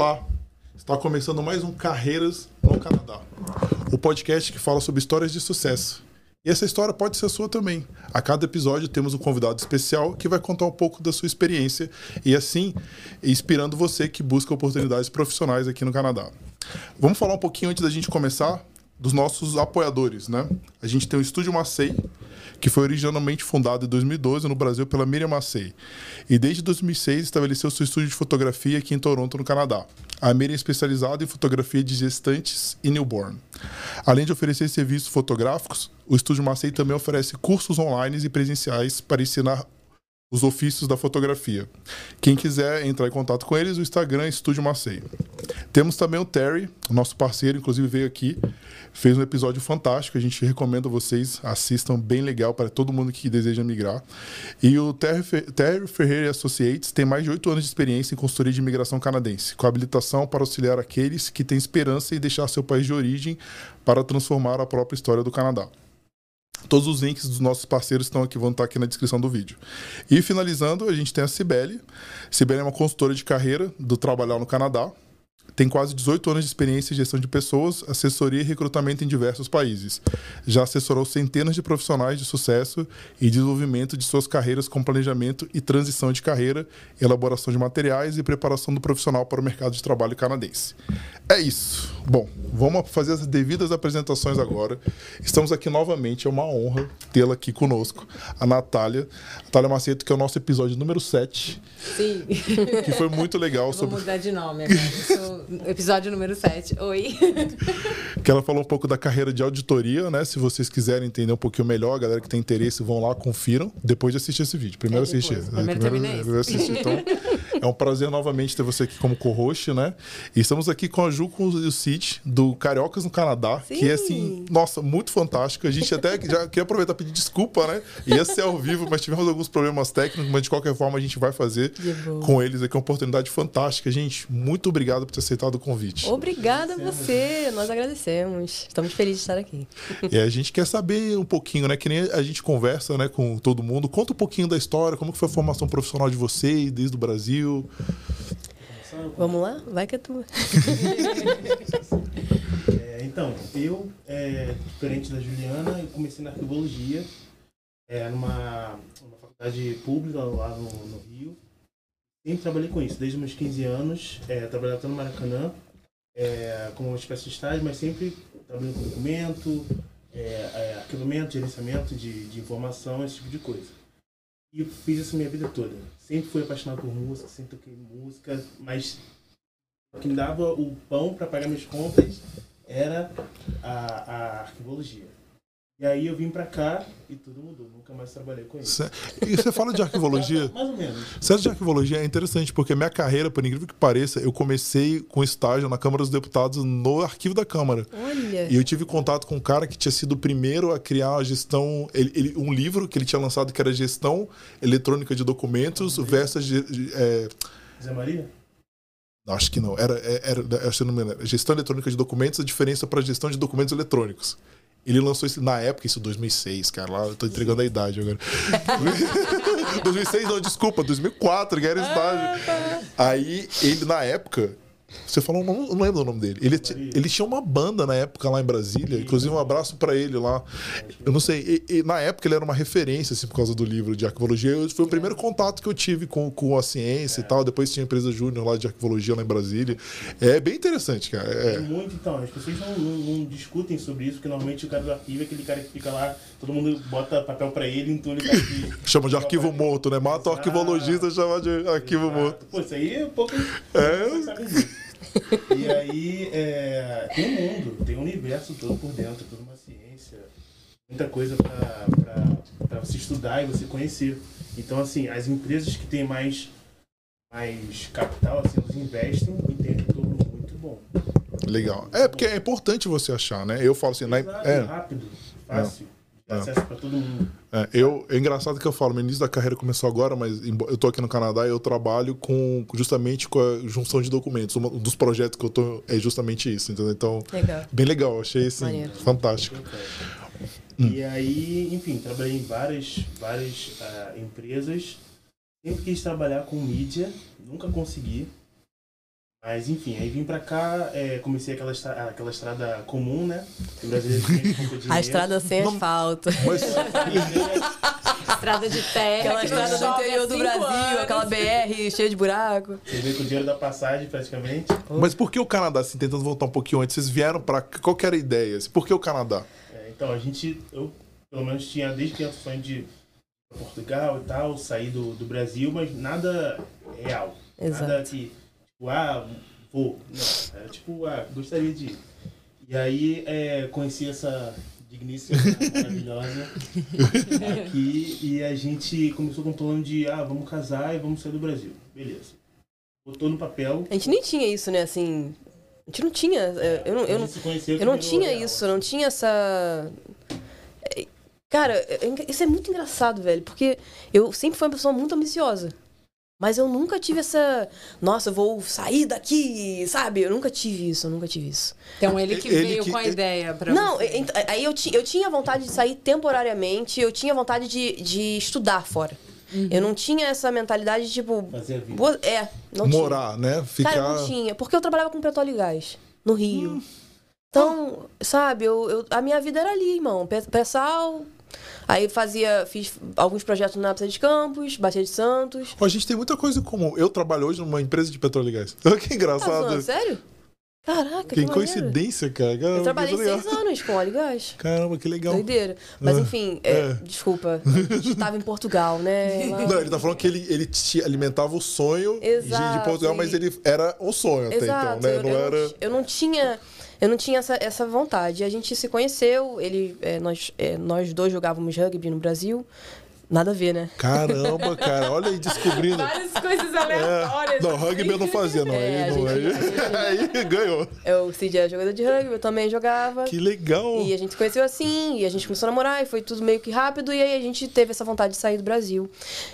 Olá, está começando mais um Carreiras no Canadá, o podcast que fala sobre histórias de sucesso. E essa história pode ser sua também. A cada episódio temos um convidado especial que vai contar um pouco da sua experiência e assim inspirando você que busca oportunidades profissionais aqui no Canadá. Vamos falar um pouquinho antes da gente começar dos nossos apoiadores, né? A gente tem o Estúdio Macei, que foi originalmente fundado em 2012 no Brasil pela Miriam Macei. E desde 2006 estabeleceu seu estúdio de fotografia aqui em Toronto, no Canadá. A Miriam é especializada em fotografia de gestantes e newborn. Além de oferecer serviços fotográficos, o Estúdio Macei também oferece cursos online e presenciais para ensinar os ofícios da fotografia. Quem quiser entrar em contato com eles, o Instagram é Estúdio Macei. Temos também o Terry, nosso parceiro, inclusive veio aqui, fez um episódio fantástico, a gente recomenda vocês assistam, bem legal para todo mundo que deseja migrar. E o Terry, Terry Ferreira Associates tem mais de oito anos de experiência em consultoria de imigração canadense, com habilitação para auxiliar aqueles que têm esperança em deixar seu país de origem para transformar a própria história do Canadá. Todos os links dos nossos parceiros estão aqui, vão estar aqui na descrição do vídeo. E finalizando, a gente tem a Cibele. Cibele é uma consultora de carreira do Trabalhar no Canadá. Tem quase 18 anos de experiência em gestão de pessoas, assessoria e recrutamento em diversos países. Já assessorou centenas de profissionais de sucesso e desenvolvimento de suas carreiras com planejamento e transição de carreira, elaboração de materiais e preparação do profissional para o mercado de trabalho canadense. É isso. Bom, vamos fazer as devidas apresentações agora. Estamos aqui novamente, é uma honra tê-la aqui conosco, a Natália. Natália Maceto, que é o nosso episódio número 7. Sim. Que foi muito legal. Eu sobre... Vou mudar de nome agora. Eu sou episódio número 7. Oi. Que ela falou um pouco da carreira de auditoria, né? Se vocês quiserem entender um pouquinho melhor, a galera que tem interesse, vão lá, confiram, depois de assistir esse vídeo. Primeiro é assistir. Primeiro, primeiro, primeiro assistir. Então, é um prazer novamente ter você aqui como co-host, né? E estamos aqui com a Ju com o Cid, do Cariocas no Canadá, Sim. que é assim, nossa, muito fantástico. A gente até já queria aproveitar para pedir desculpa, né? Ia ser ao vivo, mas tivemos alguns problemas técnicos, mas de qualquer forma a gente vai fazer com eles aqui. É uma oportunidade fantástica. Gente, muito obrigado por ter aceitado o convite. Obrigada a você, nós agradecemos. Estamos felizes de estar aqui. E a gente quer saber um pouquinho, né? Que nem a gente conversa né, com todo mundo. Conta um pouquinho da história, como que foi a formação profissional de vocês, desde o Brasil. Vamos lá? Vai que é tua. é, então, eu, é, diferente da Juliana, eu comecei na arqueologia, é, numa, numa faculdade pública lá no, no, Rio. Sempre trabalhei com isso, desde meus 15 anos, é, trabalhava no Maracanã, é, como uma espécie de estágio, mas sempre trabalhando com documento, é, é, arquivamento, gerenciamento de, de informação, esse tipo de coisa. E eu fiz isso minha vida toda. Sempre fui apaixonado por música, sempre toquei música, mas o que me dava o pão para pagar minhas contas era a, a. E aí eu vim para cá e tudo mudou. Nunca mais trabalhei com isso. E você fala de arquivologia? mais ou menos. Certo de arquivologia é interessante, porque minha carreira, por incrível que pareça, eu comecei com estágio na Câmara dos Deputados no arquivo da Câmara. Olha. E eu tive contato com um cara que tinha sido o primeiro a criar a gestão. Ele, ele, um livro que ele tinha lançado que era Gestão Eletrônica de Documentos versus. É, Zé Maria? Acho que não. Era, é, era, era, acho que não me lembro. Gestão eletrônica de documentos, a diferença para gestão de documentos eletrônicos. Ele lançou isso na época, isso 2006, cara. Lá eu tô entregando a idade agora. 2006 não, desculpa, 2004, que era estágio. Ah, tá. Aí ele, na época, você falou, não, não lembro o nome dele. Ele, ele tinha uma banda na época lá em Brasília, inclusive um abraço para ele lá. Eu não sei, e, e, na época ele era uma referência, assim, por causa do livro de arquivologia. Foi o primeiro contato que eu tive com, com a ciência e tal. Depois tinha a empresa júnior lá de arquivologia lá em Brasília. É bem interessante, cara. É. muito, então. As pessoas não, não, não, discutem sobre isso, porque normalmente o cara do arquivo é aquele cara que fica lá, todo mundo bota papel para ele, então ele tá aqui. chama de arquivo morto, né? Mata o arquivologista, chama de arquivo Exato. morto. Pô, isso aí é um pouco. É. E aí é, tem um mundo, tem um universo todo por dentro, toda uma ciência, muita coisa para você estudar e você conhecer. Então, assim, as empresas que têm mais, mais capital, assim, elas investem e tem um retorno muito bom. Legal. É, porque é importante você achar, né? Eu falo assim... Exato, na, é, rápido, fácil. É. É. acesso para todo mundo. É, eu, é engraçado que eu falo, meu início da carreira começou agora, mas eu tô aqui no Canadá e eu trabalho com justamente com a junção de documentos. Um dos projetos que eu tô é justamente isso, entendeu? Então, legal. bem legal, achei assim, Maneiro. fantástico. Hum. E aí, enfim, trabalhei em várias, várias uh, empresas. Sempre quis trabalhar com mídia, nunca consegui. Mas enfim, aí vim pra cá, é, comecei aquela, estra aquela estrada comum, né? O brasileiro tem pouco dinheiro. A estrada sem Não- asfalto. Mas, Estrada de terra. Aquela que estrada do interior do Brasil, anos. aquela BR cheia de buraco. Você veio com o dinheiro da passagem, praticamente. mas por que o Canadá, assim, tentando voltar um pouquinho antes, vocês vieram pra cá? Qual que era a ideia? assim? Por que o Canadá? É, então, a gente, eu pelo menos tinha desde criança o sonho de Portugal e tal, sair do, do Brasil, mas nada real. Nada Exato. que, tipo, ah, vou. Não, era tipo, ah, gostaria de ir. E aí, é, conheci essa digníssima, maravilhosa aqui, e a gente começou com o plano de, ah, vamos casar e vamos sair do Brasil. Beleza. Botou no papel. A gente nem tinha isso, né? Assim. A gente não tinha. é, Eu não, eu não, eu não tinha real. isso, eu não tinha essa. É, Cara, é- é- isso é muito engraçado, velho, porque eu sempre fui uma pessoa muito ambiciosa. Mas eu nunca tive essa. Nossa, eu vou sair daqui, sabe? Eu nunca tive isso, eu nunca tive isso. Então ele que Ele veio que- com a ideia pra Não, você. ent- aí eu, eu tinha vontade de sair temporariamente, eu tinha vontade de, de estudar fora. Eu não tinha essa mentalidade de, tipo. Fazer a vida. boa- É, não tinha. Morar, né? Ficar. Cara, eu não tinha. Porque eu trabalhava com petróleo e gás, no Rio. Então, sabe, eu, eu- a minha vida era ali, irmão. Pe- Pré-sal. Aí fazia, fiz alguns projetos na Pisa de Campos, Bacia de Santos. Ó, a gente tem muita coisa em comum. Eu trabalho hoje numa empresa de petróleo e gás. que Tá engraçado. zoando, sério? Caraca, que, que coincidência, cara. Caramba, Eu trabalhei seis anos com óleo e gás. Caramba, que legal. Doideira. Mas Ah, enfim, é, é. desculpa. A gente tava em Portugal, né? Lá- Não, ele tá falando que ele, ele te alimentava o sonho de- de Exato, Portugal, mas ele era o sonho até Exato. então, né? Não eu era. eu não tinha. Eu não tinha essa, essa vontade. A gente se conheceu, ele, é, nós, é, nós dois jogávamos rugby no Brasil. Nada a ver, né? Caramba, cara, olha aí descobrindo. Várias coisas É. aleatórias. Não, rugby eu não fazia, não. É, aí, não gente- aí, aí ganhou. Eu, o Cid era jogador de rugby, eu também jogava. Que legal. E a gente se conheceu assim, e a gente começou a namorar, e foi tudo meio que rápido, e aí a gente teve essa vontade de sair do Brasil.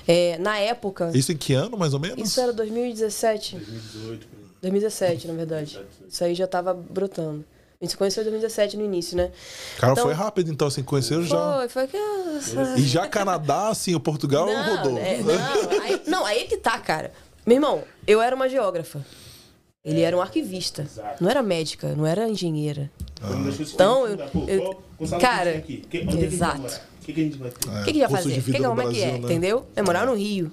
É, na época, Isso em que ano, mais ou menos? isso era 2017. 2018, por aí. 2017, na verdade. Isso aí já tava brotando. A gente se conheceu em 2017 no início, né? Cara, Então- foi rápido então, assim, conheceram já. Foi, foi que. E já Canadá, assim, o Portugal Não, rodou. é, não, aí, não, aí que tá, cara. Meu irmão, eu era uma geógrafa. Ele era um arquivista. Exato. Não era médica, não era engenheira. Que Então, eu eu-. Pô, eu- sala cara, que é vai exato. O que, que a gente vai ter? O que, que a gente vai custo fazer? O que, que, como é que é? Brasil, né? Entendeu? É morar no Rio.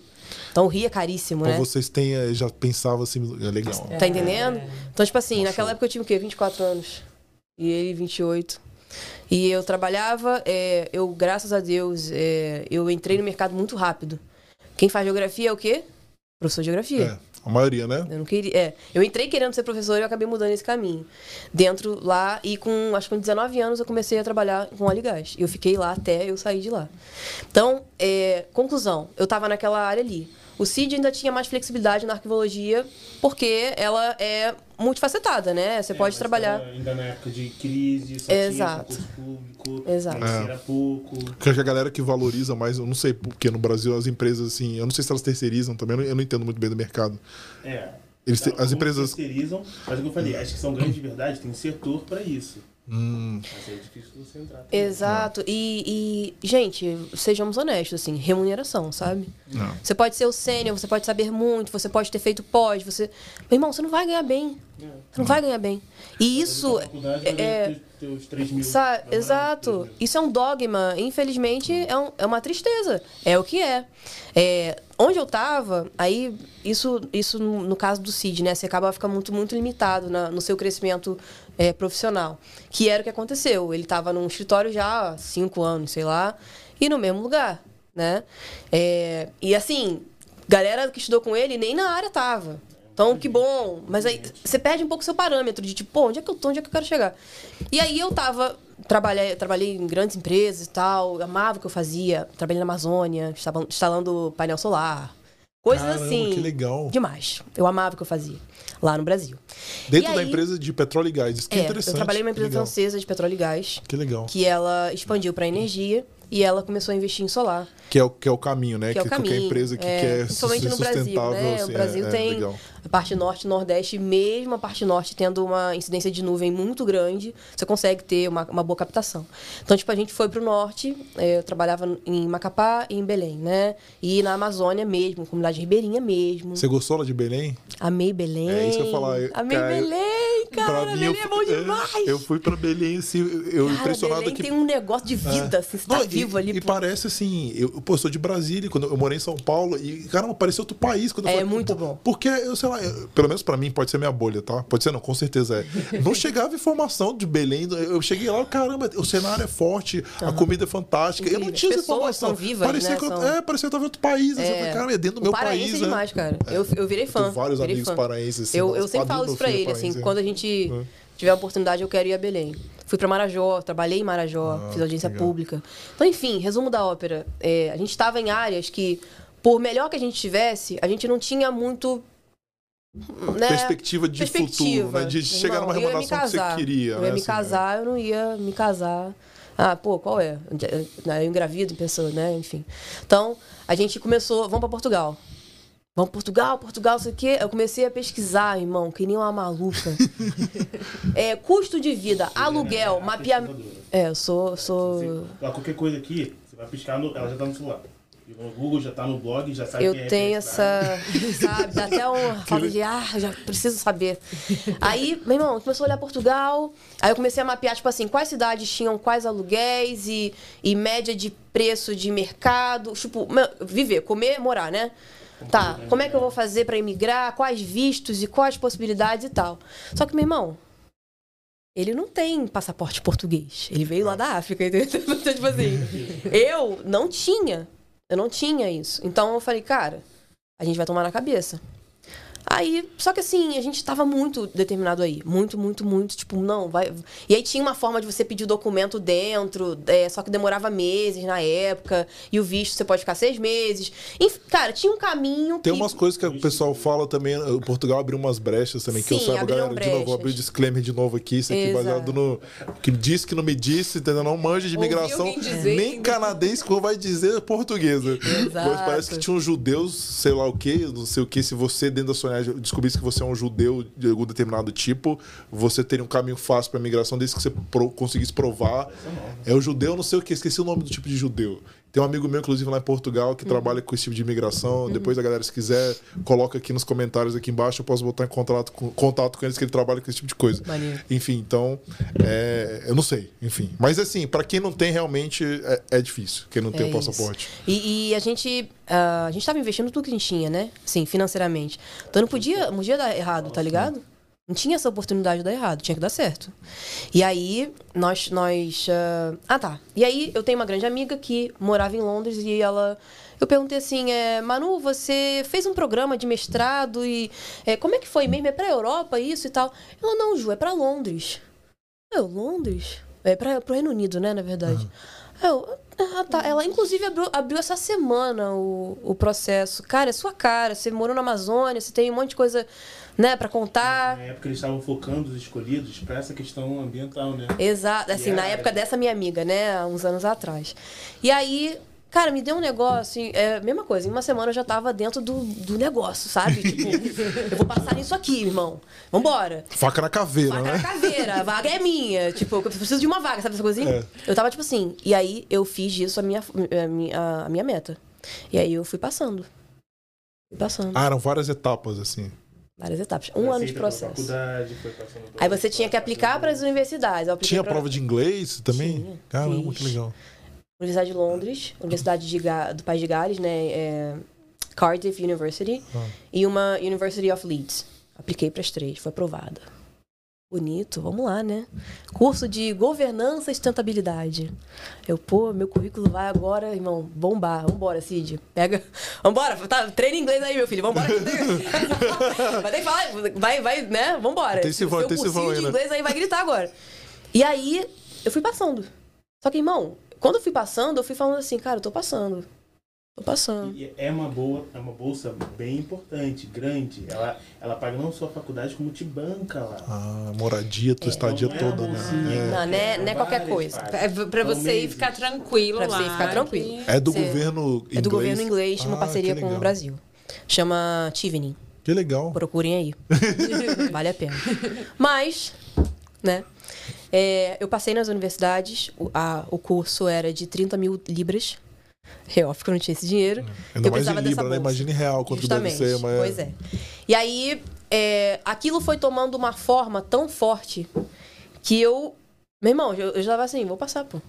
Então o Rio é caríssimo, Então né? vocês têm, eh, já pensavam assim, é legal. Tá entendendo? Então, tipo assim, Nossa. naquela época eu tinha o quê? 24 anos. E ele, 28. E eu trabalhava, é, eu, graças a Deus, é, eu entrei no mercado muito rápido. Quem faz geografia é o quê? Professor de geografia. É, a maioria, né? Eu não queria. É, eu entrei querendo ser professor e eu acabei mudando esse caminho. Dentro lá, e com acho que com 19 anos eu comecei a trabalhar com óleo e gás. E eu fiquei lá até eu sair de lá. Então, é, conclusão, eu tava naquela área ali. O CID ainda tinha mais flexibilidade na arquivologia, porque ela é multifacetada, né? Você É, pode trabalhar. tava Ainda na época de crise, só Exato. público, Exato. É. era pouco. Porque acho que a galera que valoriza mais, eu não sei porque no Brasil as empresas, assim, eu não sei se elas terceirizam também, eu não, entendo muito bem do mercado. É. Eles Alguns as empresas. terceirizam, mas é o que eu falei, acho que são grandes de verdade, tem um setor pra isso. Hum, Mas é difícil você entrar. também. Exato. E, e, gente, sejamos honestos, assim, remuneração, sabe? não. Você pode ser o sênior, você pode saber muito, você pode ter feito pós, você. Meu irmão, você não vai ganhar bem. É. Você não vai ganhar bem. E isso. Mas é- ganhar teus 3 mil. Sa- vai ganhar exato. 3 mil. Isso é um dogma. Infelizmente, é, um- é uma tristeza. É o que é. É, onde eu tava, aí, isso, isso no, no caso do CID, né? Você acaba ficando muito, muito limitado na- no seu crescimento é, profissional. Que era o que aconteceu. Ele tava num escritório já há cinco anos, sei lá, e no mesmo lugar, né? É, e assim, galera que estudou com ele nem na área tava. Então, que bom. Mas aí você perde um pouco seu parâmetro de tipo, pô, onde é que eu tô? Onde é que eu quero chegar? E aí eu tava. Trabalhei, trabalhei em grandes empresas e tal, amava o que eu fazia. Trabalhei na Amazônia, estava instalando painel solar. Coisas Caramba, assim. que legal. Demais. Eu amava o que eu fazia lá no Brasil. Dentro E da aí- empresa de petróleo e gás, isso que é, É, interessante. eu trabalhei numa empresa francesa de petróleo e gás, Que legal. que ela expandiu para energia e ela começou a investir em solar. Que é o, que é o caminho, né? Que é o caminho. empresa que é, quer Principalmente no Brasil, né? assim, o é- Brasil é tem legal. a parte norte nordeste, mesmo a parte norte tendo uma incidência de nuvem muito grande, você consegue ter uma, uma boa captação. Então, tipo, a gente foi pro norte, é, eu trabalhava em Macapá e em Belém, né? E na Amazônia mesmo, comunidade ribeirinha mesmo. Você gostou lá de Belém? Amei Belém. É isso que eu falar, eu- Amei cara, Belém, cara. Mim, eu, Belém é bom demais. eu fui pra Belém, assim, eu Cara, impressionado Belém que tem um negócio de vida, assim, você tá Não, e- vivo ali. E, pô. parece assim, eu, pô, eu sou de Brasília, quando eu morei em São Paulo, e, caramba, parecia outro país. Quando eu É falei, muito bom. Porque, eu sei lá, eu- pelo menos pra mim, pode ser minha bolha, tá? Pode ser não, com certeza é. Não chegava informação de Belém, eu cheguei lá, caramba, o cenário é forte, a comida é fantástica. Eu não Incrível. tinha As essa pessoas informação. vivas, parecia né? que eu, São- É, parecia que eu tava em outro país. Assim, eu falei, caramba, é dentro do o meu país. é né? demais, cara. Eu, eu virei fã. Tenho vários virei amigos fã. paraenses, assim, Eu, eu sempre falo isso pra é ele, assim, é. quando a gente tiver a oportunidade, eu quero ir a Belém. Fui pra Marajó, trabalhei em Marajó, Ah, fiz audiência legal. pública. Então, enfim, resumo da ópera. É, a gente estava em áreas que, por melhor que a gente tivesse, a gente não tinha muito. Né, Perspectiva de futuro, né? De Irmão, chegar numa remuneração que você queria. Eu né? ia me assim, casar, eu não ia me casar. Ah, pô, qual é? Eu engravido pessoa, né? Enfim. Então, a gente começou, vamos pra Portugal. Vamos Portugal, Portugal, sei o quê. Eu comecei a pesquisar, irmão, que nem uma maluca. é, custo de vida, aluguel, é mapeamento. É, eu sou. sou... Você- qualquer coisa aqui, você vai piscar, no, ela já tá no celular. No Google já tá no blog, já sabe Eu quem é tenho é, essa. Sabe? Dá até um. Falo de. Ah, eu já preciso saber. Aí, meu irmão, começou a olhar Portugal. Aí eu comecei a mapear, tipo assim, quais cidades tinham quais aluguéis e, e média de preço de mercado. Tipo, viver, comer, morar, né? Tá, como é que eu vou fazer pra imigrar? Quais vistos e quais possibilidades e tal. Só que, meu irmão, ele não tem passaporte português. Ele veio lá da África, entendeu? Então, tipo assim, eu não tinha. Eu não tinha isso. Então eu falei, cara, a gente vai tomar na cabeça. Aí, só que assim, a gente tava muito determinado aí. Muito, muito, muito. Tipo, não, vai. E aí tinha uma forma de você pedir o documento dentro, é, só que demorava meses na época. E o visto você pode ficar seis meses. Enfim, cara, tinha um caminho. Tem que... umas coisas que o pessoal fala também, o Portugal abriu umas brechas também, que eu Sim, saiba, galera, de novo, vou abrir o brechas. disclaimer de novo aqui, isso aqui Exato. baseado no... Que disse que não me disse, entendeu? Não manja de imigração, nem canadense que vai dizer portuguesa. Exato. Mas parece que tinha uns judeus, sei lá o que, não sei o que, se você dentro da sua área descobrisse que você é um judeu de algum determinado tipo, você teria um caminho fácil pra migração, desde que você pro- conseguisse provar. É o judeu, não sei o que, esqueci o nome do tipo de judeu. Tem um amigo meu, inclusive, lá em Portugal, Uhum. que trabalha com esse tipo de imigração. Depois a galera, se quiser, coloca aqui nos comentários aqui embaixo. Eu posso botar em contato com, contato com eles, que ele trabalha com esse tipo de coisa. Maneiro. Enfim, então, é, eu não sei. Enfim. Mas assim, pra quem não tem, realmente é, é difícil. Quem não tem É o isso. passaporte. E, e a gente. ah, a gente tava investindo tudo que a gente tinha, né? Sim, financeiramente. Então não podia, não podia dar errado, tá ligado? Não tinha essa oportunidade de dar errado, tinha que dar certo. E aí, nós. nós ah, ah, tá. E aí, eu tenho uma grande amiga que morava em Londres e ela. Eu perguntei assim, é, Manu, você fez um programa de mestrado e é, como é que foi mesmo? É pra Europa isso e tal? Ela, não, Ju, é pra Londres. Eu, Londres? É pra, pro Reino Unido, né, na verdade. Eu, ah, tá. Ela, inclusive, abriu, abriu essa semana o, o processo. Cara, é sua cara. Você morou na Amazônia, você tem um monte de coisa, né, pra contar. Na época eles estavam focando os escolhidos pra essa questão ambiental, né? Exato, assim, E na época dessa minha amiga, né, há uns anos atrás. E aí, cara, me deu um negócio, é, mesma coisa, em uma semana eu já tava dentro do, do negócio, sabe? Tipo, eu vou passar nisso aqui, irmão. Vambora. Faca na caveira, Vaga né? na caveira, a vaga é minha. Tipo, eu preciso de uma vaga, sabe essa coisinha? É. Eu tava tipo assim, e aí eu fiz disso a minha, a minha, a minha meta. E aí eu fui passando. Fui passando. Ah, eram várias etapas, assim. Várias etapas. Um ano de processo. faculdade, foi passando por- Aí você tinha que aplicar para as universidades. Tinha pra- prova de inglês também? Tinha, Caramba, fiz. que legal. Universidade de Londres, Universidade de Ga- do País de Gales, né? é, Cardiff University Ah. e uma University of Leeds. Apliquei para as três, foi aprovada. Bonito, vamos lá, né? Curso de governança e sustentabilidade. Eu, pô, meu currículo vai agora, irmão, bombar. Vambora, Cid. Pega. Vambora, tá, treina inglês aí, meu filho. Vambora. vai ter que falar, vai, vai, né? Vambora. Intensivão, Seu intensivão cursinho aí, de né? inglês aí vai gritar agora. E aí, eu fui passando. Só que, irmão, quando eu fui passando, eu fui falando assim, cara, eu tô passando. Tô passando. E é uma boa, é uma bolsa bem importante, grande. Ela, ela paga não só a faculdade, como te banca lá. Ah, moradia, tua É, estadia Não é toda, né? bolsinha, É. Não, né- são não é qualquer coisa. É pra você ir meses. ficar tranquilo Pra lá. você ficar tranquilo. que- É do Sim. governo inglês? É do governo inglês, uma Ah, parceria que com o. Brasil. Chama Tivening. Que legal. Procurem aí. vale a pena. Mas, né? é, eu passei nas universidades, o, a- o curso era de 30 mil libras. É óbvio que eu não tinha esse dinheiro. Ainda eu mais em precisava dessa Libra, né? Imagine em real quanto deve Justamente. ser. Mas... Pois é. E aí, é, aquilo foi tomando uma forma tão forte que eu. Meu irmão, eu, eu já tava assim, vou passar, pô.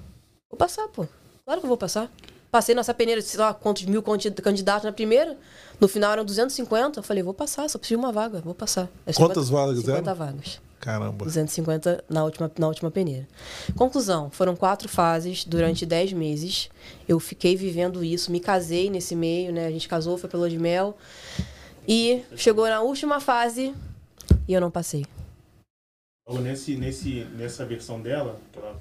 Vou passar, pô. Claro que eu vou passar. Passei nessa peneira de sei lá quantos mil candidatos na primeira. No final eram 250. Eu falei, vou passar, só preciso de uma vaga, vou passar. É Quantas vagas 50 eram? vagas. Caramba. 250 na última, na última peneira. Conclusão, foram quatro fases durante 10 meses. Eu fiquei vivendo isso, me casei nesse meio, né? A gente casou, foi pelo de mel. E chegou na última fase e eu não passei. Logo nesse, nesse, nessa versão dela, que ela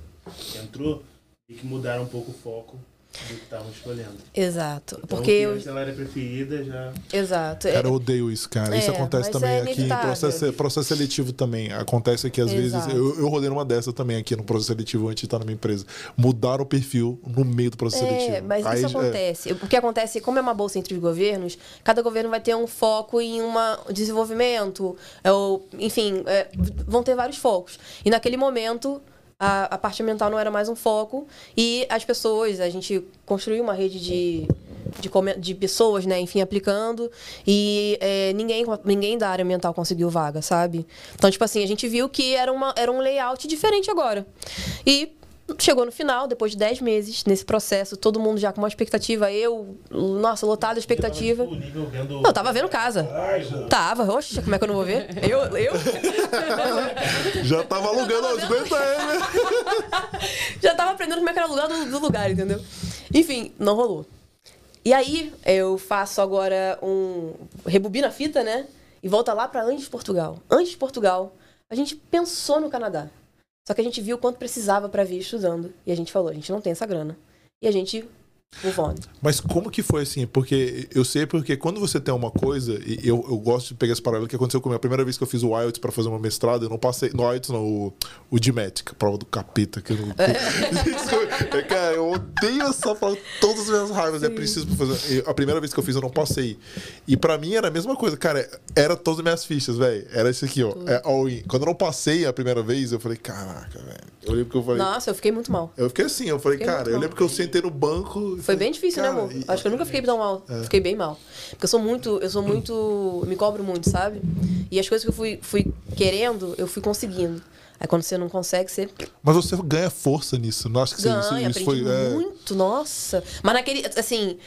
entrou, e que mudaram um pouco o foco do que estavam escolhendo. Exato. Então, porque que eu. ela era preferida, já. Exato. Cara, eu odeio isso, cara. Isso É, acontece mas também é aqui em processo, processo seletivo também. Acontece aqui às Exato. vezes. Eu, eu rodei numa dessa também aqui no processo seletivo antes de estar na minha empresa. Mudaram o perfil no meio do processo É, seletivo. mas Aí, isso é, acontece. O que acontece, como é uma bolsa entre os governos, cada governo vai ter um foco em um desenvolvimento, é, ou, enfim, é, vão ter vários focos. E naquele momento, a, a parte ambiental não era mais um foco e as pessoas, a gente construiu uma rede de, de, de pessoas, né, enfim, aplicando e é, ninguém, ninguém da área ambiental conseguiu vaga, sabe? Então, tipo assim, a gente viu que era, uma, era um layout diferente agora. E chegou no final, depois de 10 meses, nesse processo, todo mundo já com uma expectativa, eu, nossa, lotada de expectativa. Não, eu tava vendo casa. Tava, oxe, como é que eu não vou ver? Eu, eu Já tava alugando aos 50 né? já tava aprendendo como é que era alugar do, do lugar, entendeu? Enfim, não rolou. E aí, eu faço agora um. rebobina a fita, né? E volta lá pra antes de Portugal. Antes de Portugal, a gente pensou no Canadá. Só que a gente viu quanto precisava pra vir estudando. E a gente falou, a gente não tem essa grana. E a gente move on. Mas como que foi assim? Porque eu sei porque quando você tem uma coisa, e eu, eu gosto de pegar esse paralelo que aconteceu comigo. A primeira vez que eu fiz o IELTS pra fazer uma mestrado, eu não passei. No IELTS, não, o, o DMAT, é prova do capeta. Que eu não, é, cara, eu odeio essa prova, todas as minhas raivas. É preciso pra fazer. Eu- a primeira vez que eu fiz, eu não passei. E pra mim era a mesma coisa, cara. Era todas as minhas fichas, velho. Era isso aqui, ó. É all in. Quando eu não passei a primeira vez, eu falei, caraca, velho. Eu lembro que eu falei. Nossa, eu fiquei muito mal. Eu fiquei assim, eu falei, Fiquei cara, eu mal. lembro que eu sentei no banco. Foi bem difícil, né, cara, amor? e- Acho que eu nunca fiquei tão mal. Fiquei bem mal. Porque eu sou muito, eu sou muito, me cobro muito, sabe? E as coisas que eu fui, fui querendo, eu fui conseguindo. Aí quando você não consegue, você Mas você ganha força nisso. Não acho que ganha, isso, isso aprendi foi. é, muito, nossa. Mas naquele, assim,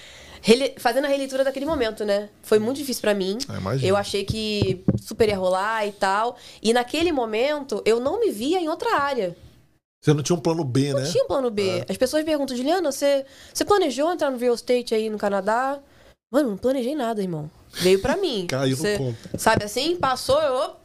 rele- fazendo a releitura daquele momento, né? Foi muito difícil pra mim. Imagino. Eu achei que super ia rolar e tal. E naquele momento, eu não me via em outra área. Você não tinha um plano B, Não né? tinha um plano B. É. As pessoas perguntam, Juliana, você, você planejou entrar no real estate aí no Canadá? Mano, não planejei nada, irmão. Veio pra mim. Caiu Você- no conto. Sabe assim? Passou, eu.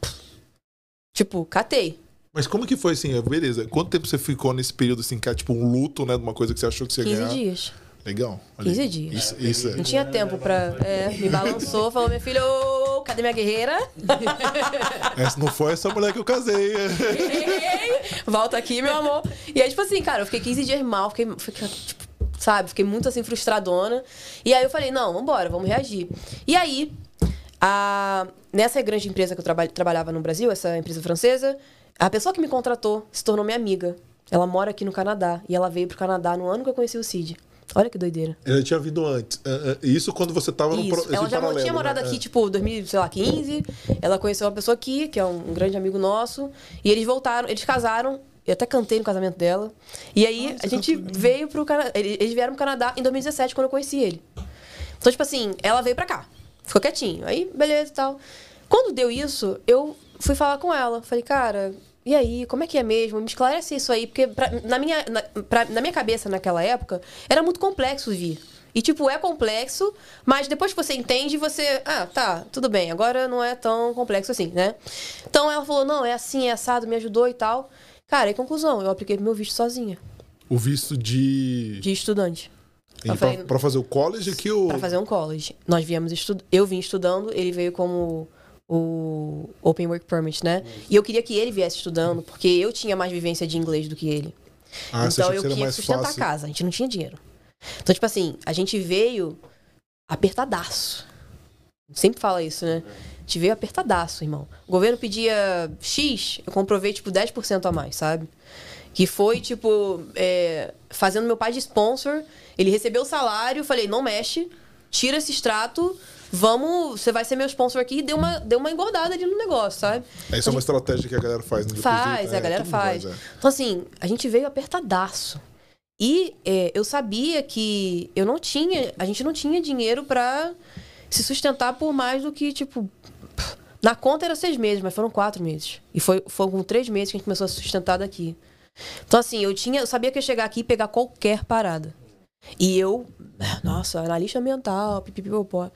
Tipo, catei. Mas como que foi assim? Beleza. Quanto tempo você ficou nesse período assim, que é tipo um luto, né? De uma coisa que você achou que você ia 15 ganhar? dias. Legal. Olha 15 aí. dias. Isso, isso é. Não tinha tempo pra. É, me balançou, falou, minha filha, ô, cadê minha guerreira? Essa não foi essa mulher que eu casei. Volta aqui, meu amor. E aí, tipo assim, cara, eu fiquei 15 dias mal, fiquei, fiquei, tipo, sabe, fiquei muito assim, frustradona. E aí eu falei, não, vambora, vamos reagir. E aí, a, nessa grande empresa que eu traba- trabalhava no Brasil, essa empresa francesa, a pessoa que me contratou se tornou minha amiga. Ela mora aqui no Canadá. E ela veio pro Canadá no ano que eu conheci o Cid. Olha que doideira. Ela tinha vindo antes. É, é, Isso quando você tava no pro- Isso. Ela já paralelo, tinha morado né? aqui, tipo, 2015. Ela conheceu uma pessoa aqui, que é um grande amigo nosso. E eles voltaram, eles casaram. Eu até cantei no casamento dela. E aí, a gente veio pro Canadá. Eles vieram pro Canadá em 2017, quando eu conheci ele. Então, tipo assim, ela veio pra cá. Ficou quietinho. Aí, beleza e tal. Quando deu isso, eu fui falar com ela. Falei, cara, e aí, como é que é mesmo? Me esclarece isso aí. Porque pra- na, minha, na, pra- na minha cabeça, naquela época, era muito complexo vir. E, tipo, é complexo, mas depois que você entende, você... Ah, tá, tudo bem. Agora não é tão complexo assim, né? Então, ela falou, não, é assim, é assado, me ajudou e tal. Cara, e conclusão, eu apliquei meu visto sozinha, O visto de. de estudante. Pra, falei- pra fazer o college aqui ou. Pra fazer um college. Nós viemos estudando. Eu vim estudando, ele veio como o Open Work Permit, né? E eu queria que ele viesse estudando, porque eu tinha mais vivência de inglês do que ele. Ah, então eu queria sustentar fácil? a casa. A gente não tinha dinheiro. Então, tipo assim, a gente veio apertadaço. Sempre fala isso, né? A gente veio apertadaço, irmão. O governo pedia X, eu comprovei, tipo, 10% a mais, sabe? Que foi, tipo, é, fazendo meu pai de sponsor. Ele recebeu o salário, falei, não mexe, tira esse extrato, vamos, você vai ser meu sponsor aqui e deu uma, deu uma engordada ali no negócio, sabe? Essa é uma estratégia que a galera faz, né? Faz, Inclusive, a galera mundo faz. é. Então, assim, a gente veio apertadaço. E é, eu sabia que eu não tinha, a gente não tinha dinheiro pra se sustentar por mais do que, tipo. Na conta era seis meses, mas foram quatro meses. E foi, foi com três meses que a gente começou a se sustentar daqui. Então, assim, eu tinha. Eu sabia que ia chegar aqui e pegar qualquer parada. E eu, nossa, analista mental, pipipipopó.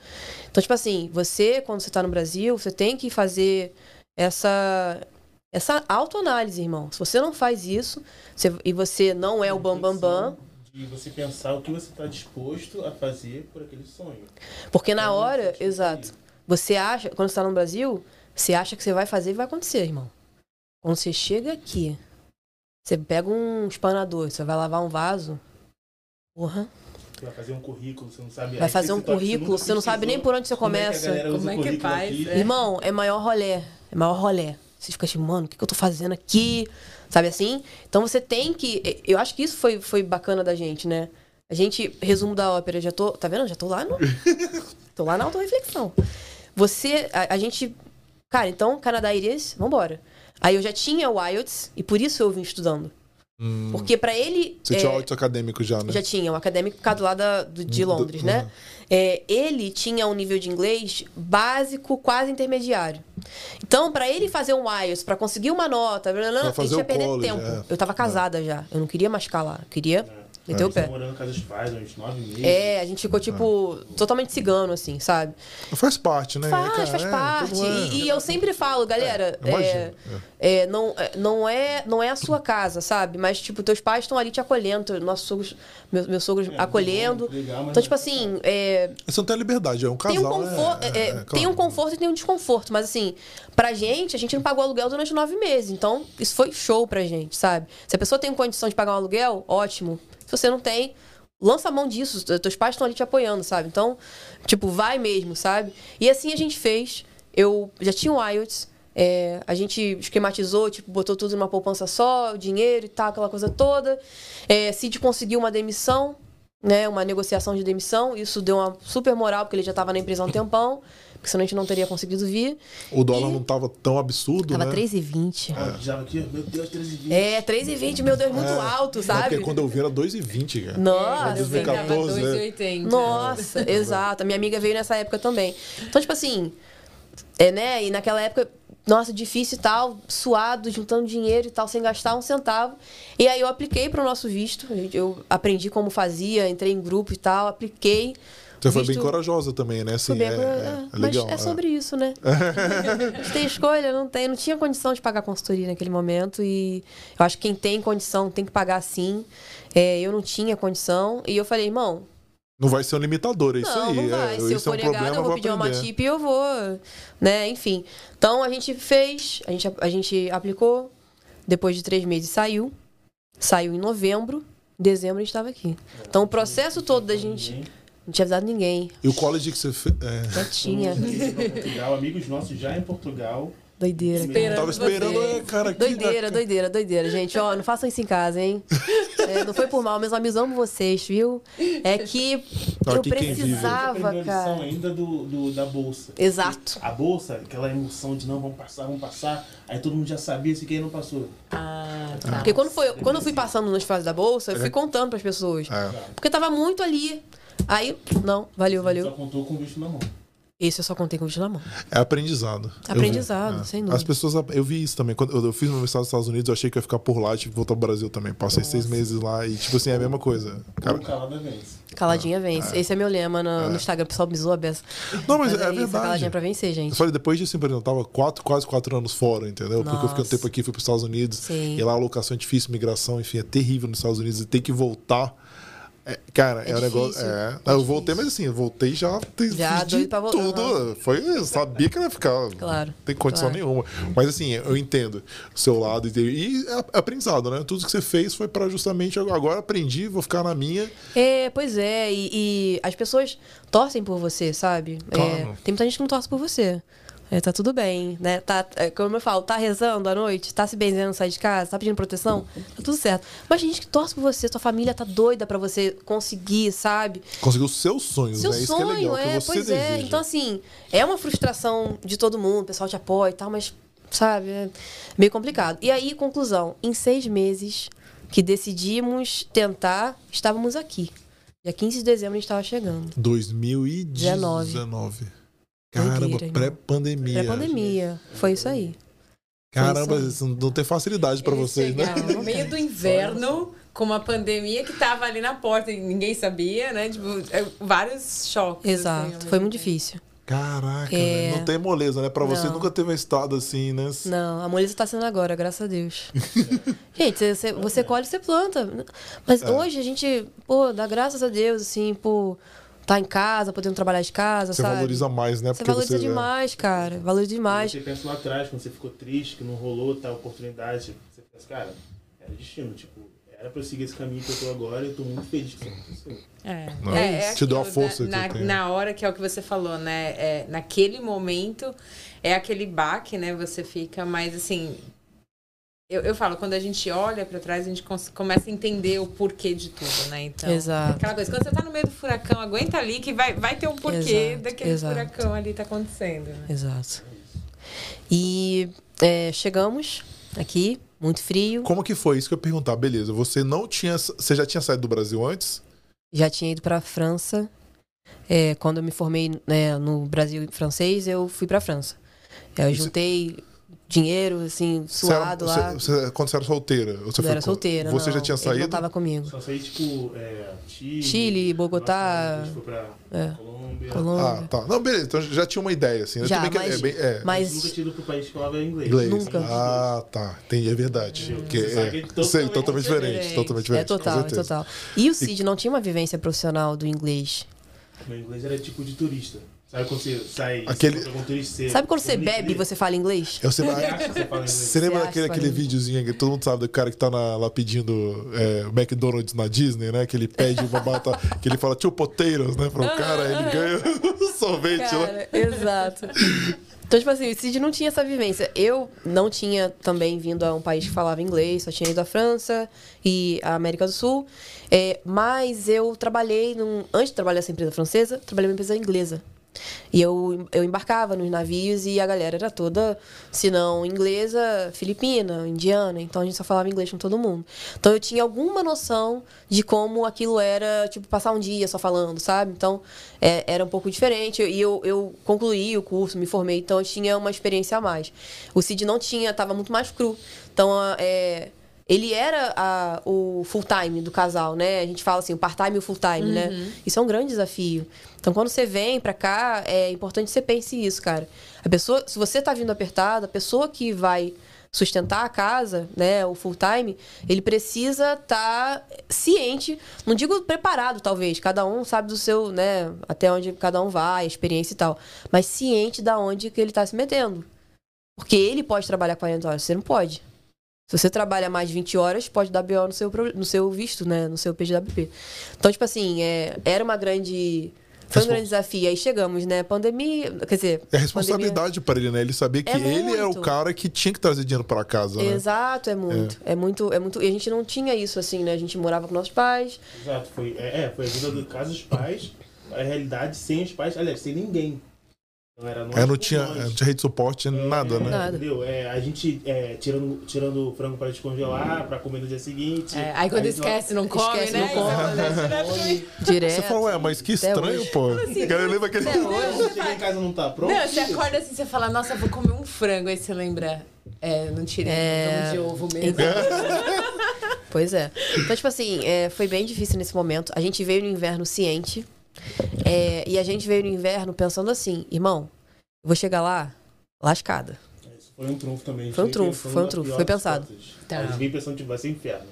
Então, tipo assim, você, quando você tá no Brasil, você tem que fazer essa essa autoanálise, irmão. Se você não faz isso, você- e você não é o bambambam, bam, bam, De você pensar o que você está disposto a fazer por aquele sonho. porque na É, hora, exato, você acha, quando você tá no Brasil, você acha que você vai fazer e vai acontecer, irmão. Quando você chega aqui, você pega um espanador, você vai lavar um vaso, porra, Você vai fazer um currículo, você não sabe. vai fazer um toca, currículo, você não sabe nem por onde você como é que começa. Como é que faz, aqui. é. Irmão, é maior rolé. É maior rolé. Você fica assim, mano, o que, que eu tô fazendo aqui? Sabe assim? Então você tem que. Eu acho que isso foi, foi bacana da gente, né? A gente, resumo da ópera, já tô. Tá vendo? Já tô lá no. tô lá na autorreflexão. Você. A, a gente. Cara, então, Canadá Iris, vambora. Aí eu já tinha o IELTS e por isso eu vim estudando. Hum, Porque pra ele. você é, tinha áudio acadêmico já, né? já tinha, o acadêmico ficado lá da, do- de Do- Londres, né? uhum. É, ele tinha um nível de inglês básico, quase intermediário. Então, pra ele fazer um IELTS, pra conseguir uma nota, blá, blá, blá, ele tinha perder college, tempo. é. Eu tava casada já. Eu não queria mais ficar lá. Eu queria meter o Você tá pé. morando na casa dos pais uns nove meses. É, a gente ficou, tipo, totalmente cigano, assim, sabe? Faz parte, né? Faz, cara? faz É, parte. mundo é. E, e eu sempre falo, galera, É, é, é, não, é, não, é, não é a sua casa, sabe? Mas, tipo, teus pais estão ali te acolhendo, nossos sogros, meus, meus sogros acolhendo. legal, mas então, tipo assim, é, Você não tem liberdade, é um casal. tem um conforto, é, é, é, é, claro. tem um conforto e tem um desconforto, mas assim, pra gente, a gente não pagou aluguel durante nove meses, então isso foi show pra gente, sabe? Se a pessoa tem condição de pagar um aluguel, ótimo. Se você não tem, lança a mão disso, te- teus pais estão ali te apoiando, sabe? Então, tipo, vai mesmo, sabe? E assim a gente fez. Eu já tinha o IELTS, é, a gente esquematizou, tipo, botou tudo numa poupança só, o dinheiro e tal, aquela coisa toda. É, Cid conseguiu uma demissão, né, uma negociação de demissão. Isso deu uma super moral, porque ele já estava na empresa há um tempão, porque senão a gente não teria conseguido vir. O dólar E- não tava tão absurdo, Tava né? 3,20. Ah, já aqui, meu Deus, 13 É, 3,20, meu Deus, muito É. alto, Não, sabe? porque quando eu vi era 2,20, cara. Nossa, Eu vi Pegava 2014, né? 2,80. Nossa, exato. A minha amiga veio nessa época também. Então, tipo assim, é, né? E naquela época, nossa, difícil e tal, suado, juntando dinheiro e tal, sem gastar um centavo. E aí eu apliquei para o nosso visto. Eu aprendi como fazia, entrei em grupo e tal, apliquei. Você foi bem corajosa também, né? Assim, bem é, é, é, é mas legal. é sobre isso, né? A gente tem escolha, não tem, não tinha condição de pagar consultoria naquele momento e eu acho que quem tem condição tem que pagar sim. É, eu não tinha condição e eu falei, irmão, Não vai ser um limitador, é isso não, aí. não vai. é, Se eu isso é for um negado, problema, eu vou pedir uma aprender. tip e eu vou, né? Enfim. Então a gente fez, a gente, a gente aplicou, depois de três meses saiu, saiu em novembro, em dezembro a gente estava aqui. Então o processo todo da gente, não tinha avisado ninguém, E o college que você fez. É, já tinha. Portugal, amigos nossos já em Portugal. Doideira. Esperando tava esperando, é, cara. que- Doideira, doideira, doideira, gente. Ó, não façam isso em casa, hein? É, não foi por mal, meus amigos amam vocês, viu? É que Não, eu vive. precisava, lição cara. ainda do, do- da bolsa. Exato. A bolsa, aquela emoção de não, vamos passar, vamos passar. Aí todo mundo já sabia se quem não passou. Ah, tá. Porque quando, foi, quando eu fui passando nas fases da bolsa, eu fui contando pras pessoas. É. Porque tava muito ali. Aí, não, valeu, Só valeu. contou com o bicho na mão. Esse eu só contei com o vídeo na mão. É aprendizado. Eu vi. Aprendizado, É. sem dúvida. As pessoas, eu vi isso também. Quando eu, eu fiz meu mestrado nos Estados Unidos, eu achei que eu ia ficar por lá, tive que voltar pro Brasil também. Passei seis meses lá e, tipo assim, é a mesma coisa. Cara, calada vence. Caladinha vence. Esse é meu lema no, no Instagram. O pessoal me zoa a beça. Não, mas, é, isso, a verdade. caladinha pra vencer, Eu gente. falei, depois disso, eu tava quatro, quase quatro anos fora, entendeu? Porque eu fiquei um Nossa. tempo aqui, fui pros Estados Unidos. Sim. E lá a locação é difícil, migração, enfim, é terrível nos Estados Unidos. E ter que voltar. É, cara, é, É um negócio. É, é eu voltei, mas assim, eu voltei já. Já doido pra voltar, Tudo. Foi, eu sabia que ia ficar. Claro, Não tem condição claro. nenhuma. Mas assim, eu entendo o seu lado. E, e é aprendizado, né? Tudo que você fez foi para justamente agora aprendi, vou ficar na minha. É, pois é. E, e as pessoas torcem por você, sabe? É, Claro. tem muita gente que não torce por você. É, tá tudo bem, né? Tá, é, como eu falo, tá rezando à noite, tá se benzendo, sai de casa, tá pedindo proteção, tá tudo certo. Mas tem gente que torce por você, sua família tá doida pra você conseguir, sabe? Conseguiu os seus sonhos, Seu né? Isso sonho, que é legal, é, que você pois deseja. é. Então, assim, é uma frustração de todo mundo, o pessoal te apoia e tal, mas, sabe, é meio complicado. E aí, conclusão, em seis meses que decidimos tentar, estávamos aqui. Dia 15 de dezembro a gente estava chegando. 2019. Caramba, pré-pandemia. Pré-pandemia. Foi isso aí. Caramba, isso isso não tem facilidade pra Eles vocês, né? No meio do inverno, com uma pandemia que tava ali na porta e ninguém sabia, né? Tipo, é, vários choques. assim, Exato. mesmo Foi muito difícil. Caraca, É. né? não tem moleza, né? Pra você Não. nunca teve um estado assim, né? Não, a moleza tá sendo agora, graças a Deus. gente, você, você, você colhe, você planta. Mas É. hoje a gente, pô, dá graças a Deus, assim, por tá em casa, podendo trabalhar de casa, Você sabe? valoriza mais, né? Você valoriza é. demais, cara. Valoriza demais. Você pensa lá atrás, quando você ficou triste, que não rolou tal oportunidade, tipo, você pensa, cara, era destino, tipo, era pra eu seguir esse caminho que eu tô agora e eu tô muito feliz que isso aconteceu. É, Não, é, é te deu a aquilo, força na, que na, na hora que é o que você falou, né? É, naquele momento é aquele baque, né? Você fica mais assim. Eu, eu falo, quando a gente olha pra trás, a gente começa a entender o porquê de tudo, né? Então, Exato. aquela coisa, quando você tá no meio do furacão, aguenta ali que vai, vai ter um porquê Exato, daquele exato. furacão ali tá acontecendo, né? Exato. E é, chegamos aqui, muito frio. Como que foi? Isso que eu ia perguntar. Beleza, você não tinha. Você já tinha saído do Brasil antes? Já tinha ido pra França. É, quando eu me formei né, no Brasil francês, eu fui pra França. É, Eu juntei dinheiro, assim, Você era- suado você- lá. você- quando você era solteira? Você eu foi era com- solteira. Você já não. tinha Ele não saído? tava comigo. Só saí, tipo, é, Chile, Chile, Bogotá, Nossa, a gente foi pra é. Colômbia. Colômbia. Ah, tá. Não, beleza. Então já tinha uma ideia, assim. Eu Já, também que- mas- é bem- é, mas- Mas nunca tinha ido pro país que falava inglês. inglês. Nunca. Ah, tá. Entendi, é verdade. Porque, é, que é totalmente sei, totalmente diferente. diferente. Totalmente É diferente. com total, é total. E o Cid não tinha uma vivência profissional do inglês. Meu inglês era tipo de turista. Sabe quando você sai Aquele- você um Sabe quando você bebe e você fala inglês? Eu sei, Você você fala inglês? Você lembra Você daquele acha, aquele Fabinho? videozinho que todo mundo sabe do cara que tá na- lá pedindo é, McDonald's na Disney, né? Que ele pede uma batata, que ele fala two potatoes, né? Pro cara, ele ganha sorvete lá. Cara, exato. Então, tipo assim, o Cid não tinha essa vivência. Eu não tinha também vindo a um país que falava inglês, só tinha ido à França e à América do Sul. É, mas eu trabalhei, num, antes de trabalhar nessa empresa francesa, trabalhei numa empresa inglesa. E eu, eu embarcava nos navios e a galera era toda, se não inglesa, filipina, indiana. Então a gente só falava inglês com todo mundo. Então eu tinha alguma noção de como aquilo era, tipo, passar um dia só falando, sabe? Então é, era um pouco diferente. E eu, eu concluí o curso, me formei, então eu tinha uma experiência a mais. O Cid não tinha, tava muito mais cru. Então, é, ele era a- o full time do casal, né? A gente fala assim, o part-time e o full time, né? Isso é um grande desafio. Então, quando você vem pra cá, é importante que você pense isso, cara. A pessoa, se você tá vindo apertado, a pessoa que vai sustentar a casa, né, o full time, ele precisa estar ciente, não digo preparado talvez, cada um sabe do seu, né, até onde cada um vai, a experiência e tal, mas ciente da onde que ele tá se metendo. Porque ele pode trabalhar 40 horas, você não pode. Se você trabalha mais de 20 horas, pode dar BO no seu, no seu visto, né? No seu PGWP. Então, tipo assim, é, era uma grande. Foi um grande desafio. Aí chegamos, né? Pandemia. Quer dizer. É responsabilidade para ele, né? Ele sabia que É ele era o cara que tinha que trazer dinheiro para casa, né? Exato, é muito. É. muito. É muito. E a gente não tinha isso, assim, né? A gente morava com nossos pais. Exato, foi, é, é, foi a vida do casa dos pais, a realidade sem os pais, aliás, sem ninguém. Então era nós É, não tinha, nós. não tinha rede de suporte, nada, né? Nada. Entendeu? É, a gente é, tirando, tirando o frango para descongelar, para comer no dia seguinte. É, aí quando Aí esquece, não come, Esquece, né? não come. come. Direto. Você fala, ué, mas que estranho, pô. Cara, lembra aquele. Hoje. Quando chegar em casa não tá pronto. Não, você acorda assim, você fala, nossa, vou comer um frango. Aí você lembra, é, não tirei É. é... de ovo mesmo. Pois é. Então, tipo assim, é, foi bem difícil nesse momento. A gente veio no inverno ciente. É, e a gente veio no inverno pensando assim, irmão, eu vou chegar lá lascada. Isso foi um trunfo também. Foi um trunfo, foi um trunfo, foi pensado. Tá. A gente veio pensando que vai ser inferno.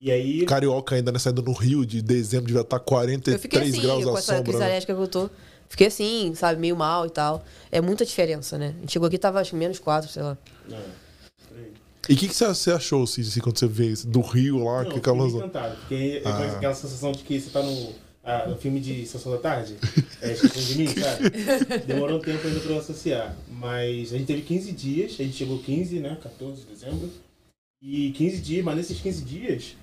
E aí, Carioca ainda, né? Saindo no Rio de dezembro, devia estar Eu fiquei 43 assim, graus com essa crise sombra. né? alérgica que eu tô. Fiquei assim, sabe, meio mal e tal. É muita diferença, né? A gente chegou aqui tava acho que menos 4, sei lá. É. E o que, que você- achou, Cici, quando você vê isso? do Rio lá, Não, que eu calor. fiquei encantado, porque é Ah. aquela sensação de que você tá no, ah, o filme de Sessão da Tarde? É, de mim, sabe? Demorou um tempo ainda pra eu associar. Mas a gente teve 15 dias, a gente chegou 15, né? 14 de dezembro. E 15 dias, mas nesses 15 dias,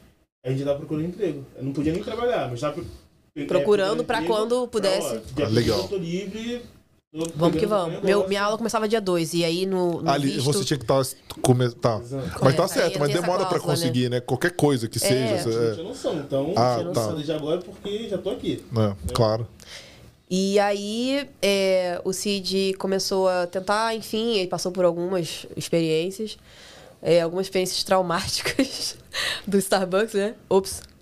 a gente tava procurando emprego. Eu não podia nem trabalhar, mas tava é, Procurando pra quando pudesse. Dia Ah, legal. Eu tô livre. Vamos que vamos. Meu, minha aula começava dia 2, e aí no, no Ali, visto... você tinha que estar. tá. Exato. Mas tá aí certo, mas demora pra né? conseguir, né? Qualquer coisa que seja. É. você- Eu tinha noção, então Ah, tinha tá. de agora porque já tô aqui. É, claro. E aí é, o Cid começou a tentar, enfim, ele passou por algumas experiências. é, algumas experiências traumáticas do Starbucks, né? Ops.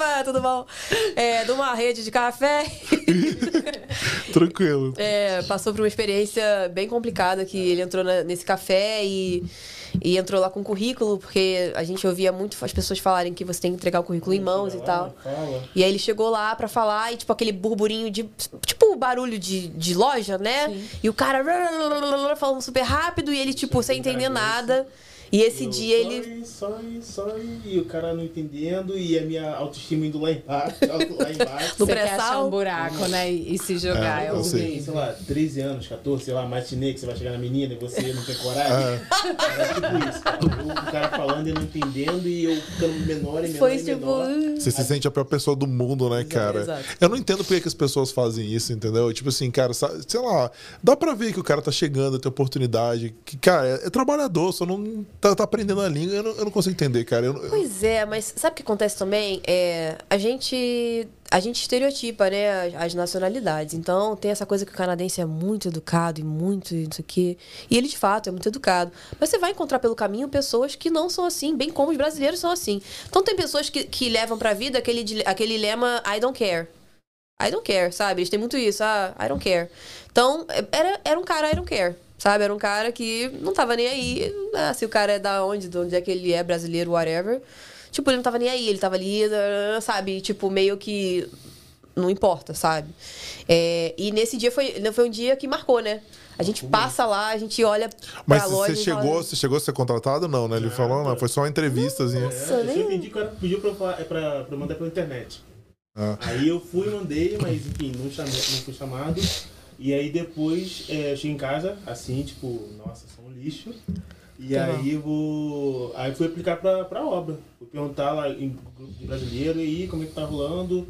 Opa, tudo bom? É, de uma rede de café. Tranquilo. É, passou por uma experiência bem complicada que ele entrou na- nesse café e, e entrou lá com currículo, porque a gente ouvia muito as pessoas falarem que você tem que entregar o currículo em mãos e tal. E aí ele chegou lá pra falar e, tipo, aquele burburinho de. Tipo, barulho de, de loja, né? E o cara falando super rápido e ele, tipo, sem entender nada. E esse Eu, dia ele. Sorry, sorry, sorry. E o cara não entendendo e a minha autoestima indo lá embaixo, lá embaixo. No um buraco, né? E, e se jogar. É, É, eu sei. Sei lá, 13 anos, 14, sei lá, matinê, que você vai chegar na menina e você não tem coragem. É. É tipo isso, cara. Eu, o cara falando e não entendendo e eu ficando menor e menor Foi e tipo. menor. Você se sente a pior pessoa do mundo, né, cara? exato. Eu não entendo por que as pessoas fazem isso, entendeu? Tipo assim, cara, sei lá, dá pra ver que o cara tá chegando, tem oportunidade. Que, cara, é, é trabalhador, só não tá, tá aprendendo a língua. Eu não, eu não consigo entender, cara. Eu, Pois é, mas sabe o que acontece também? É, a gente a gente estereotipa, né, as, nacionalidades. Então, tem essa coisa que o canadense é muito educado e muito não sei o quê. E ele, de fato, é muito educado. Mas você vai encontrar pelo caminho pessoas que não são assim, bem como os brasileiros são assim. Então, tem pessoas que, que levam pra vida aquele, aquele lema I don't care. I don't care, sabe? Eles têm muito isso, ah, I don't care. Então, era, era um cara I don't care, sabe? Era um cara que não tava nem aí. Ah, se o cara é da onde, de onde é que ele é, brasileiro, whatever. Tipo, ele não tava nem aí, ele tava ali, sabe? Tipo, meio que. Não importa, sabe? É, e nesse dia foi, foi um dia que marcou, né? A gente passa lá, a gente olha Mas pra loja. você e fala, chegou, você chegou a ser contratado? Não, né? Ele falou, não, foi só uma entrevistazinha. Nossa, É, eu nem- cara pediu pra, eu é pra, pra eu mandar pela internet. Ah. Aí eu fui, mandei, mas enfim, não, chamei, não fui chamado. E aí depois é, eu cheguei em casa, assim, tipo, nossa, sou um lixo. E Tá aí eu vou. Aí fui aplicar pra, pra obra. Fui perguntar lá em grupo de brasileiro, e aí, como é que tá rolando?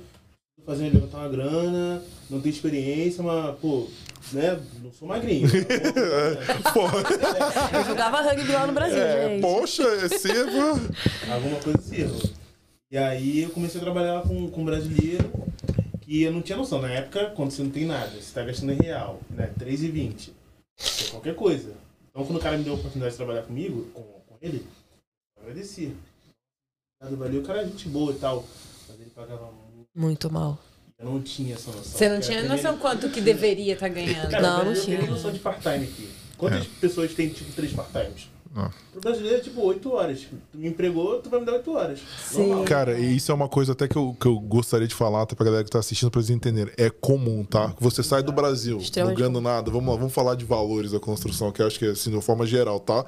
Tô fazendo levantar uma grana, não tenho experiência, mas, pô, né, não sou magrinho. pô, Porra, Eu jogava rugby lá no Brasil, é, gente. poxa, é. Alguma coisa assim. E aí eu comecei a trabalhar com, com brasileiro que eu não tinha noção. Na época, quando você não tem nada, você tá gastando em real, né? 3,20. É qualquer coisa. Então quando o cara me deu a oportunidade de trabalhar comigo, com, com ele, eu agradeci. Valeu, o cara é gente boa e tal. Mas ele pagava muito. Muito mal. Eu não tinha essa noção. Você não tinha noção primeira- quanto que deveria estar ganhando. Cara, Não, eu não tenho tinha. noção de part-time aqui. Quantas pessoas têm, tipo, três part-times? Não. Pro brasileiro é tipo 8 horas. Tu me empregou, tu vai me dar 8 horas. Sim. Normal. Cara, e isso é uma coisa até que eu, que eu gostaria de falar até pra galera que tá assistindo pra eles entenderem. É comum, tá? Você sai do Brasil, não ganhando nada. Vamos lá, vamos falar de valores da construção, que eu acho que é assim, de uma forma geral, tá?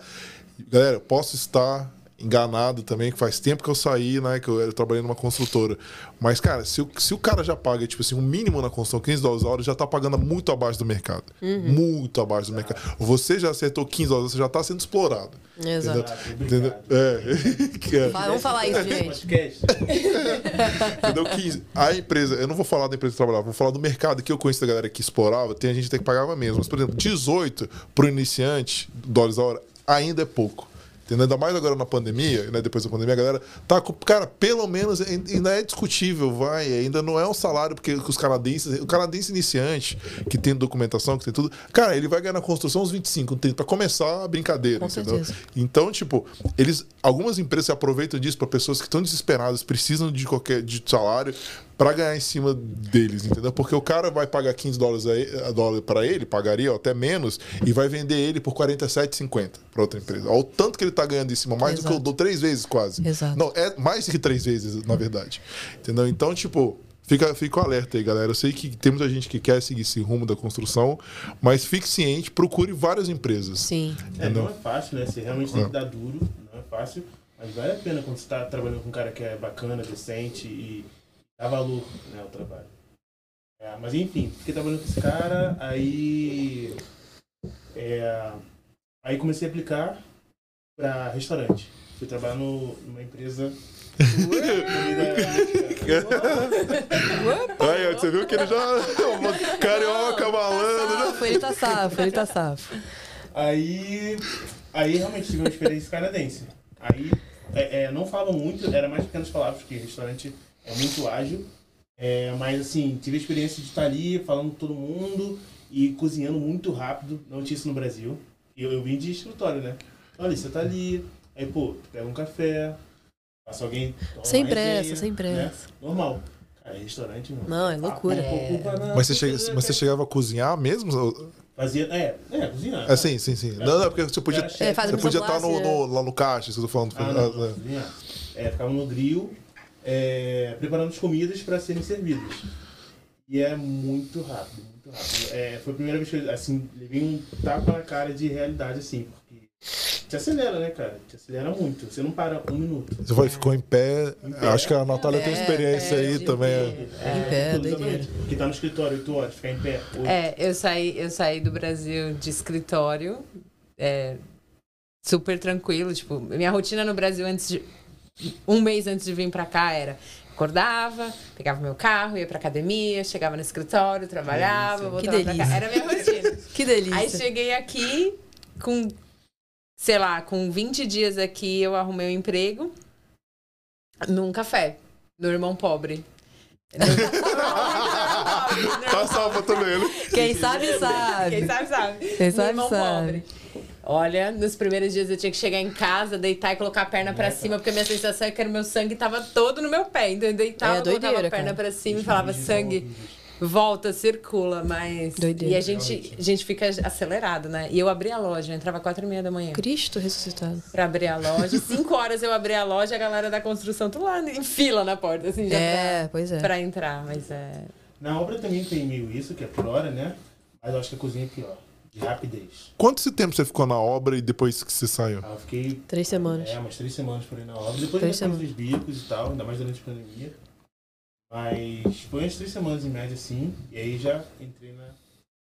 Galera, posso estar enganado também, que faz tempo que eu saí, né? Que eu, eu trabalhei numa construtora. Mas, cara, se o, se o cara já paga, tipo assim, um mínimo na construção, 15 dólares a hora, já tá pagando muito abaixo do mercado. Muito abaixo do mercado. Você já acertou 15 dólares, você já tá sendo explorado. Exato. Ah, Entendeu? obrigado. É. Que é. Vamos falar isso, gente. Entendeu? Que a empresa, eu não vou falar da empresa que trabalhava, vou falar do mercado que eu conheço da galera que explorava, tem a gente até que pagava mesmo. Mas, por exemplo, 18 pro iniciante, dólares a hora, ainda é pouco. Entendeu? Ainda mais agora na pandemia, né? Depois da pandemia, a galera tá com. Cara, pelo menos ainda é discutível, vai. Ainda não é um salário, porque os canadenses. O canadense iniciante, que tem documentação, que tem tudo. Cara, ele vai ganhar na construção uns 25, 30, pra começar a brincadeira, Com entendeu? certeza. Então, tipo, eles. Algumas empresas se aproveitam disso para pessoas que estão desesperadas, precisam de qualquer de salário para ganhar em cima deles, entendeu? Porque o cara vai pagar 15 dólares a, a dólar para ele, pagaria ó, até menos, e vai vender ele por 47,50 para outra empresa. Olha o tanto que ele tá ganhando em cima, mais do que eu Exato. dou três vezes quase. Exato. Não, é mais que três vezes, na verdade. Entendeu? Então, tipo, fica, fica o alerta aí, galera. Eu sei que tem muita gente que quer seguir esse rumo da construção, mas fique ciente, procure várias empresas. Sim. É, não é fácil, né? Você realmente É. tem que dar duro, não é fácil. Mas vale a pena quando você tá trabalhando com um cara que é bacana, decente e dar valor né, ao trabalho. É, mas enfim, fiquei trabalhando com esse cara, aí. é, aí comecei a aplicar para restaurante. Fui trabalhar no, numa empresa. Aí, você viu que ele já. Uma carioca malandro, né? Safo, ele tá safo, ele tá safo. Aí, aí realmente tive uma experiência canadense. Aí é, é, não falava muito, era mais pequenas palavras, porque restaurante é muito ágil. É, mas assim, tive a experiência de estar ali falando com todo mundo e cozinhando muito rápido. Não tinha isso no Brasil. E eu, eu vim de escritório, né? Olha, você tá ali, aí pô, pega um café, passa alguém. toma Sem pressa, resenha, sem pressa. né? Normal. Cara, é restaurante, mano. Não, é loucura. Papo, Mas você, chega- mas você chegava a cozinhar mesmo? Fazia. É, é, cozinhar. É, sim, sim, sim. Não, não, porque você podia, Era É, faz você podia estar no, no- lá no caixa, isso que eu tô falando. Ah, não, não, Ah, é. cozinhar. É, ficava no grill, é, preparando as comidas para serem servidas. E é muito rápido, muito rápido. É, foi a primeira vez que eu, assim, levei um tapa na cara de realidade, assim, porque te acelera, né, cara? Te acelera muito. Você não para um minuto. Você foi, ficou em pé. Em pé. Acho que a Natália tem É, experiência é, aí de também. pé. Em pé, doideira. Porque tá no escritório 8 horas, ficar em pé. oito. É, eu saí, eu saí do Brasil de escritório, é, super tranquilo. Tipo, minha rotina no Brasil antes de. Um mês antes de vir pra cá era. Acordava, pegava meu carro, ia pra academia, chegava no escritório, trabalhava, delícia. voltava Que pra delícia. cá. Era a minha rotina. Que delícia. Aí cheguei aqui com, sei lá, com 20 dias aqui eu arrumei um emprego num café, no irmão pobre. Tá salva também, né? Quem sabe, sabe. Quem sabe, sabe. Quem No sabe, irmão sabe. pobre. Olha, nos primeiros dias eu tinha que chegar em casa, deitar e colocar a perna pra cima, porque a minha sensação é que era o meu sangue tava todo no meu pé. Então eu deitava, É, colocava a doideira, perna pra cima e falava sangue, volta, circula, mas. Doideira. E a gente, a gente fica acelerado, né? E eu abri a loja, eu entrava às quatro e meia da manhã. Cristo ressuscitado. Pra abrir a loja. Cinco horas eu abri a loja, a galera da construção tô lá em fila na porta, assim, já É, pois é. pra, pra entrar. Mas é. Na obra também tem meio isso, que é por hora, né? Mas eu acho que a cozinha é pior. De rapidez. Quanto tempo você ficou na obra e depois que você saiu? Aí eu fiquei Três semanas. É, umas três semanas por aí na obra. Depois Três ainda fiz os bicos e tal, ainda mais durante a pandemia. Mas foi umas três semanas em média, assim. E aí já entrei na.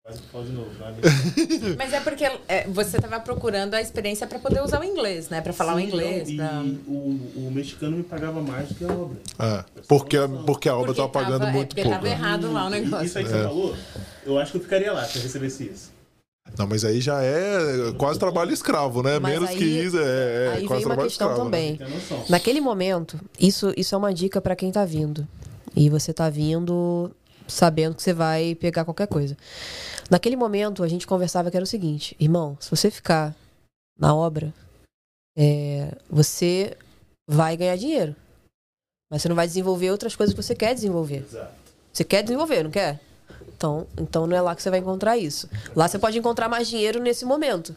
Quase que falo de novo, minha- Mas é porque é, você tava procurando a experiência pra poder usar o inglês, né? Pra falar o Sim, inglês. não, pra- E o, o mexicano me pagava mais do que a obra. É, porque, porque a obra Porque tava pagando é, muito porque pouco. tava errado lá o E- negócio. Isso aí que É. você falou, eu acho que eu ficaria lá se eu recebesse isso. Não, mas aí já é quase trabalho escravo, né? Mas Menos aí- que isso, é, é aí quase vem uma trabalho questão escravo. né? também. Noção. Naquele momento, isso, isso é uma dica pra quem tá vindo. E você tá vindo sabendo que você vai pegar qualquer coisa. Naquele momento, a gente conversava que era o seguinte: irmão, se você ficar na obra, é, você vai ganhar dinheiro. Mas você não vai desenvolver outras coisas que você quer desenvolver. Exato. Você quer desenvolver, não quer? Então, então não é lá que você vai encontrar isso. Lá você pode encontrar mais dinheiro nesse momento.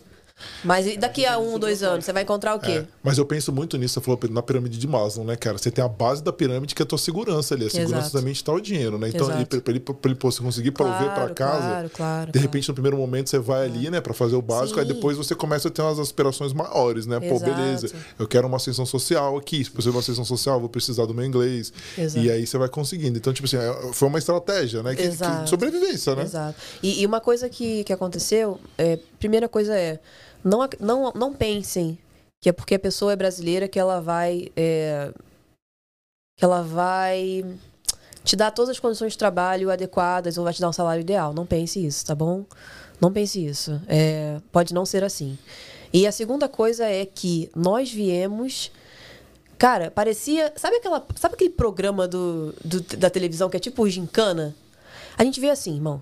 Mas e daqui a um, dois anos, você vai encontrar o quê? É, mas eu penso muito nisso, você falou na pirâmide de Maslow, né, cara? Você tem a base da pirâmide que é a tua segurança ali. A segurança Exato. também está o dinheiro, né? Então, ele, pra ele, pra ele pô, você conseguir prover Claro, pra casa, Claro, claro. de claro. repente no primeiro momento você vai ali, né, pra fazer o básico, aí Sim. depois você começa a ter umas aspirações maiores, né? Pô, Exato. beleza, eu quero uma ascensão social aqui. Se de uma ascensão social, vou precisar do meu inglês. Exato. E aí você vai conseguindo. Então, tipo assim, é- foi uma estratégia, né? Que, que- sobrevivência, né? Exato. E, e uma coisa que, que aconteceu, é, primeira coisa é, não, não, não pensem que é porque a pessoa é brasileira que ela vai. é, que ela vai te dar todas as condições de trabalho adequadas ou vai te dar um salário ideal. Não pense isso, tá bom? Não pense isso. É, pode não ser assim. E a segunda coisa é que nós viemos. Cara, parecia. Sabe, aquela, sabe aquele programa do, do- da televisão que é tipo gincana? A gente vê assim, irmão.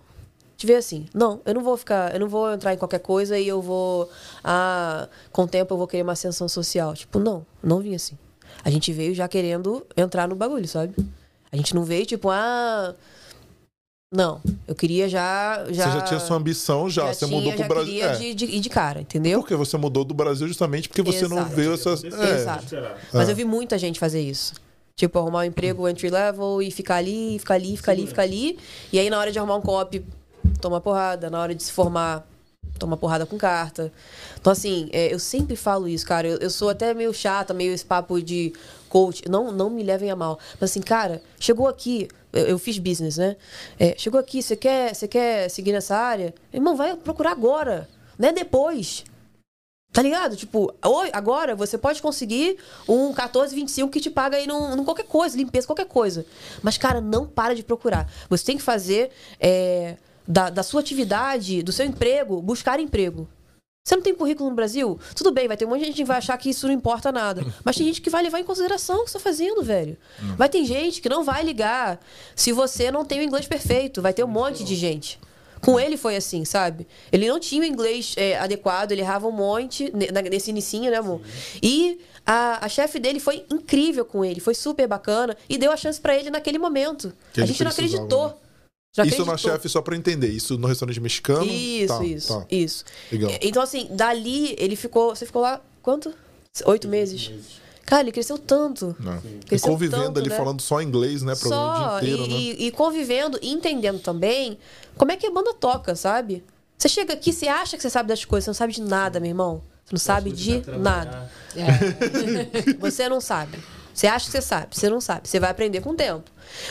Gente vê assim. Não, eu não vou ficar. Eu não vou entrar em qualquer coisa e eu vou. Ah, com o tempo eu vou querer uma ascensão social. Tipo, não, não vim assim. A gente veio já querendo entrar no bagulho, sabe? A gente não veio tipo, ah. Não, eu queria já. já Você já tinha sua ambição, já. já você tinha, mudou pro Brasil. queria É. de, de, ir de cara, entendeu? Porque você mudou do Brasil justamente porque você não Exato. viu essas. É. Exato. Esperar. Mas eu vi muita gente fazer isso. Tipo, arrumar um emprego entry level e ficar ali, ficar ali, ficar ali, ficar ali. E aí, na hora de arrumar um co-op, toma porrada. Na hora de se formar, toma porrada com carta. Então, assim, é, eu sempre falo isso, cara. Eu, eu sou até meio chata, meio esse papo de coach. Não, não me levem a mal. Mas, assim, cara, chegou aqui. Eu, fiz business, né? É, chegou aqui, você quer, você quer seguir nessa área? Irmão, vai procurar agora, não é depois. Tá ligado? Tipo, agora você pode conseguir um 1425 que te paga aí num, num qualquer coisa, limpeza, qualquer coisa. Mas, cara, não para de procurar. Você tem que fazer é, da, da sua atividade, do seu emprego, buscar emprego. Você não tem currículo no Brasil? Tudo bem, vai ter um monte de gente que vai achar que isso não importa nada. Mas tem gente que vai levar em consideração o que você está fazendo, velho. Vai ter gente que não vai ligar se você não tem o inglês perfeito. Vai ter um monte de gente. Com ele foi assim, sabe? Ele não tinha o inglês é, adequado, ele errava um monte nesse inicinho, né, amor? E a, a chefe dele foi incrível com ele, foi super bacana e deu a chance pra ele naquele momento. Que a gente não acreditou. né? Não Isso na chefe, só pra entender. Isso no restaurante mexicano? Isso, Tá, isso, tá. isso. Legal. É, Então, assim, dali ele ficou. Você ficou lá quanto? Oito meses? Cara, ele cresceu tanto. E Cresceu convivendo tanto, ali, né? falando só inglês, né? Pra Só. o dia inteiro, e, né? e- e convivendo e entendendo também como é que a banda toca, sabe? Você chega aqui, você acha que você sabe das coisas, você não sabe de nada, meu irmão. Você não sabe de nada. É. Você não sabe. Você acha que você sabe, você não sabe. Você vai aprender com o tempo.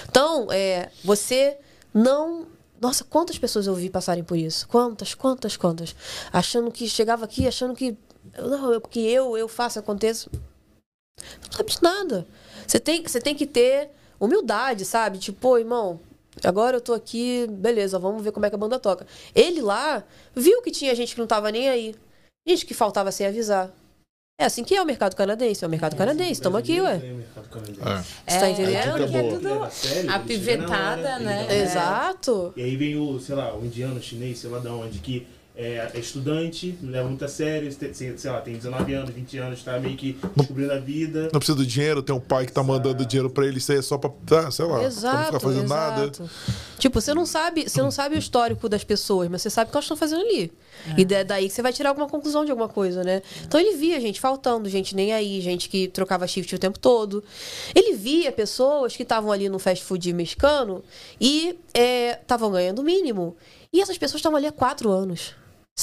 Então, é, você não. Nossa, quantas pessoas eu vi passarem por isso? Quantas, quantas, quantas? Achando que chegava aqui, achando que. Não, eu- que eu, eu faço, aconteça. Não sabe de nada. Você tem, você tem que ter humildade, sabe? Tipo, pô, irmão, agora eu tô aqui, beleza, vamos ver como é que a banda toca. Ele lá viu que tinha gente que não tava nem aí. Gente que faltava sem avisar. É assim que é o mercado canadense, é o mercado canadense. Estamos aqui, ué. É. Você tá entendendo? É, porque é tudo Leva a hora, pivetada, né? uma- Exato. E aí vem o, sei lá, o indiano, o chinês, sei lá de onde, que é, é estudante, não leva muito a sério, sei lá, tem 19 anos, 20 anos, tá meio que descobrindo a vida. Não precisa do dinheiro, tem um pai que tá mandando dinheiro pra ele, isso aí é só pra, tá, sei lá, pra não Exato, ficar fazendo nada. exato. Tipo, você não sabe, você não sabe o histórico das pessoas, mas você sabe o que elas estão fazendo ali. E da- daí que você vai tirar alguma conclusão de alguma coisa, né? Então ele via gente faltando, gente nem aí, gente que trocava shift o tempo todo. Ele via pessoas que estavam ali no fast food mexicano e estavam ganhando o mínimo. E essas pessoas estavam ali há quatro anos.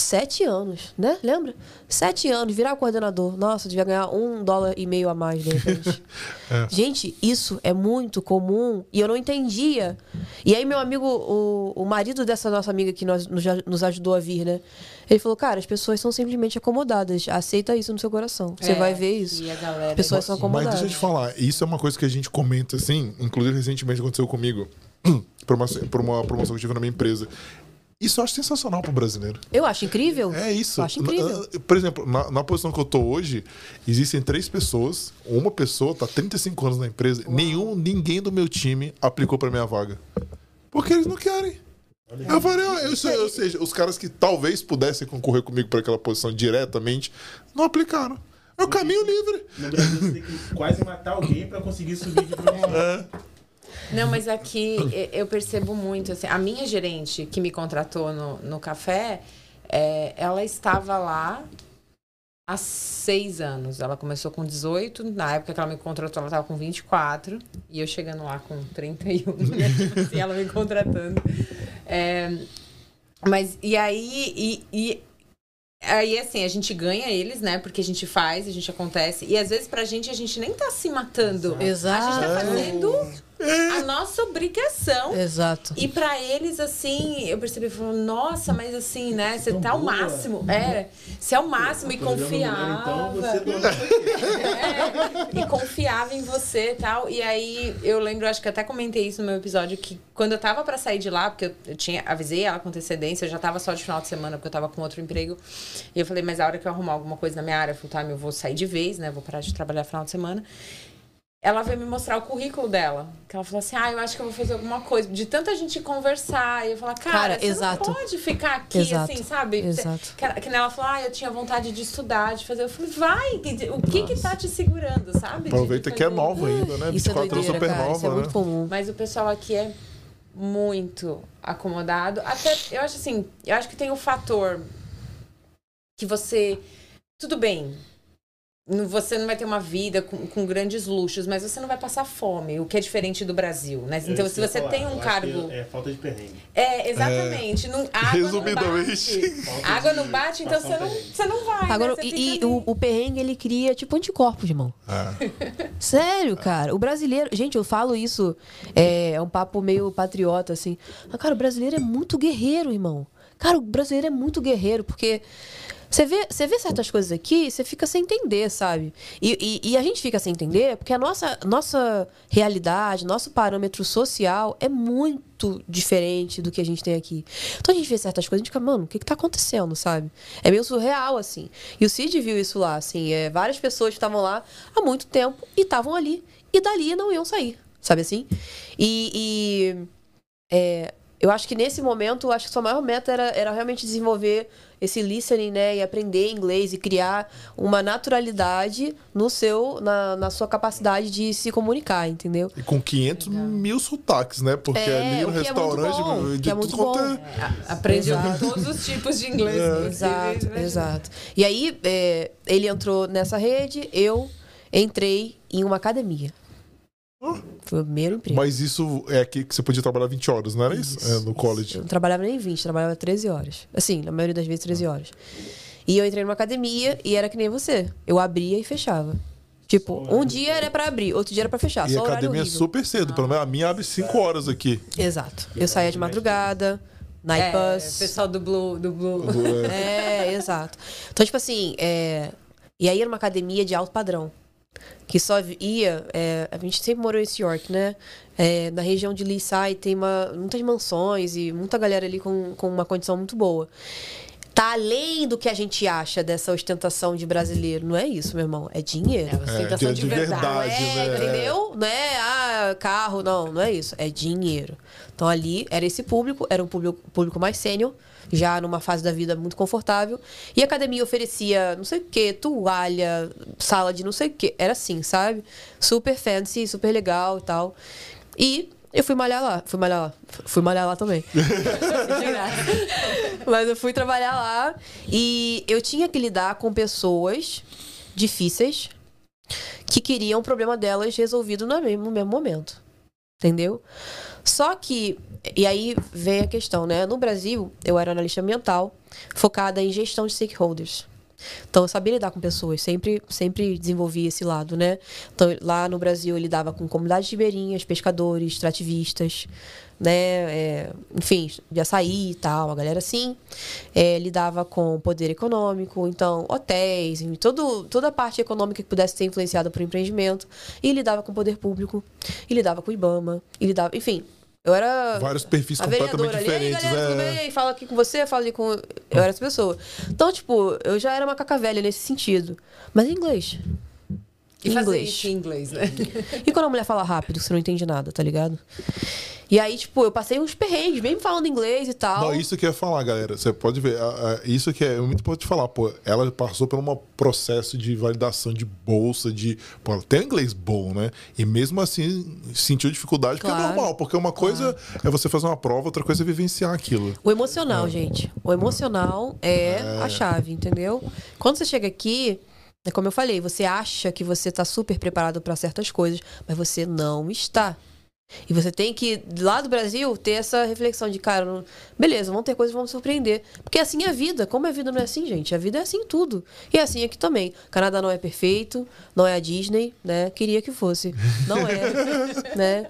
Sete anos, né? Lembra? Sete anos, virar o coordenador. Nossa, devia ganhar um dólar e meio a mais, de repente. Gente, isso é muito comum e eu não entendia. E aí, meu amigo, o, o marido dessa nossa amiga que nós, nos, nos ajudou a vir, né? Ele falou: Cara, as pessoas são simplesmente acomodadas. Aceita isso no seu coração. Você É, vai ver isso. E a galera. Pessoas são Mas acomodadas. deixa eu te falar, isso é uma coisa que a gente comenta assim, inclusive recentemente aconteceu comigo, por uma, por uma promoção que eu tive na minha empresa. Isso eu acho sensacional pro brasileiro. Eu acho incrível. É isso. Eu acho incrível. Por exemplo, na, na posição que eu tô hoje, existem três pessoas. Uma pessoa tá 35 anos na empresa. Nenhum, ninguém do meu time aplicou pra minha vaga. Porque eles não querem. Eu falei, ó, eu sei, ou seja, os caras que talvez pudessem concorrer comigo para aquela posição diretamente, não aplicaram. É o caminho livre. No Brasil você tem que quase matar alguém pra conseguir subir de profissão. É. Não, mas aqui eu percebo muito, assim, a minha gerente que me contratou no, no café, é, ela estava lá há seis anos. Ela começou com 18, na época que ela me contratou, ela estava com 24, e eu chegando lá com 31, né? Assim, ela me contratando. É, mas, e aí, e, e Aí, assim, a gente ganha eles, né? Porque a gente faz, a gente acontece. E às vezes pra gente, a gente nem tá se matando. Exato. A gente tá fazendo a nossa obrigação. Exato. E pra eles, assim, eu percebi, falando, nossa, mas assim, né? Você tá ao máximo. É, você é o máximo e confiava. Então É, e confiava em você e tal. E aí, eu lembro, acho que até comentei isso no meu episódio, que quando eu tava pra sair de lá, porque eu, eu tinha, avisei ela com antecedência, eu já tava só de final de semana, porque eu tava com outro emprego. E eu falei, mas a hora que eu arrumar alguma coisa na minha área full time, eu vou sair de vez, né? Vou parar de trabalhar final de semana. Ela veio me mostrar o currículo dela. Que ela falou assim: Ah, eu acho que eu vou fazer alguma coisa. De tanta gente conversar. E eu falar, cara, Cara, você exato. não pode ficar aqui, Exato. assim, sabe? Exato. Que, que ela falou, ah, eu tinha vontade de estudar, de fazer. Eu falei, vai, o que que tá te segurando, sabe? Aproveita que é fazer- nova ainda, né? Isso é 24 doideira, super cara. nova, Isso é né? muito comum. Mas o pessoal aqui é muito acomodado. Até, eu acho assim, eu acho que tem o fator que você. Tudo bem. Não- você não vai ter uma vida com, com grandes luxos, mas você não vai passar fome, o que é diferente do Brasil, né? Então, É se que eu você ia tem falar. um cargo. É falta de perrengue. É, exatamente. Não, a água não Resumidamente. bate. Falta A água não bate, então você não, você não vai. Agora, né? Você e, e o, o perrengue, ele cria, tipo, anticorpos, irmão. É. Sério, cara. O brasileiro. Gente, eu falo isso. É, é um papo meio patriota, assim. Mas, cara, o brasileiro é muito guerreiro, irmão. Cara, o brasileiro é muito guerreiro, porque. Você vê, você vê certas coisas aqui, você fica sem entender, sabe? E, e, e a gente fica sem entender porque a nossa, nossa realidade, nosso parâmetro social é muito diferente do que a gente tem aqui. Então a gente vê certas coisas e a gente fica, mano, o que, que tá acontecendo, sabe? É meio surreal, assim. E o Cid viu isso lá, assim. É, várias pessoas estavam lá há muito tempo e estavam ali. E dali não iam sair, sabe assim? E. e, é, eu acho que nesse momento, acho que sua maior meta era, era realmente desenvolver esse listening, né? E aprender inglês e criar uma naturalidade no seu, na, na sua capacidade de se comunicar, entendeu? E com 500 mil sotaques, né? Porque É, ali o que é muito restaurante. bom, de que é tudo muito quanto bom. é- Aprendeu Exato. todos os tipos de inglês. possíveis, Exato, imagina. exato. E aí, é, ele entrou nessa rede, eu entrei em uma academia. Foi o primeiro emprego. Mas isso é aqui que você podia trabalhar 20 horas, não era isso? É, no college. Eu não trabalhava nem 20, trabalhava 13 horas. Assim, na maioria das vezes 13 horas. E eu entrei numa academia e era que nem você. Eu abria e fechava. Tipo, um dia era pra abrir, outro dia era pra fechar. E só a academia é super cedo. Pelo menos a minha abre 5 horas aqui. Exato. Eu saía de madrugada, night É, bus. pessoal do Blue. Do Blue. É, exato. Então, tipo assim, é... e aí era uma academia de alto padrão. Que só ia. é, A gente sempre morou em York, né? É, na região de Leaside tem uma, muitas mansões e muita galera ali com, com uma condição muito boa. Tá além do que a gente acha dessa ostentação de brasileiro. Não é isso, meu irmão. É dinheiro. É, ostentação É, de, de verdade. verdade. É, né? entendeu? Não é ah, carro, não, não é isso. É dinheiro. Então ali era esse público, era um público, público mais sênior, já numa fase da vida muito confortável. E a academia oferecia não sei o que, toalha, sala de não sei o que. Era assim, sabe? Super fancy, super legal e tal. E eu fui malhar lá. Fui malhar lá. Fui malhar lá também. Mas eu fui trabalhar lá e eu tinha que lidar com pessoas difíceis que queriam o problema delas resolvido no mesmo, no mesmo momento. Entendeu? Só que, e aí vem a questão, né? No Brasil, eu era analista ambiental, focada em gestão de stakeholders. Então, eu sabia lidar com pessoas, sempre, sempre desenvolvi esse lado, né? Então, lá no Brasil, eu lidava com comunidades ribeirinhas, pescadores, extrativistas, né? É, enfim, de açaí e tal, uma galera assim. É, lidava com poder econômico, então, hotéis, enfim, todo, toda a parte econômica que pudesse ser influenciada por empreendimento. E lidava com poder público, e lidava com o IBAMA, e lidava, enfim. Eu era Vários perfis completamente vereadora ali, "Ei, diferentes. galera, tudo é. bem? Fala aqui com você, fala ali com. Eu era essa pessoa. Então, tipo, eu já era uma caca velha nesse sentido. Mas em inglês. E Em fazer inglês. isso em inglês, né? E quando a mulher fala rápido, que você não entende nada, tá ligado? E aí, tipo, eu passei uns perrengues, mesmo falando inglês e tal. Não, isso que eu ia falar, galera. Você pode ver. Isso que é muito importante falar. Pô, ela passou por um processo de validação de bolsa, de. Pô, ela tem inglês bom, né? E mesmo assim sentiu dificuldade, porque é Claro. normal. Porque uma coisa é você fazer uma prova, outra coisa é vivenciar aquilo. O emocional, gente. O emocional é, a chave, entendeu? Quando você chega aqui, é como eu falei, você acha que você tá super preparado para certas coisas, mas você não está. E você tem que, lá do Brasil, ter essa reflexão de, cara, não- beleza, vão ter coisas que vão me surpreender. Porque assim é a vida. Como a vida não é assim, gente? A vida é assim em tudo. E é assim aqui também. Canadá não é perfeito, não é a Disney, né? Queria que fosse. Não é, né?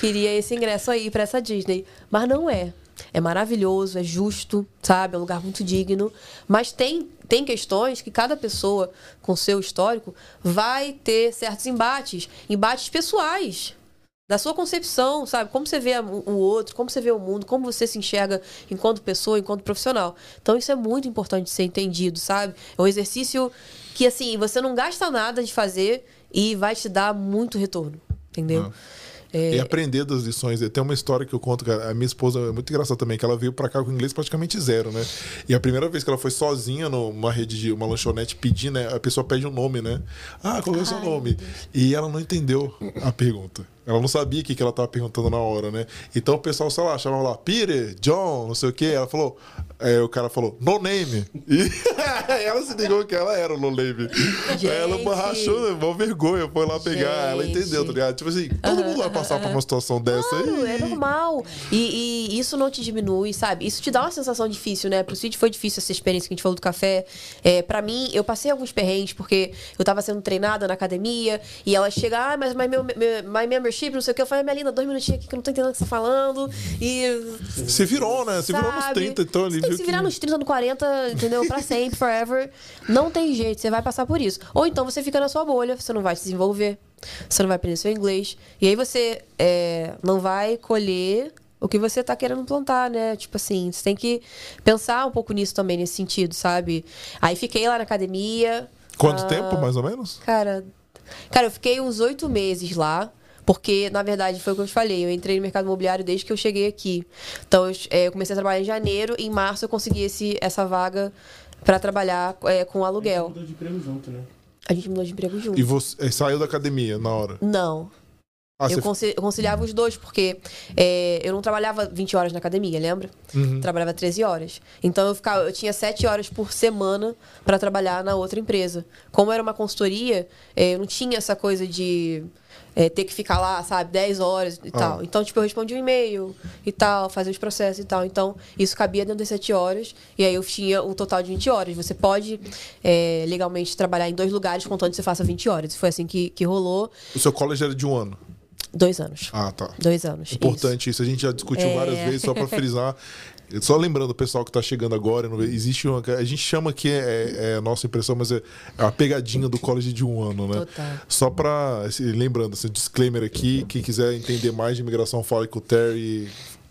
Queria esse ingresso aí pra essa Disney. Mas não é. É maravilhoso, é justo, sabe? É um lugar muito digno. Mas tem, tem questões que cada pessoa, com seu histórico, vai ter certos embates. Embates pessoais da sua concepção, sabe? Como você vê o outro, como você vê o mundo, como você se enxerga enquanto pessoa, enquanto profissional. Então isso é muito importante ser entendido, sabe? É um exercício que assim, você não gasta nada de fazer e vai te dar muito retorno, entendeu? É, E aprender das lições. Tem uma história que eu conto, cara. A minha esposa é muito engraçada também, que ela veio pra cá com inglês praticamente zero, né? E a primeira vez que ela foi sozinha numa rede de uma lanchonete pedir, né? A pessoa pede um nome, né? Ah, qual é o seu nome? E ela não entendeu a pergunta. Ela não sabia o que que ela tava perguntando na hora, né? Então o pessoal, sei lá, chamava lá, Peter, John, não sei o quê. Ela falou. Aí o cara falou, no name. E ela se ligou que ela era o no name. Aí ela Gente. rachou, né? Vergonha, foi lá pegar. Ela Gente. entendeu, tá ligado? Tipo assim, todo mundo vai passar por uma situação dessa Claro, aí. é normal. E, e isso não te diminui, sabe? Isso te dá uma sensação difícil, né? Pro Cid foi difícil essa experiência que a gente falou do café. É, para mim, eu passei alguns perrengues, porque eu tava sendo treinada na academia, e ela chega, ah, mas my, meu, my membership, não sei o que. Eu falei, minha linda, dois minutinhos aqui que eu não tô entendendo o que você tá falando. E. Se virou, né? Se virou nos sabe? 30, então Você viu que se virar nos 30, no 40, entendeu? Pra sempre, forever. Não tem jeito, você vai passar por isso. Ou então você fica na sua bolha, você não vai se desenvolver, você não vai aprender seu inglês. E aí você é, não vai colher o que você tá querendo plantar, né? Tipo assim, você tem que pensar um pouco nisso também, nesse sentido, sabe? Aí fiquei lá na academia. Quanto ah, tempo, mais ou menos? Cara, cara, eu fiquei uns oito meses lá. Porque, na verdade, foi o que eu te falei. Eu entrei no mercado imobiliário desde que eu cheguei aqui. Então, eu, é, eu comecei a trabalhar em janeiro. Em março, eu consegui esse, essa vaga para trabalhar é, com aluguel. Mudou de emprego junto, né? A gente mudou de emprego junto. E você eh, saiu da academia na hora? Não. Ah, eu você... conciliava os dois, porque é, eu não trabalhava 20 horas na academia, lembra? Uhum. Trabalhava 13 horas. Então eu ficava, eu tinha 7 horas por semana para trabalhar na outra empresa. Como era uma consultoria, é, eu não tinha essa coisa de é, ter que ficar lá, sabe, 10 horas e Ah. tal. Então, tipo, eu respondia um e-mail e tal, fazia os processos e tal. Então, isso cabia dentro das 7 horas. E aí eu tinha um total de 20 horas. Você pode é, legalmente trabalhar em dois lugares, contando que você faça 20 horas. Foi assim que, que rolou. O seu college era de um ano? Dois anos. Ah, tá. Dois anos. isso. Importante isso. A gente já discutiu É. várias vezes, só pra frisar. Só lembrando o pessoal que tá chegando agora, existe uma. A gente chama que é, é a nossa impressão, mas é a pegadinha do college de um ano, né? Total. Só pra. assim, Lembrando, esse disclaimer aqui, quem quiser entender mais de imigração, fale com o Terry.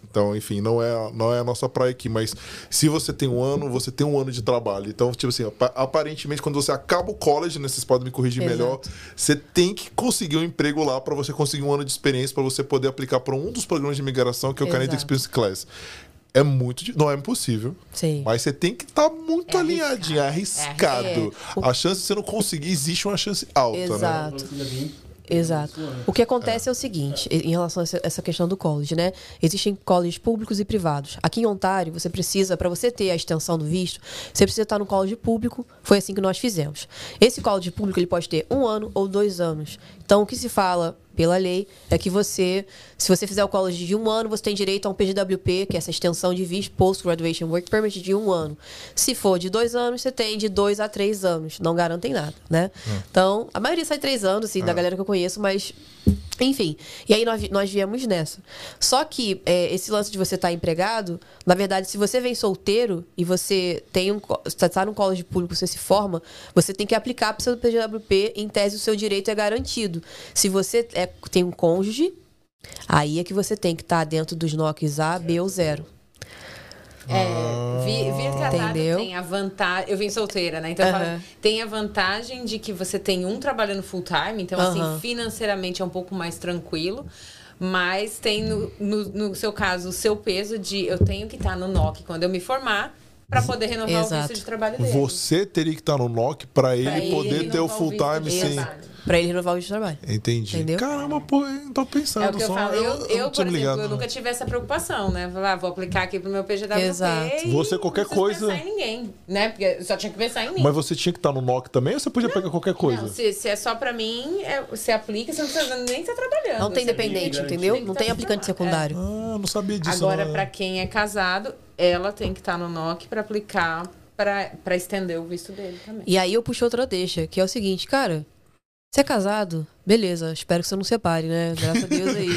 Então, enfim, não é, não é a nossa praia aqui, mas se você tem um ano, você tem um ano de trabalho. Então, tipo assim, apa- aparentemente, quando você acaba o college, né, vocês podem me corrigir Exato. melhor, você tem que conseguir um emprego lá para você conseguir um ano de experiência, para você poder aplicar para um dos programas de imigração, que é o Canadian Exato. Experience Class. É muito. Não é impossível. Sim. Mas você tem que estar muito É alinhadinho, é arriscado. arriscado. É. A chance de você não conseguir, existe uma chance alta, né? Exato. Vir, Exato. O que acontece é. o seguinte, em relação a essa- essa questão do college, né? Existem colleges públicos e privados. Aqui em Ontário, você precisa, para você ter a extensão do visto, você precisa estar no college público. Foi assim que nós fizemos. Esse college público ele pode ter um ano ou dois anos. Então, o que se fala pela lei é que você, se você fizer o college de um ano, você tem direito a um PGWP, que é essa extensão de visto, Post Graduation Work Permit, de um ano. Se for de dois anos, você tem de dois a três anos. Não garantem nada, né? Então, a maioria sai três anos, assim, da galera que eu conheço, mas. Enfim. E aí nós, nós viemos nessa. Só que é, esse lance de você estar empregado, na verdade, se você vem solteiro e você tem um. co- Você tá num college público, você se forma, você tem que aplicar para o seu PGWP, em tese o seu direito é garantido. Se você é, tem um cônjuge, aí é que você tem que estar dentro dos NOCs A, B ou zero. É, vir, vir casado Entendeu? tem a vantagem. Eu vim solteira, né? Então eu falo, tem a vantagem de que você tem um trabalhando full time, então, assim, financeiramente é um pouco mais tranquilo. Mas tem, no, no, no seu caso, o seu peso de eu tenho que estar no NOC quando eu me formar para poder renovar o Exato. visto de trabalho dele. Você teria que estar no NOC para ele ele poder ter o o full time sem. Para ele renovar o visto de trabalho. Entendi. Entendeu? Caramba, pô, eu não tô pensando É o que eu só. falo. Eu, eu, não por exemplo, ligado, eu não. nunca tive essa preocupação, né? Falar, ah, vou aplicar aqui pro meu PGWP. Exato. e Você, qualquer não coisa- pensar em ninguém, né? Porque eu só tinha que pensar em mim. Mas você tinha que estar no NOC também ou você podia pegar qualquer coisa? Não, se, se é só pra mim, é, você aplica, você não precisa nem estar trabalhando. Não tem dependente, tem entendeu? garantir. Não tem aplicante secundário. Ah, não sabia disso. Agora, não. pra quem é casado, ela tem que estar no NOC pra aplicar, pra, pra estender o visto dele também. E aí eu puxo outra deixa, que é o seguinte, cara. Você é casado? Beleza, espero que você não separe, né? Graças a Deus aí.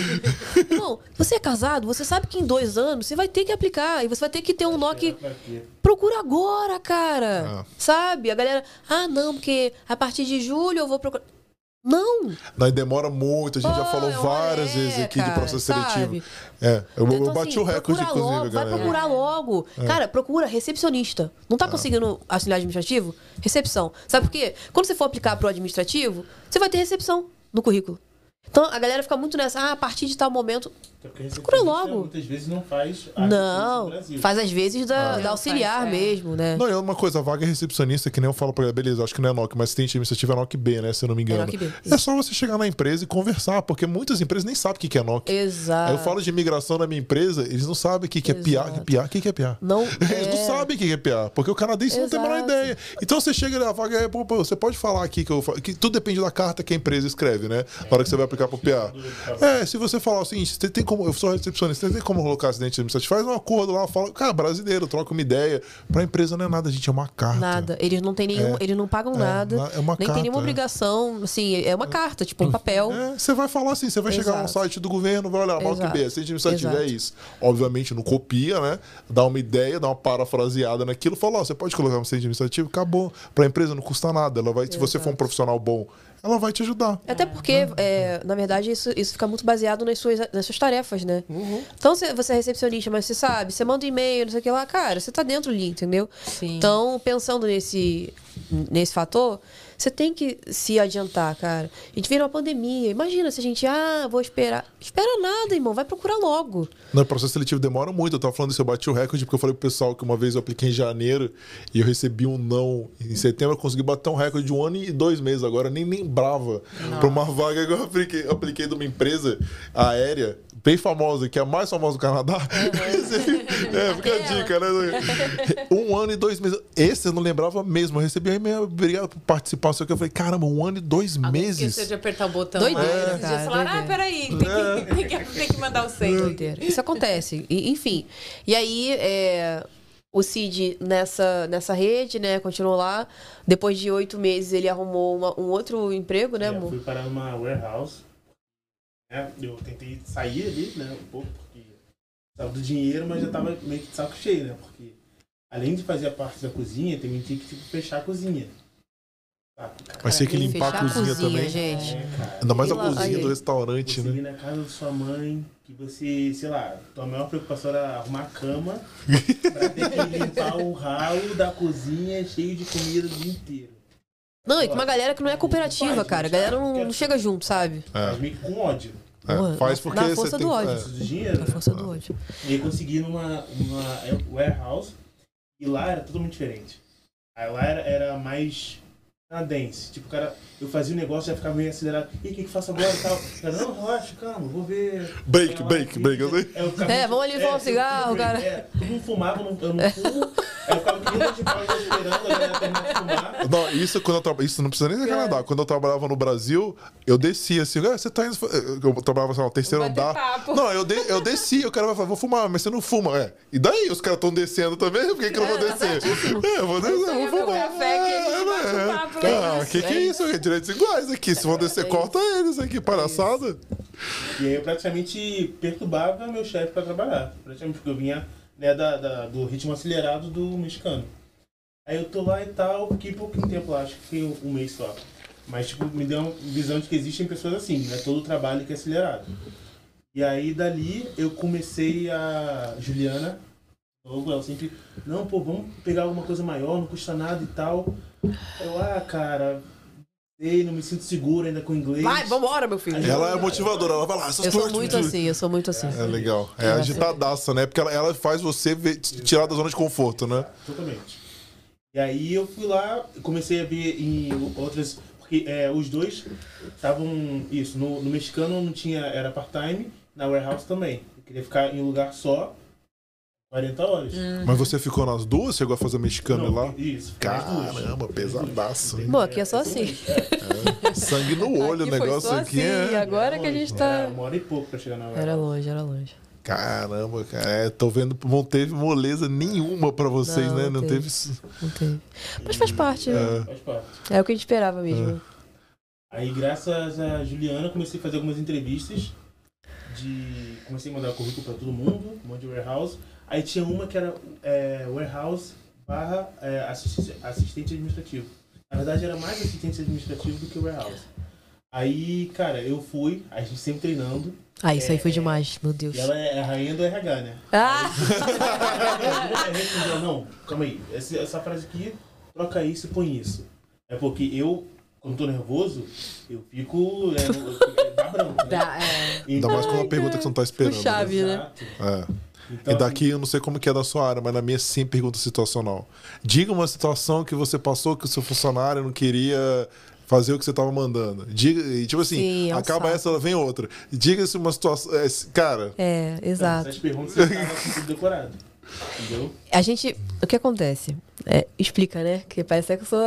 Não, você é casado, você sabe que em dois anos você vai ter que aplicar e você vai ter que ter um NOC. Procura agora, cara. Ah. Sabe? A galera, ah, não, porque a partir de julho eu vou procurar. Não! Nós demora muito, a gente já falou é um várias rolê, vezes aqui de cara, processo seletivo. sabe? É, eu, eu Então, bati assim, o recorde, inclusive, logo, galera. Vai procurar logo. Cara, procura recepcionista. Não tá conseguindo auxiliar administrativo? Recepção. Sabe por quê? Quando você for aplicar pro administrativo, você vai ter recepção no currículo. Então a galera fica muito nessa, ah, a partir de tal momento. A Procura logo. Muitas vezes não faz a Não, faz às vezes da, Ah. da Não, auxiliar faz, é. mesmo, né? Não, e uma coisa, a vaga é recepcionista, que nem eu falo pra ela, beleza, acho que não é NOC, mas assistente administrativo é NOC B, né? Se eu não me engano. NOC B, É só você chegar na empresa e conversar, porque muitas empresas nem sabem o que que é NOC. Exato. Aí eu falo de imigração na minha empresa, eles não sabem o que que é PA, Exato. que PA, o que que é PA. Não, Eles não é. sabem o que é PA, porque o canadense não tem a menor Exato. ideia. Então você chega na vaga, é, pô, pô, você pode falar aqui que, eu, fa- que tudo depende da carta que a empresa escreve, né? Na hora que você vai aplicar pro PA. É, se você falar o seguinte, você tem como, eu sou recepcionista, você tem como colocar acidente administrativo, faz um acordo lá, fala, cara, brasileiro, troca uma ideia. Pra empresa não é nada, gente, é uma carta. Nada. Eles não têm nenhum, É. eles não pagam É, nada. na- é uma nem carta, tem nenhuma é. obrigação. Assim, é uma carta, tipo um papel. É, você vai falar assim, você vai chegar no Exato. site do governo, vai olhar, Exato. B, assistente administrativo, é Exato. isso. Obviamente não copia, né? Dá uma ideia, dá uma parafraseada naquilo, fala, ó, você pode colocar um assistente administrativo, acabou. Pra empresa não custa nada, ela vai, se você for um profissional bom, ela vai te ajudar. Até porque, é, na verdade, isso, isso fica muito baseado nas suas, nas suas tarefas, né? Uhum. Então, você, você é recepcionista, mas você sabe, você manda um e-mail, não sei o que lá, cara, você tá dentro ali, entendeu? Sim. Então, pensando nesse, nesse fator, você tem que se adiantar, cara. A gente vira uma pandemia. Imagina se a gente, ah, vou esperar. Espera nada, irmão, vai procurar logo. No processo seletivo demora muito. Eu tava falando isso, eu bati o recorde, porque eu falei pro pessoal que uma vez eu apliquei em janeiro e eu recebi um não. Em setembro eu consegui bater um recorde de um ano e dois meses. Agora eu nem lembrava pra uma vaga que eu apliquei, eu apliquei de uma empresa aérea. Bem famosa, que é a mais famosa do Canadá. Recebi- é, fica a dica, né? Um ano e dois meses. Esse eu não lembrava mesmo. Eu recebi um e-mail, obrigado por participar. Só que eu falei, caramba, um ano e dois Alguém meses. esqueceu de apertar o botão Doideira, lá. Esses dias cara, falaram, ah, doideira. peraí, tem que, tem, que, tem que mandar o senha. Doideira. Isso acontece. E, enfim. E aí, é, o Cid nessa, nessa rede, né, continuou lá. Depois de oito meses, ele arrumou uma- um outro emprego, né, É, amor? fui parar numa warehouse. né? Eu tentei sair ali, né? Um pouco, porque tava do dinheiro, mas já tava meio que de saco cheio, né? Porque além de fazer a parte da cozinha, também tinha que tipo, fechar a cozinha. Mas tinha que limpar Fechar a cozinha, também. gente. É. Ainda mais a E lá- cozinha aí. do restaurante, Você né? ir na casa da sua mãe, que você, sei lá, tua maior preocupação era arrumar a cama pra ter que limpar o ralo da cozinha cheio de comida o dia inteiro. Não, e com uma galera que não é cooperativa, cara. A galera não, não chega junto, sabe? Meio que com ódio. É, Porra, faz na- porque na você força tem do que- ódio. é. Preciso de dinheiro. A né? força do ódio. E aí consegui numa uma warehouse e lá era totalmente diferente. Aí lá era, era mais canadense. Tipo, o cara, eu fazia o negócio já ficava meio acelerado. E o que que faço agora e tal? O cara, não, relaxa, calma, vou ver. Lá, bake, bake, eu sei. É, eu É, vamos ali fumar um eu- cigarro, eu- cara. É, todo mundo fumava, eu não, eu não fumo. Aí eu ficava que nem de pau esperando a galera terminar de fumar. Não, isso quando eu traba... Isso não precisa nem ser Canadá. Quando eu trabalhava no Brasil, eu descia assim, ah, você tá indo. Eu trabalhava, sei lá, no terceiro andar. papo. Não, eu, de... eu descia, o cara vai falar, vou fumar, mas você não fuma. É. E daí? Os caras estão descendo também, por que, que eu não vou É, tá descer? É, eu vou descer, eu vou fumar. café um É, é. é Ah, isso, que que é é isso? É direitos iguais aqui. Se vão descer, É corta eles aqui, palhaçada. E aí eu praticamente perturbava meu chefe pra trabalhar. Praticamente porque eu vinha né, da, da- do ritmo acelerado do mexicano. Aí eu tô lá e tal, fiquei pouquinho tempo lá, acho que um, um mês só. Mas tipo, me deu uma visão de que existem pessoas assim, né? Todo trabalho que é acelerado. E aí dali eu comecei a. Juliana, logo ela sempre, não, pô, vamos pegar alguma coisa maior, não custa nada e tal. Eu, ah, cara, sei, não me sinto seguro ainda com inglês. Vai, vambora, meu filho. Ela é motivadora, ela vai lá, essas Eu sou muito assim, eu sou muito assim. É legal. É Eu agitadaça, né? Porque ela, ela faz você ver- tirar da zona de conforto, né? Totalmente. E aí eu fui lá, comecei a ver em outras. Porque é, os dois estavam. Isso, no, no mexicano não tinha. Era part-time, na warehouse também. Eu queria ficar em um lugar só, 40 horas. Mas você ficou nas duas? Chegou a fazer mexicano Não, lá? Isso. Caramba, pesadaço. hein? Bom, aqui é só assim. Sangue no olho, o negócio só aqui assim, é. agora que a gente tá- Era uma hora e pouco pra chegar na warehouse. Era longe, era longe. Caramba, cara. É, tô vendo, não teve moleza nenhuma pra vocês, Não, né? não Não teve. Não teve. Mas faz parte, né? É. Faz parte. É o que a gente esperava mesmo. Aí, graças a Juliana, comecei a fazer algumas entrevistas. De... Comecei a mandar currículo para todo mundo, um monte de warehouse. Aí tinha uma que era é, warehouse barra é, assistente, assistente administrativo. Na verdade, era mais assistente administrativo do que warehouse. Aí, cara, eu fui, a gente sempre treinando. Ah, isso aí foi É, demais, meu Deus. E ela é a rainha do RH, né? Ah! Aí não, calma aí, essa, essa frase aqui, troca isso e põe isso. É porque eu, quando tô nervoso, eu fico. É, eu- é, dá branco, Dá, é. Ainda mais com uma pergunta que você não tá esperando. Né? Chave, né? Exato. É. Então, e daqui eu não sei como que é da sua área, mas na minha é sempre pergunta situacional. Diga uma situação que você passou que o seu funcionário não queria fazer o que você tava mandando. Diga, e tipo assim, Sim, é um acaba saco. essa, ela vem outra. Diga-se uma situação. é, cara, É, exato. Essas perguntas você tá com tudo decorado. Entendeu? A gente. O que acontece? É, explica, né? Que parece que eu sou.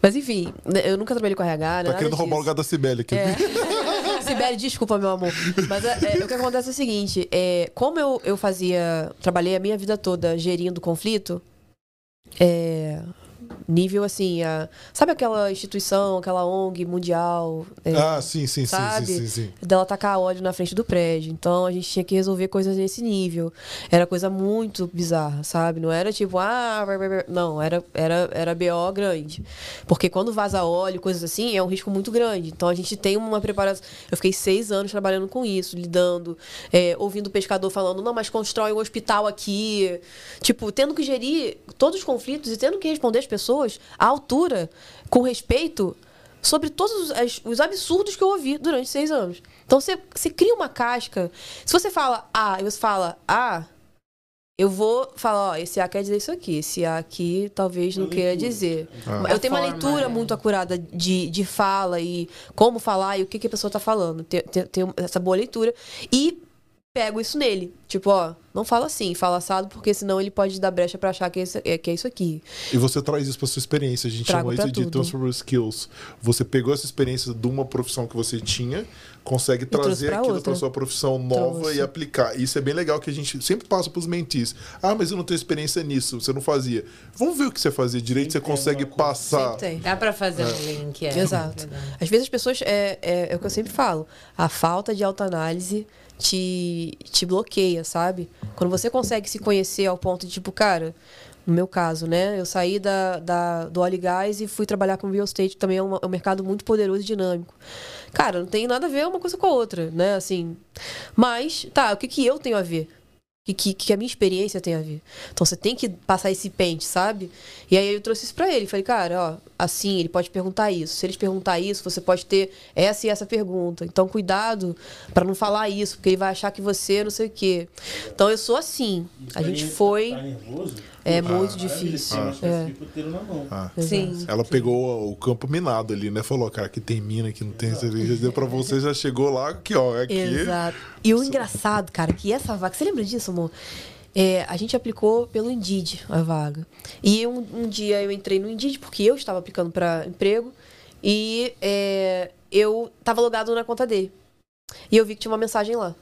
Mas enfim, né, eu nunca trabalhei com RH, né? tá querendo roubar o lugar da Cibele aqui. É. Sibeli, desculpa, meu amor. Mas é, é, o que acontece é o seguinte: é, como eu, eu fazia. Trabalhei a minha vida toda gerindo conflito, é, nível assim. a- sabe aquela instituição, aquela ONG mundial? é, Ah, sim, sim, sim, Sabe? sim, sim, sim. dela tacar óleo na frente do prédio. Então a gente tinha que resolver coisas nesse nível. Era coisa muito bizarra, sabe? Não era tipo, ah, não, era, era, era BO grande. Porque quando vaza óleo, coisas assim, é um risco muito grande. Então a gente tem uma preparação. Eu fiquei seis anos trabalhando com isso, lidando, é, ouvindo o pescador falando, não, mas constrói um hospital aqui. Tipo, tendo que gerir todos os conflitos e tendo que responder as pessoas à altura, com respeito, sobre todos os, as- os absurdos que eu ouvi durante seis anos. Então você, você cria uma casca. Se você fala A e você fala A, eu vou falar, ó, esse A quer dizer isso aqui, esse A aqui talvez não queira dizer. Ah. Eu tenho uma leitura é. muito acurada de, de fala e como falar e o que, que a pessoa tá falando. Ter, ter, ter essa boa leitura. E pego isso nele. Tipo, ó, não fala assim, fala assado, porque senão ele pode dar brecha pra achar que é isso, é, que é isso aqui. E você traz isso pra sua experiência. A gente Trago chama isso pra de tudo. transferable skills. Você pegou essa experiência de uma profissão que você tinha, consegue trazer pra aquilo outra. pra sua profissão nova Trouxe. e aplicar. Isso é bem legal que a gente sempre passa pros mentis. Ah, mas eu não tenho experiência nisso, você não fazia. Vamos ver o que você fazia direito, você Sempre tem consegue passar. Tem. Dá pra fazer um link, é. Exato. Às vezes as pessoas, é, é, é o que eu sempre falo, a falta de autoanálise te, te bloqueia, sabe? Quando você consegue se conhecer ao ponto de, tipo, cara, no meu caso, né? Eu saí da, da, do óleo e gás e fui trabalhar com real estate, também é, é um mercado muito poderoso e dinâmico. Cara, não tem nada a ver uma coisa com a outra, né? Assim, mas, tá, o que, que eu tenho a ver? Que, que, que a minha experiência tem a ver? Então você tem que passar esse pente, sabe? E aí eu trouxe isso pra ele. Falei, cara, ó, assim, ele pode perguntar isso. Se ele te perguntar isso, você pode ter essa e essa pergunta. Então cuidado pra não falar isso, porque ele vai achar que você não sei o quê. Então eu sou assim. A gente foi. Tá nervoso? É Pô, muito maravilha, difícil. É. mão. Ah. Sim. Ela pegou o campo minado ali, né? Falou, cara, que tem mina, que não tem cerveja. Deu pra você, já chegou lá, que ó, é aqui. Exato. E o engraçado, cara, que essa vaga. Você lembra disso, amor? É, a gente aplicou pelo Indeed a vaga. E um, um dia eu entrei no Indeed porque eu estava aplicando para emprego e é, eu estava logado na conta dele. E eu vi que tinha uma mensagem lá.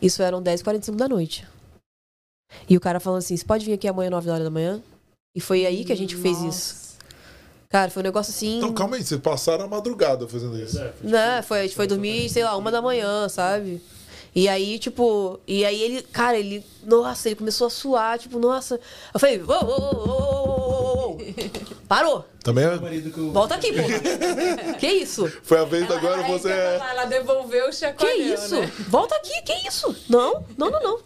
Isso eram 10h45 da noite. E o cara falou assim: você pode vir aqui amanhã, 9 horas da manhã? E foi aí que a gente fez Nossa. isso. Cara, foi um negócio assim. Então calma aí, vocês passaram a madrugada fazendo isso. É, foi, Não, foi, a gente foi dormir, sei lá, uma da manhã, sabe? E aí, tipo, e aí ele, cara, ele, nossa, ele começou a suar, tipo, nossa. Eu falei, ô, ô, ô, parou. Também é? Volta aqui, pô. que isso? Foi a vez ela, agora ela, você. Ela, é ela devolveu o chacoalhão, Que isso? Né? Volta aqui, que isso? Não, não, não, não.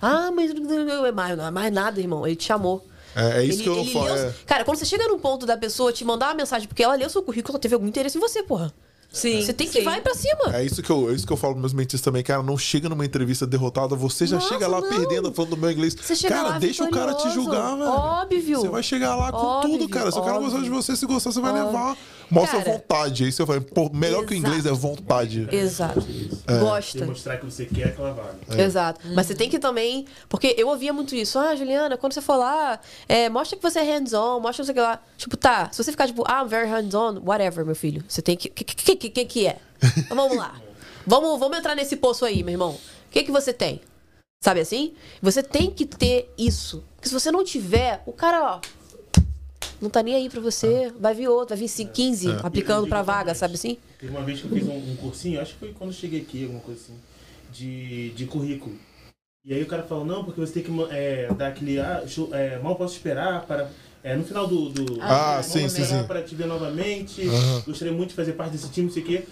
Ah, mas não é mais, não é mais nada, irmão. Ele te chamou. É, é isso Ele- que eu ele falo. leu- é. Cara, quando você chega num ponto da pessoa te mandar uma mensagem porque ela leu seu currículo, ela teve algum interesse em você, porra. Sim. Você tem que sim. vai pra cima. É isso que eu, é isso que eu falo pros meus mentis também, cara. Não chega numa entrevista derrotada, você já Nossa, chega lá não. perdendo, falando do meu inglês. Você chega cara, lá deixa o cara te vitorioso. julgar, velho. Óbvio. Você vai chegar lá com Óbvio, tudo, cara. Se o cara gostar de você, se gostar, você vai Óbvio. levar. Mostra Cara, vontade. Aí você vai, pô, melhor que o inglês é exato. vontade. Exato. É. Gosta. Demonstrar que você quer aquela vaga. Exato. Mas você tem que também. Porque eu ouvia muito isso. Ah, Juliana, quando você for lá, é, mostra que você é hands-on, mostra que você que lá. Tipo, tá. Se você ficar tipo, ah, I'm very hands-on, whatever, meu filho. Você tem que. O que, que, que, que, que é? Então, vamos lá. Vamos, vamos entrar nesse poço aí, meu irmão. O que, que você tem? Sabe assim? Você tem que ter isso. Porque se você não tiver, o cara, ó. Não tá nem aí pra você. Vai vir outro, vai vir cinco, 15 aplicando pra vaga, sabe assim? Teve uma vez que eu fiz um, um cursinho, acho que foi quando eu cheguei aqui, alguma coisa assim, de, de currículo. E aí o cara falou, não, porque você tem que é, dar aquele. Ah, é, mal posso esperar para. É, no final do. do Ah, sim, posso sim, esperar sim. Para te ver novamente. Aham. Gostaria muito de fazer parte desse time, não sei o quê.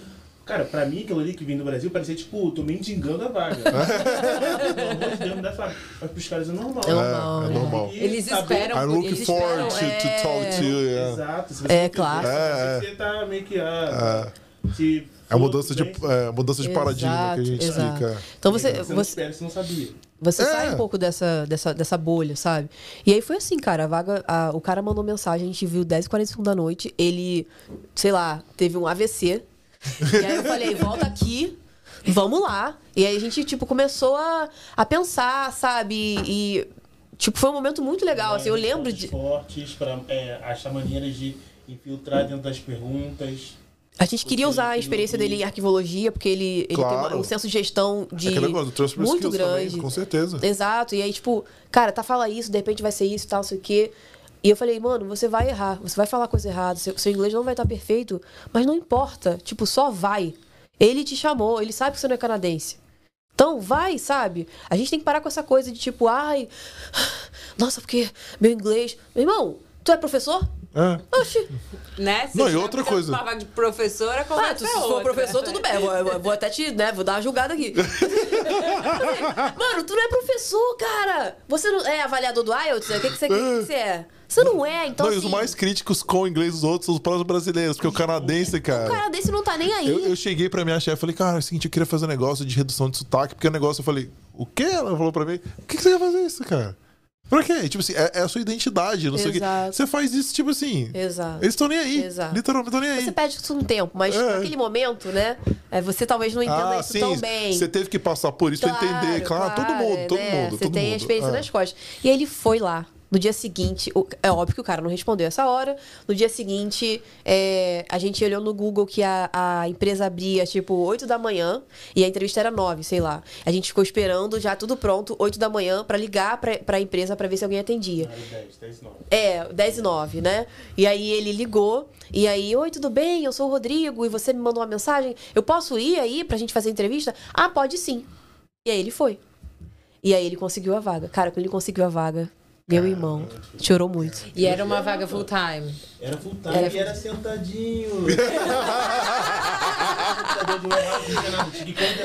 Cara, pra mim, aquilo ali que vim do Brasil, parecia tipo, tô mendigando a vaga. Pelo amor de Deus, me dá essa vaga. Mas pros caras é normal. É normal, É, é né? normal. E Eles saber- esperam I'm por looking Eles forward to, esperam, to talk to you. yeah. Exato. Se É, não claro. É, Você tá meio que ah, É. te É a mudança de, é, mudança de paradigma que a gente Exato, explica. exato. Então você, Você não você, espera, você não sabia. Você É. sai um pouco dessa, dessa, dessa bolha, sabe? E aí foi assim, cara. A vaga, a- o cara mandou mensagem, a gente viu 10h45 da noite. Ele, sei lá, teve um AVC. E aí eu falei, volta aqui, vamos lá. E aí a gente, tipo, começou a, a pensar, sabe? E, tipo, foi um momento muito legal. Assim, eu lembro de. Fortes para achar maneiras de infiltrar dentro das perguntas. A gente queria usar a experiência dele em arquivologia, porque ele, ele tem Claro. uma- um senso de gestão de. É aquele negócio muito skills também, grande. com certeza. Exato. E aí, tipo, cara, tá fala isso, de repente vai ser isso, tal, sei o quê. E eu falei, mano, você vai errar, você vai falar coisa errada, seu, seu inglês não vai estar perfeito, mas não importa, tipo, só vai. Ele te chamou, ele sabe que você não é canadense. Então, vai, sabe? A gente tem que parar com essa coisa de tipo, ai, nossa, porque meu inglês. Meu irmão, tu é professor? É. Oxi. Né? Você Não, e outra coisa. De professora, Ah, conversa tu, é se for outra. professor, tudo bem. Eu vou, vou até te, né, vou dar uma julgada aqui. Mano, tu não é professor, cara. Você não é avaliador do IELTS? O que, que, você, o que que você é? Você não é, então não, e os assim, mais críticos com o inglês dos outros são os próprios brasileiros, porque o canadense, o cara. cara desse não tá nem aí. Eu, eu cheguei pra minha chefe e falei, cara, é o seguinte, eu queria fazer um negócio de redução de sotaque, porque o negócio eu falei, o quê? Ela falou pra mim, por que, que você quer fazer isso, cara? Pra quê? Tipo assim, é, é a sua identidade, não sei o quê. Exato. Você faz isso, tipo assim. Exato. Eles estão nem aí. Exato. Literalmente estão nem aí. Você perde isso um tempo, mas É. naquele momento, né? é, Você talvez não entenda ah, isso sim. tão bem. Você teve que passar por isso pra entender. Claro, todo mundo, todo né? mundo. Você todo tem mundo. a experiência É. nas costas. E ele foi lá. No dia seguinte, o- é óbvio que o cara não respondeu essa hora. No dia seguinte, é, a gente olhou no Google que a, a empresa abria tipo 8 da manhã e a entrevista era 9, sei lá. A gente ficou esperando já tudo pronto, 8 da manhã, pra ligar pra, pra empresa pra ver se alguém atendia. Era 10, 10 não. É, 10 e 9, né? E aí ele ligou, e aí, oi, tudo bem? Eu sou o Rodrigo, e você me mandou uma mensagem. Eu posso ir aí pra gente fazer entrevista? Ah, pode sim. E aí ele foi. E aí ele conseguiu a vaga. Cara, quando ele conseguiu a vaga, meu irmão chorou muito. E era uma vaga full time. Era full time Era e era sentadinho.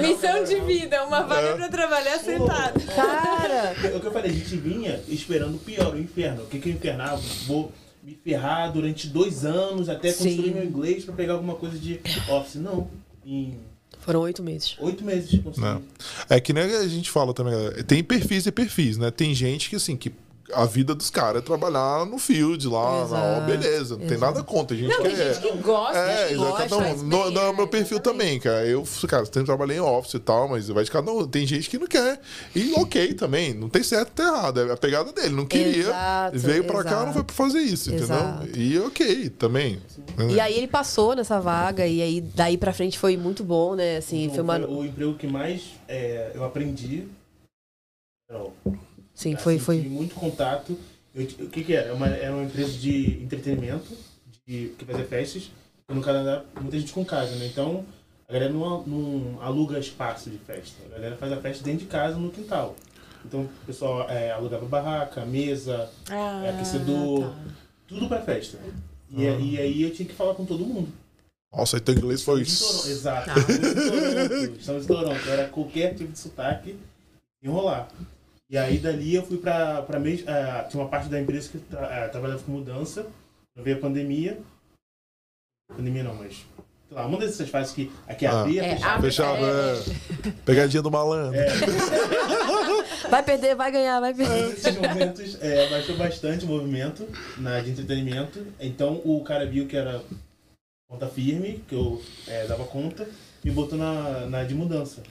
Missão de vida, uma vaga pra trabalhar sentado. Cara, É o que eu falei, a gente vinha esperando o pior, o inferno. O que que o inferno? Ah, vou me ferrar durante dois anos até Sim. construir meu inglês pra pegar alguma coisa de office. Não. Em foram oito meses. oito meses. Não. É que nem a gente fala também, galera, tem perfis e perfis, né? Tem gente que, assim, que a vida dos caras é trabalhar no field lá, Exato, na, beleza, não tem exato. nada contra. Tem gente Não, que tem é. gente que gosta, É, que gosta, cada um. Não, bem, não é o meu né? perfil também, cara. Eu, cara, sempre trabalhei em office e tal, mas vai de cada um. Tem gente que não quer. E ok também, não tem certo tem errado. É a pegada dele. Não queria, Exato, veio pra cá, exato. não foi pra fazer isso, Exato. entendeu? E ok, também. E aí ele passou nessa vaga, e aí daí pra frente foi muito bom, né? Assim, Então, foi uma. o emprego que mais é, eu aprendi. Não, Sim, foi. assim, foi... Tive muito contato. Eu o que, que era? Era uma, era uma empresa de entretenimento, de, que fazia festas. E no Canadá, muita gente com casa, né? Então, a galera não, não aluga espaço de festa. A galera faz a festa dentro de casa, no quintal. Então, o pessoal é, alugava barraca, mesa, Ah, é, aquecedor, tá. tudo pra festa. E, e aí eu tinha que falar com todo mundo. Nossa, então inglês foi. Toronto, Exato. Tá. Estamos em Toronto. Era qualquer tipo de sotaque enrolar. E aí dali eu fui pra, pra mes- ah, tinha uma parte da empresa que tra ah, trabalhava com mudança. Veio a pandemia. Pandemia não, mas. Sei lá, uma dessas fases que aqui Ah. abria, É, fechava. abre- Fechava, É. é. Pegadinha do malandro. Vai perder, vai ganhar, vai perder. Nesses momentos é, baixou bastante o movimento na de entretenimento. Então o cara viu que era conta firme, que eu é, dava conta, me botou na, na de mudança.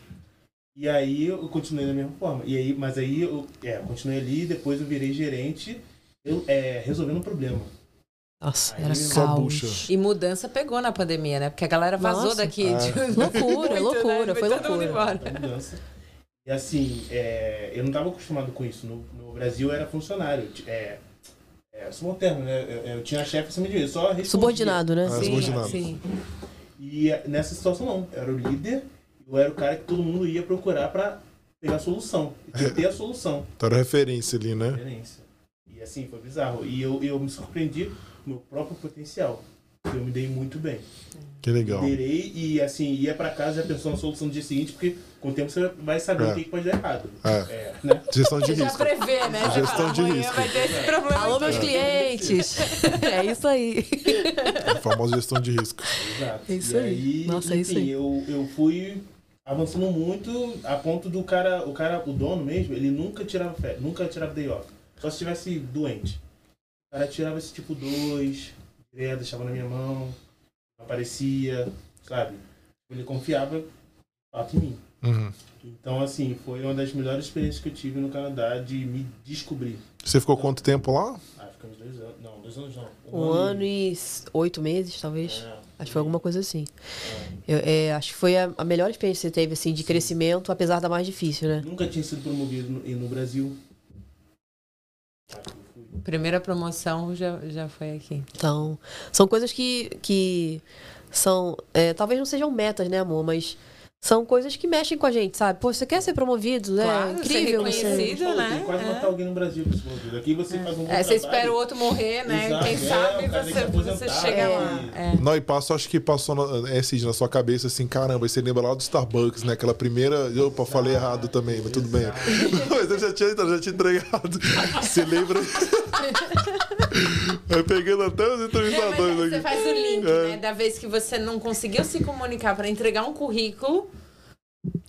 E aí eu continuei da mesma forma. E aí, mas aí eu é, continuei ali, depois eu virei gerente, eu, é, resolvendo um problema. Nossa, Aí era caos. bucha. E mudança pegou na pandemia, né? Porque a galera vazou Nossa. daqui. Ah. de- Loucura, Muito, loucura, né? foi loucura. E assim, é, eu não estava acostumado com isso. No, no Brasil eu era funcionário. eu É, é, subalterno, né? Eu, eu tinha chefe acima de mim, eu só respondia. Subordinado, né? Ah, Sim, subordinado. sim. E nessa situação não, eu era o líder, eu era o cara que todo mundo ia procurar pra pegar a solução. Ter a solução. Então era referência ali, né? Referência. E assim, foi bizarro. E eu, eu me surpreendi com o meu próprio potencial. Eu me dei muito bem. Que legal. Liderei e assim, ia pra casa já pensou na solução do dia seguinte, porque com o tempo você vai saber É. o que pode dar errado. É. né? Gestão de Você já risco. prevê, né? Gestão fala, de amanhã risco. vai ter esse problema. Alô, meus clientes! É isso aí. A famosa gestão de risco. Exato. É isso e aí. aí. Nossa, é enfim, isso aí. Eu, eu fui avançando muito a ponto do cara, o cara, o dono mesmo, ele nunca tirava fé, nunca tirava day off. Só se estivesse doente. O cara tirava esse tipo 2, direto, deixava na minha mão, não aparecia, sabe? Ele confiava fato em mim. Uhum. Então, assim, foi uma das melhores experiências que eu tive no Canadá de me descobrir. Você ficou quanto tempo lá? Ah, ficamos dois anos. Não, dois anos não. Um ano e oito meses, talvez. É, Acho que foi alguma coisa assim. Eu, é, acho que foi a, a melhor experiência que você teve, assim, de crescimento, apesar da mais difícil, né? Nunca tinha sido promovido no, e no Brasil. Primeira promoção já, já foi aqui. Então, são coisas que, que são. é, talvez não sejam metas, né, amor? Mas são coisas que mexem com a gente, sabe? Pô, você quer ser promovido, né? Claro, ser Incrível você. gente reconhecido. falou, né? Tem quase É. matar alguém no Brasil com esse promovido. Aqui você faz um bom É, você espera o outro morrer, né? Exato, Quem é, sabe você, você chega né? lá. É. Não, e passo, acho que passou na, é, Cid, na sua cabeça assim, caramba, você lembra lá do Starbucks, né? Aquela primeira. Opa, falei errado também, mas tudo bem. Mas eu já tinha, eu já tinha entregado. Você lembra? eu pegando até os Não, entrevistadores mas você aqui. faz o link, É. né? Da vez que você não conseguiu se comunicar para entregar um currículo,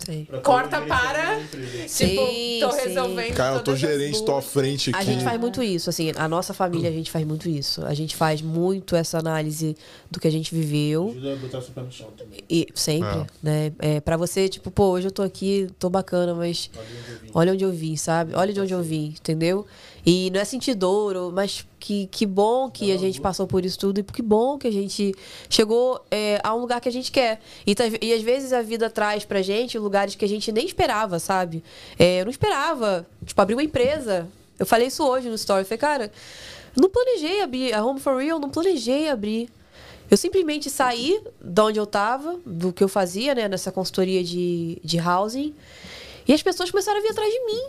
Sei. Corta para- empresa. Sim, tipo, tô sim. resolvendo. Cara, eu tô gerente, tô à frente aqui. A gente faz muito isso, assim, a nossa família, a gente faz muito isso. A gente faz muito essa análise do que a gente viveu. Ajuda a botar o seu pé no chão também. E sempre, É. né? É, pra você, tipo, pô, hoje eu tô aqui, tô bacana, mas ouvir. olha onde eu vim, sabe? Olha de onde eu vim, entendeu? E não é sentir dor, mas que, que bom que a gente passou por isso tudo e que bom que a gente chegou é, a um lugar que a gente quer. E, tá- e às vezes a vida traz pra gente lugares que a gente nem esperava, sabe? É, eu não esperava, tipo, abrir uma empresa. Eu falei isso hoje no story. Eu falei, cara, não planejei abrir a Home for Real, não planejei abrir. Eu simplesmente saí de onde eu tava, do que eu fazia, né, nessa consultoria de, de housing, e as pessoas começaram a vir atrás de mim.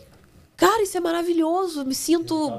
Cara, isso é maravilhoso. Eu me sinto.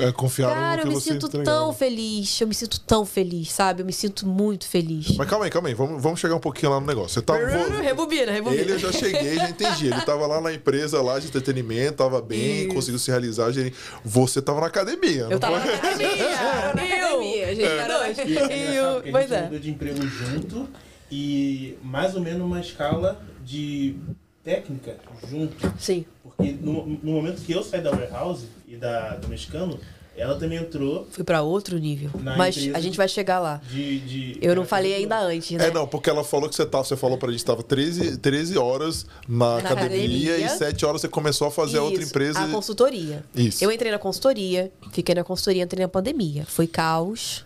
É, confiaram Cara, no eu me você sinto entregava. tão feliz. Eu me sinto tão feliz, sabe? Eu me sinto muito feliz. Mas calma aí, calma aí. Vamos, vamos chegar um pouquinho lá no negócio. Você tava. Rebobina, rebobina. Ele eu já cheguei, já entendi. Ele tava lá na empresa lá de entretenimento, tava bem, Isso. conseguiu se realizar. gerente. Você tava na academia. Eu não tava foi? na academia. Era na academia, a gente Eu. era- é E engraçado o- porque a Pois gente é. mudou de emprego junto e mais ou menos uma escala de técnica junto. Sim. Porque no, no momento que eu saí da warehouse e da, do mexicano, ela também entrou Fui pra outro nível. Mas a gente vai chegar lá. de. de Eu não falei ainda antes, né? É, não, porque ela falou que você tava, você falou pra gente que tava 13, 13 horas na, Na academia, academia. e 7 horas você começou a fazer a outra Isso, empresa. A consultoria. Isso. Eu entrei na consultoria, fiquei na consultoria, entrei na pandemia. Foi caos.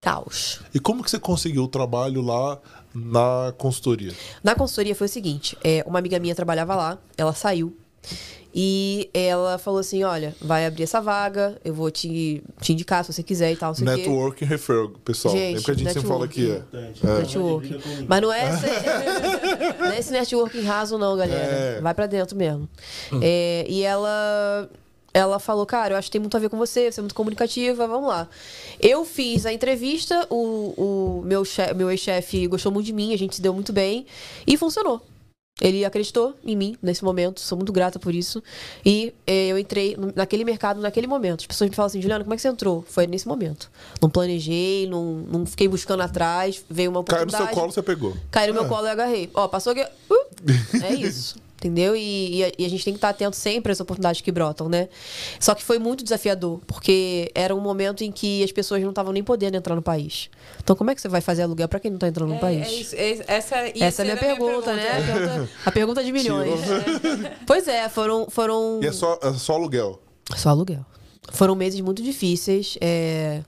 Caos. E como que você conseguiu o trabalho lá na consultoria? Na consultoria foi o seguinte: é, uma amiga minha trabalhava lá, ela saiu. E ela falou assim: olha, vai abrir essa vaga, eu vou te, te indicar se você quiser e tal. não sei o quê. Networking Referral, pessoal. Gente, Lembra que a gente sempre fala que é. Networking. Mas não é esse, não é esse networking raso, não, galera. É. Vai pra dentro mesmo. É, e ela. Ela falou, cara, eu acho que tem muito a ver com você, você é muito comunicativa, vamos lá. Eu fiz a entrevista, o, o meu, meu ex-chefe gostou muito de mim, a gente se deu muito bem e funcionou. Ele acreditou em mim nesse momento, sou muito grata por isso. E eh, eu entrei naquele mercado naquele momento. As pessoas me falam assim, Juliana, como é que você entrou? Foi nesse momento. Não planejei, não, não fiquei buscando atrás, veio uma Caiu no oportunidade. seu colo, você pegou. Caiu no meu É. colo e eu agarrei. Ó, passou aqui. uh, é isso. Entendeu? E, e a, e a gente tem que estar atento sempre às oportunidades que brotam, né? Só que foi muito desafiador, porque era um momento em que as pessoas não estavam nem podendo entrar no país. Então, como é que você vai fazer aluguel para quem não está entrando no É, país? é isso, é- essa, isso Essa é a minha era pergunta, né? A pergunta, a pergunta de milhões. Pois é, foram. foram... E é só, é só aluguel. Só aluguel. Foram meses muito difíceis. é,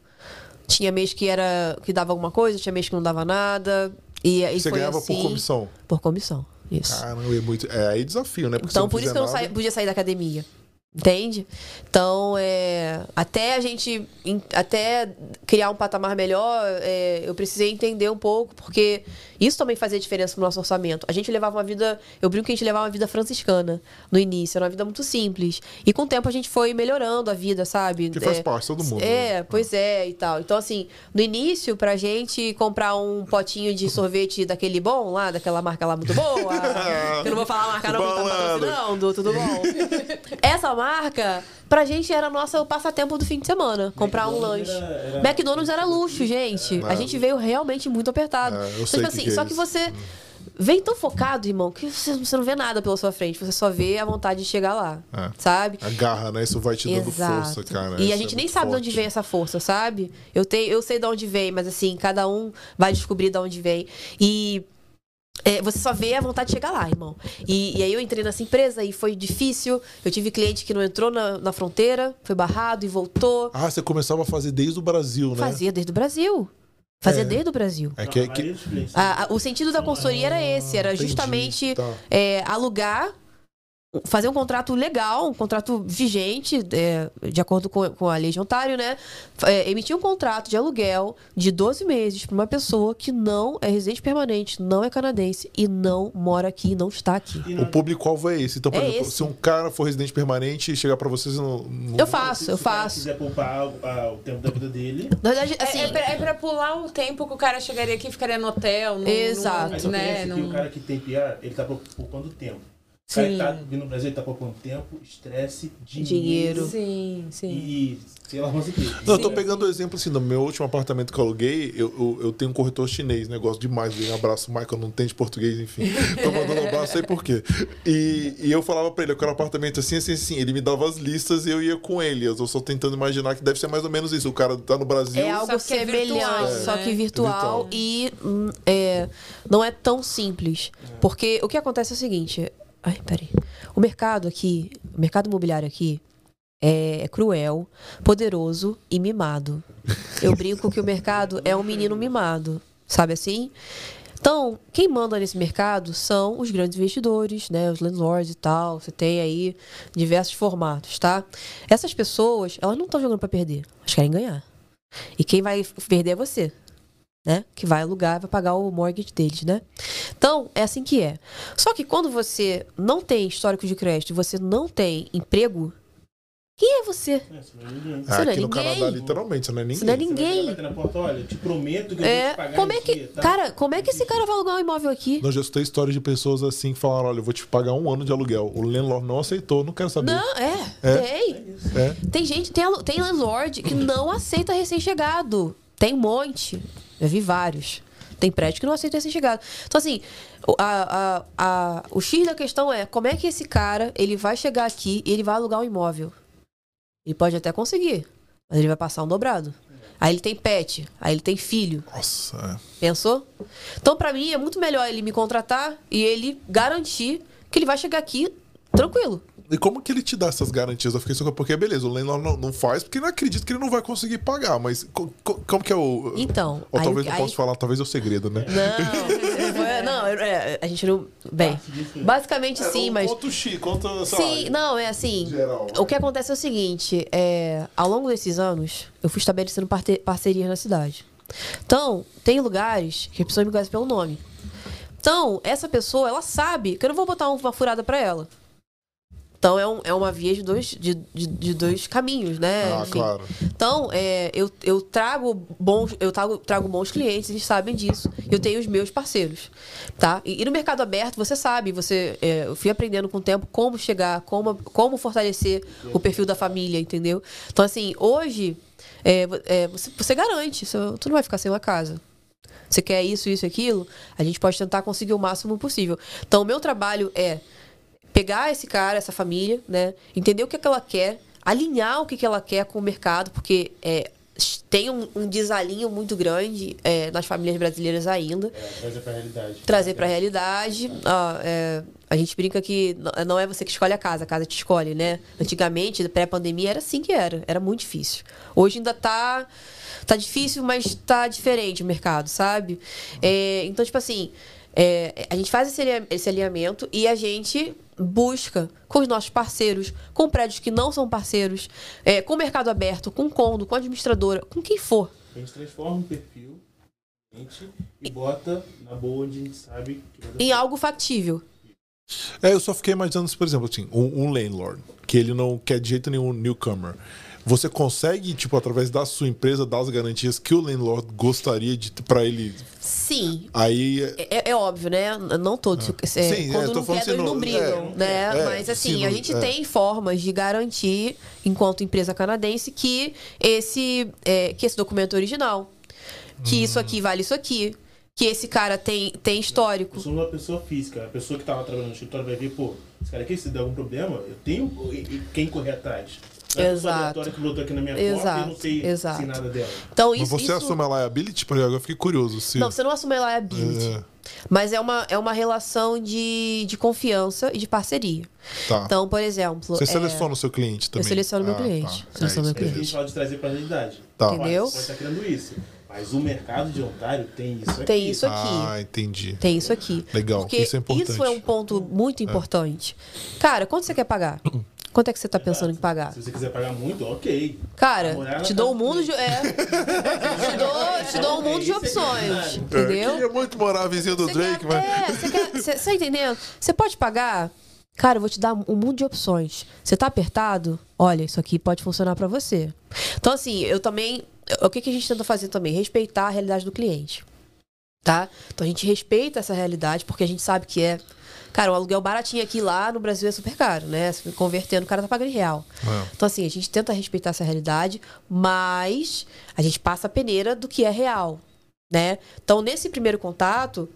Tinha mês que era que dava alguma coisa, tinha mês que não dava nada. E, e Você foi ganhava assim, por comissão. Por comissão, isso. Caramba, é muito. É aí desafio, né? Porque então, por isso que eu não saí- nada- podia sair da academia. Entende? Então, é, até a gente até criar um patamar melhor, é, eu precisei entender um pouco, porque isso também fazia diferença no nosso orçamento. A gente levava uma vida, eu brinco que a gente levava uma vida franciscana no início, era uma vida muito simples. E com o tempo a gente foi melhorando a vida, sabe? Que faz É, parte, todo mundo, É, né? pois é, e tal. Então, assim, no início, pra gente comprar um potinho de sorvete daquele bom lá, daquela marca lá muito boa, eu não vou falar a marca não, tá patrocinando, tudo bom? Essa marca, pra gente, era nosso passatempo do fim de semana, comprar um lanche. McDonald's era- era- McDonald's era luxo, gente. A gente veio realmente muito apertado. É, eu Então, sei tipo que assim, que é só que você vem tão focado, irmão, que você, você não vê nada pela sua frente. Você só vê a vontade de chegar lá, É. sabe? A garra, né? Isso vai te dando Exato. força, cara. E Isso a é gente nem muito sabe de onde forte. vem essa força, sabe? Eu, tenho, eu sei de onde vem, mas assim, cada um vai descobrir de onde vem. E é, você só vê a vontade de chegar lá, irmão. E, e aí eu entrei nessa empresa e foi difícil. Eu tive cliente que não entrou na, na fronteira, foi barrado e voltou. Ah, você começava a fazer desde o Brasil, né? Fazia desde o Brasil. Fazia É. desde o Brasil. É que, a que... A- a- o sentido da consultoria era esse, era entendi, justamente tá. é, alugar, fazer um contrato legal, um contrato vigente, é, de acordo com, com a lei de Ontário, né? É, emitir um contrato de aluguel de 12 meses para uma pessoa que não é residente permanente, não é canadense e não mora aqui, não está aqui. O público-alvo é esse. Então, por É exemplo, esse. se um cara for residente permanente e chegar pra vocês no. no- Eu faço, eu se faço. quiser poupar ah, o tempo da vida dele, Na verdade, É, assim, é, pra, é pra pular o tempo que o cara chegaria aqui e ficaria no hotel. No, Exato. mas No, eu né, que num- o cara que tem PR, ele tá poupando tempo. O cara Sim. que tá vindo no Brasil, ele tá poupando tempo, estresse, dinheiro. Dinheiro. Sim, sim. E, sei lá, mas o? Não, eu tô pegando o exemplo assim, no meu último apartamento que eu aluguei, eu, eu, eu tenho um corretor chinês, né? Gosto demais dele. Um abraço, Michael, não entende português, enfim. Tô mandando um abraço, sei por quê. E, e eu falava pra ele, eu quero um apartamento assim, assim, assim. Ele me dava as listas e eu ia com ele. Eu tô tentando imaginar que deve ser mais ou menos isso. O cara tá no Brasil. É algo Só que é semelhante, virtual, só né? que virtual, Virtual. e hum, é, não é tão simples. Porque o que acontece é o seguinte. Ai, peraí. O mercado aqui, o mercado imobiliário aqui é, cruel, poderoso e mimado. Eu brinco que o mercado é um menino mimado, sabe assim? Então, quem manda nesse mercado são os grandes investidores, né, os landlords e tal. Você tem aí diversos formatos, tá? Essas pessoas, elas não estão jogando para perder, elas querem ganhar. E quem vai perder é você, né? Que vai alugar, vai pagar o mortgage deles, né? Então, é assim que é. Só que quando você não tem histórico de crédito e você não tem emprego, quem é você? É, você não é ninguém. Ah, não é aqui no ninguém. Canadá, literalmente, você não é ninguém. Você não é Você vai ninguém. na porta, olha, te prometo que eu vou te É, pagar como é que, dia, tá? cara, como é que esse cara vai alugar um imóvel aqui? Nós já escutei histórias de pessoas assim que falaram: olha, eu vou te pagar um ano de aluguel. O landlord não aceitou, não quero saber. Não, é, É? tem. É. Tem gente, tem, tem landlord que não aceita recém-chegado. Tem um monte. Eu vi vários. Tem prédio que não aceita recém-chegado. Então, assim, o- a, a, a- o X da questão é como é que esse cara ele vai chegar aqui e ele vai alugar um imóvel. Ele pode até conseguir, mas ele vai passar um dobrado. Aí ele tem pet, aí ele tem filho. Nossa, é. Pensou? Então, pra mim, é muito melhor ele me contratar e ele garantir que ele vai chegar aqui tranquilo. E como que ele te dá essas garantias? Eu fiquei só porque, beleza, o landlord não, não faz, porque não acredito que ele não vai conseguir pagar. Mas co- co- como que é o. Então, Ou aí- talvez não aí- posso falar, talvez é o segredo, né? Não, não, é, a gente não. Bem, basicamente sim, mas. Conta o X, conta. Sim, lá, não, é assim. Geral. O que acontece é o seguinte: é, ao longo desses anos, eu fui estabelecendo parcerias na cidade. Então, tem lugares que a pessoa me conhece pelo nome. Então, essa pessoa, ela sabe que eu não vou botar uma furada pra ela. Então, é, um- é uma via de dois, de, de- de dois caminhos, né? Ah, Enfim. claro. Então, é, eu, eu trago bons, eu trago, trago bons clientes, eles sabem disso. Eu tenho os meus parceiros, tá? E, e no mercado aberto, você sabe, você, é, eu fui aprendendo com o tempo como chegar, como, como fortalecer o perfil da família, entendeu? Então, assim, hoje, é, é, você, você garante, você- tu não vai ficar sem uma casa. Você quer isso, isso e aquilo, a gente pode tentar conseguir o máximo possível. Então, o meu trabalho é pegar esse cara, essa família, né? Entender o que, é que ela quer, alinhar o que, que ela quer com o mercado, porque é, tem um, um desalinho muito grande é, nas famílias brasileiras ainda. É, trazer pra realidade. Trazer pra realidade. ah, é, a gente brinca que não é você que escolhe a casa, a casa te escolhe, né? Antigamente, pré-pandemia, era assim que era. Era muito difícil. Hoje ainda tá, tá difícil, mas tá diferente o mercado, sabe? É, então, tipo assim, é, a gente faz esse alinhamento e a gente busca com os nossos parceiros, com prédios que não são parceiros, é, com o mercado aberto, com condo, com administradora, com quem for. A gente transforma um perfil a e bota na boa onde a gente sabe que vai dar Em algo factível. É, eu só fiquei imaginando, por exemplo, assim, um, um landlord, que ele não quer de jeito nenhum newcomer. Você consegue, tipo, através da sua empresa, dar as garantias que o landlord gostaria de para ele. Sim. Aí. É, é óbvio, né? Não todos. é, Sim, é, quando tô não quer, assim, eles não não- brigam, é, né? é, Mas assim, sim, a gente é. tem formas de garantir, enquanto empresa canadense, que esse, é, que esse documento é original. Que isso Hum. aqui vale isso aqui. Que esse cara tem, tem histórico. Eu sou uma pessoa física. A pessoa que tava trabalhando no escritório vai ver, pô, esse cara aqui, se der algum problema, eu tenho quem correr atrás. É a pessoa Exato. aleatória que botou aqui na minha porta e eu não Exato, sei, exato. nada dela. Então, Mas isso. você isso... assume a liability? Por exemplo, eu fiquei curioso. Se... Não, você não assume liability. É, Mas é uma, é uma relação de, de confiança e de parceria. tá. Então, por exemplo. você é, seleciona o seu cliente também. Eu seleciono meu Ah, cliente. tá. Seleciono É, meu Aí a cliente. gente pode trazer pra realidade. Tá. Entendeu? Você estar querendo isso. Mas o mercado de Ontário tem isso aqui. Tem isso aqui. Ah, entendi. Tem isso aqui. Legal, Porque isso é importante. isso é um ponto muito importante. Cara, quanto você quer pagar? Quanto é que você tá pensando em pagar? Se você quiser pagar muito, ok. Cara, te dou um casa mundo do de. É. te, dou, te dou um mundo de Isso é opções. Entendeu? Queria muito morar vizinho do Drake, quer, mas. é, você quer. Tá entendendo? Você pode pagar? Cara, eu vou te dar um mundo de opções. Você tá apertado? Olha, isso aqui pode funcionar pra você. Então, assim, eu também. O que, que a gente tenta fazer também? Respeitar a realidade do cliente. Tá? Então a gente respeita essa realidade, porque a gente sabe que é. Cara, o aluguel baratinho aqui lá no Brasil é super caro, né? Se Convertendo, o cara tá pagando em real. É. Então, assim, a gente tenta respeitar essa realidade, mas a gente passa a peneira do que é real, né? Então, nesse primeiro contato,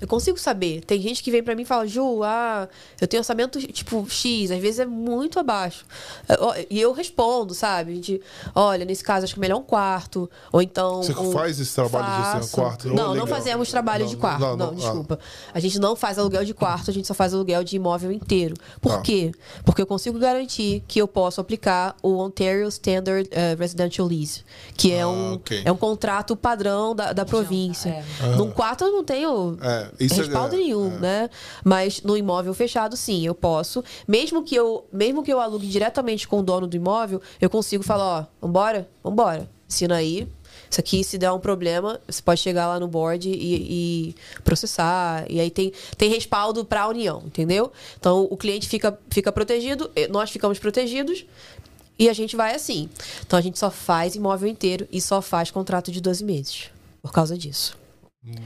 eu consigo saber. Tem gente que vem pra mim e fala, Ju, ah, eu tenho orçamento tipo X, às vezes é muito abaixo. É, E eu respondo, sabe? De, olha, nesse caso acho que é melhor um quarto. Ou então. Você um... faz esse trabalho de ser um Faço. quarto? Oh, Não, não legal. fazemos trabalho Não, de quarto. não, Não, não, ah. desculpa. A gente não faz aluguel de quarto, a gente só faz aluguel de imóvel inteiro. Por Tá. quê? Porque eu consigo garantir que eu posso aplicar o Ontario Standard eh, Residential Lease, que é, Ah, um, ok. é um contrato padrão da, da província. é. Num quarto eu não tenho É, isso é- respaldo é, nenhum, é. né? Mas no imóvel fechado, sim, eu posso. Mesmo que eu, mesmo que eu alugue diretamente com o dono do imóvel, eu consigo falar, ó, vambora, vambora. Assina aí. Isso aqui, se der um problema, você pode chegar lá no board e, e processar. E aí tem, tem respaldo para a União, entendeu? Então o cliente fica, fica protegido, nós ficamos protegidos. E a gente vai assim. Então a gente só faz imóvel inteiro e só faz contrato de 12 meses. Por causa disso.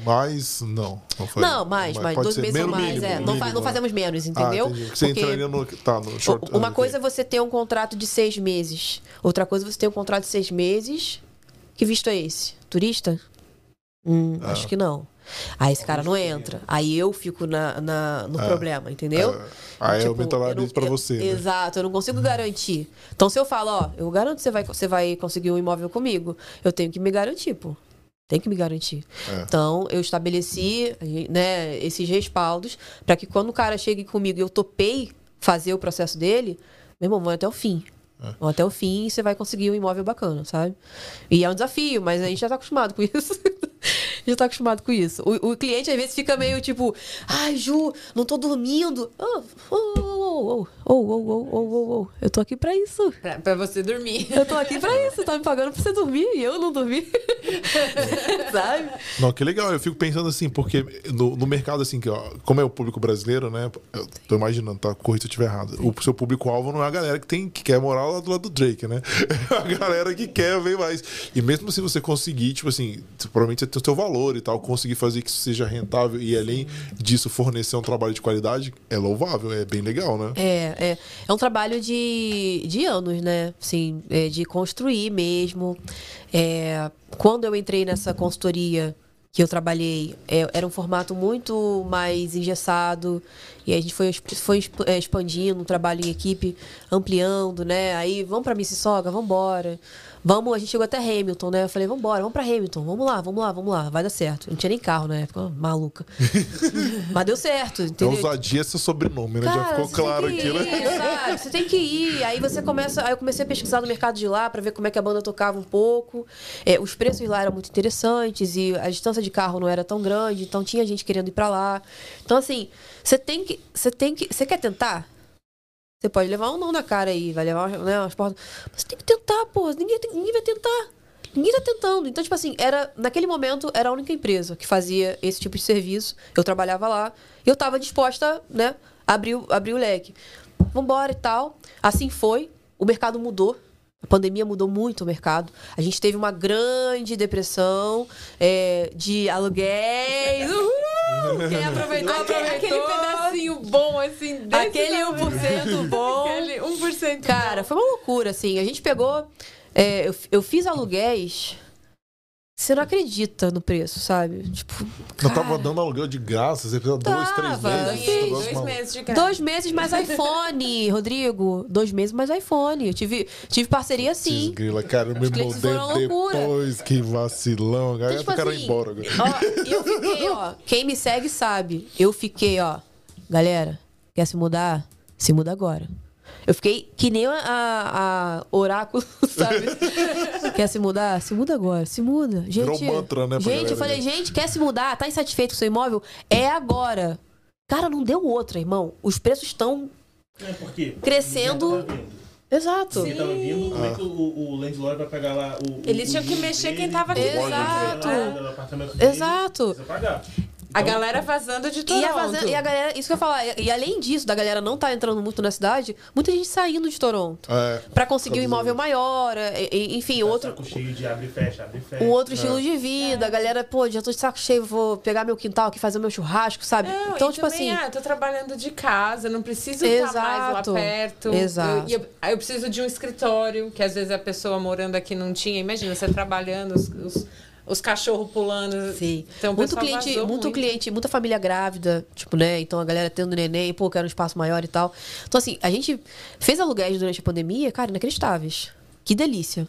Mas não. Não, foi. Não, mais, mais. Dois meses ou mais. mínimo, é. Não, mínimo, fa- não né? fazemos menos, Ah, entendeu? entendi. Você Porque entraria no. Tá, no short. uma ah, coisa é você ter um contrato de seis meses. Outra coisa é você ter um contrato de seis meses. Que visto é esse? Turista? Hum, Ah. acho que não. Aí esse cara não entra. Aí eu fico na, na- no Ah. problema, entendeu? Ah, aí Tipo, eu não- liability pra você. né? Exato, eu não consigo garantir. Então, se eu falo, ó, eu garanto que você vai, você vai conseguir um imóvel comigo, eu tenho que me garantir, pô. Tem que me garantir. É. Então, eu estabeleci né, esses respaldos para que quando o cara chegue comigo e eu topei fazer o processo dele, meu irmão, vai até o fim. É. Vão Até o fim você vai conseguir um imóvel bacana, sabe? E é um desafio, mas a gente já tá acostumado com isso. já tá acostumado com isso. O, o cliente às vezes fica meio tipo, ai, Ju, não tô dormindo. Oh, oh, oh, oh, oh, oh, oh, oh, oh, oh. Eu tô aqui pra isso. Pra, pra você dormir. Eu tô aqui pra isso. Tá me pagando pra você dormir e eu não dormir. sabe? Não, que legal. Eu fico pensando assim, porque no, no mercado, assim, que, ó, como é o público brasileiro, né? Eu tô imaginando, tá? Corrija se eu estiver errado. O seu público-alvo não é a galera que, tem, que quer morar lá do lado do Drake, né? É a galera que quer ver mais. E mesmo se você conseguir, tipo assim, provavelmente você tem o seu valor e tal, conseguir fazer que isso seja rentável e além disso fornecer um trabalho de qualidade, é louvável, é bem legal, né? É, é, é um trabalho de, de anos, né? Assim, é, de construir mesmo. É, quando eu entrei nessa consultoria que eu trabalhei, é, era um formato muito mais engessado E a gente foi, foi é, expandindo o trabalho em equipe, ampliando, né? Aí vamos pra Mississauga, vamos embora. Vamos, a gente chegou até Hamilton, né? Eu falei, vamos embora, vamos pra Hamilton, vamos lá, vamos lá, vamos lá, vai dar certo. Não tinha nem carro na época, maluca. Mas deu certo, Então, entendeu? ousadia é seu sobrenome, né? Já Cara, ficou você tem claro que aqui, ir, né? sabe? Você tem que ir. Aí você começa. Aí eu comecei a pesquisar no mercado de lá pra ver como é que a banda tocava um pouco. É, os preços lá eram muito interessantes e a distância de carro não era tão grande, então tinha gente querendo ir pra lá. Então, assim, você tem que. Você tem que. Você quer tentar? Você pode levar um não na cara aí, vai levar né, umas portas. Mas você tem que tentar, pô. Ninguém, ninguém vai tentar. Ninguém tá tentando. Então, tipo assim, era, naquele momento, era a única empresa que fazia esse tipo de serviço. Eu trabalhava lá. E eu tava disposta, né, a abrir, abrir o leque. Vambora e tal. Assim foi. O mercado mudou. A pandemia mudou muito o mercado. A gente teve uma grande depressão é, de aluguéis. Uhul! Quem aproveitou, Aquele, aproveitou. aquele pedacinho bom, assim, desse Aquele tamanho. 1% bom. Aquele 1% Cara, foi uma loucura, assim. A gente pegou. é, eu, eu fiz aluguéis. Você não acredita no preço, sabe? Tipo. Não cara, tava dando aluguel de graça, você precisa dois, três meses. dois maluco. meses de graça. Dois meses mais iPhone, Rodrigo. Dois meses mais iPhone. Eu tive, tive parceria sim. grila, cara, eu me mudei depois, que vacilão. Agora Então, tipo eu quero ir assim, embora agora. Ó, eu fiquei, ó. Quem me segue sabe. Eu fiquei, ó. Galera, quer se mudar? Se muda agora. Eu fiquei que nem a, a oráculo, sabe? quer se mudar? Se muda agora. Se muda. Gente, Virou mantra, né, gente, eu falei, né? gente, quer se mudar? Tá insatisfeito com o seu imóvel? É agora. Cara, não deu outra, irmão. Os preços estão É porque Crescendo. tava vindo. Exato. Ninguém tava vindo, como é que o, o landlord vai pegar lá o. Eles o tinham que mexer dele, quem tava aqui Exato. dele, do apartamento dele, Exato. Pagar. A Então, galera vazando de E Toronto. a, vaza- e a galera, isso que eu ia falar, e, e além disso, da galera não tá entrando muito na cidade, muita gente saindo de Toronto. É. Pra conseguir um Todos imóvel maior, e- e- enfim, tá outro, saco cheio de abre e fecha, abre e fecha. um outro estilo de vida. A galera, pô, já tô de saco cheio, vou pegar meu quintal aqui, fazer o meu churrasco, sabe? Não, então, e tipo também, assim. ah, eu tô trabalhando de casa, não preciso estar mais Exato. lá perto. Exato. Eu, e eu, eu preciso de um escritório, que às vezes a pessoa morando aqui não tinha. Imagina, você trabalhando, os, os, os cachorros pulando. Sim. Então, muito cliente, muito, muito. cliente, muita família grávida, tipo, né? Então a galera tendo neném, pô, quero um espaço maior e tal. Então, assim, a gente fez aluguéis durante a pandemia, cara, inacreditáveis. Que delícia.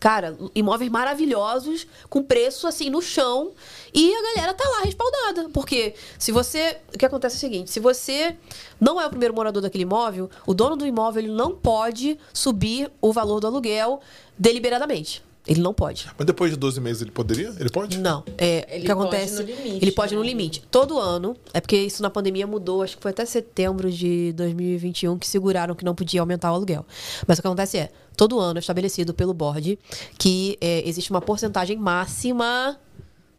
Cara, imóveis maravilhosos, com preço assim no chão, e a galera tá lá respaldada. Porque se você. O que acontece é o seguinte: se você não é o primeiro morador daquele imóvel, o dono do imóvel ele não pode subir o valor do aluguel deliberadamente. Ele não pode. Mas depois de 12 meses ele poderia? Ele pode? Não. É, Ele o que acontece? pode no limite, ele pode no né? limite. Todo ano. É porque isso na pandemia mudou. Acho que foi até setembro de 2021 que seguraram que não podia aumentar o aluguel. Mas o que acontece é, todo ano é estabelecido pelo board que é, existe uma porcentagem máxima.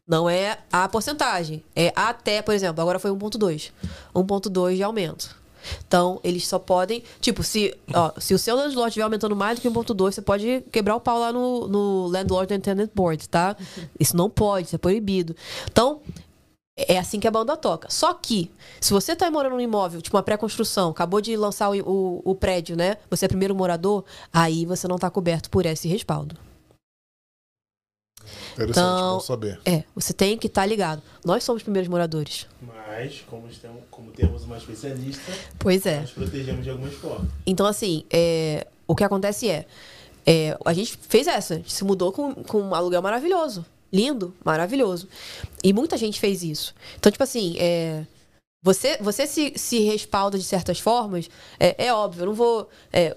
Não é a porcentagem. É até, por exemplo, agora foi 1,2. 1,2 de aumento. Então, eles só podem. Tipo, se, ó, se o seu landlord estiver aumentando mais do que 1,2, você pode quebrar o pau lá no, no Landlord and Tenant Board, tá? Isso não pode, isso é proibido. Então, é assim que a banda toca. Só que, se você tá morando num imóvel, tipo uma pré-construção, acabou de lançar o, o, o prédio, né? Você é primeiro morador, aí você não tá coberto por esse respaldo. Interessante, Então- bom saber. É, você tem que estar ligado. Nós somos primeiros moradores. Mas, como, estamos, como temos uma especialista, Pois é. nós protegemos de algumas formas. Então, assim, é, o que acontece é, é, A gente fez essa, a gente se mudou com, com um aluguel maravilhoso. Lindo, maravilhoso. E muita gente fez isso. Então, tipo assim, é, você, você se, se respalda de certas formas, é, é óbvio, eu não vou. é,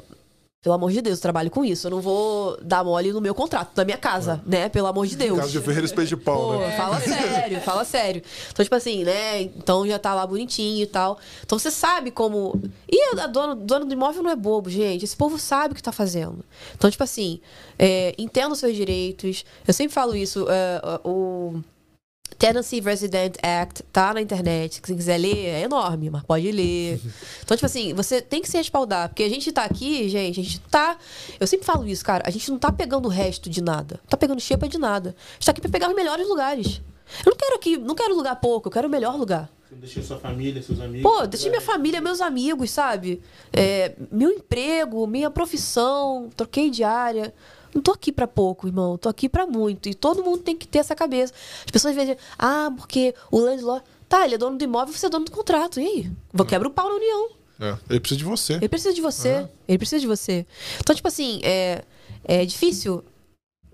pelo amor de Deus, eu trabalho com isso. Eu não vou dar mole no meu contrato, na minha casa, né? Pelo amor de Deus. Caso de Ferreira Espejo de Pau, Pô, né? fala sério, fala sério. Então, tipo assim, né? Então já tá lá bonitinho e tal. Então você sabe como. E a dona, dono do imóvel não é bobo, gente. Esse povo sabe o que tá fazendo. Então, tipo assim, é, entenda os seus direitos. Eu sempre falo isso. é, o. Tenancy Resident Act tá na internet. Se você quiser ler, é enorme, mas pode ler. Então, tipo assim, você tem que se respaldar. Porque a gente tá aqui, gente, a gente tá. Eu sempre falo isso, cara. A gente não tá pegando o resto de nada. Não tá pegando xepa de nada. A gente tá aqui pra pegar os melhores lugares. Eu não quero aqui, não quero lugar pouco, eu quero o melhor lugar. Deixou sua família, seus amigos. Pô, deixei minha família, meus amigos, sabe? É, meu emprego, minha profissão, troquei de área. Não tô aqui pra pouco, irmão. Tô aqui pra muito. E todo mundo tem que ter essa cabeça. As pessoas veem, ah, porque o landlord. Tá, ele é dono do imóvel, você é dono do contrato. E aí? Vou quebra o pau na união. É, ele precisa de você. Ele precisa de você. É. Ele precisa de você. Então, tipo assim, é, é difícil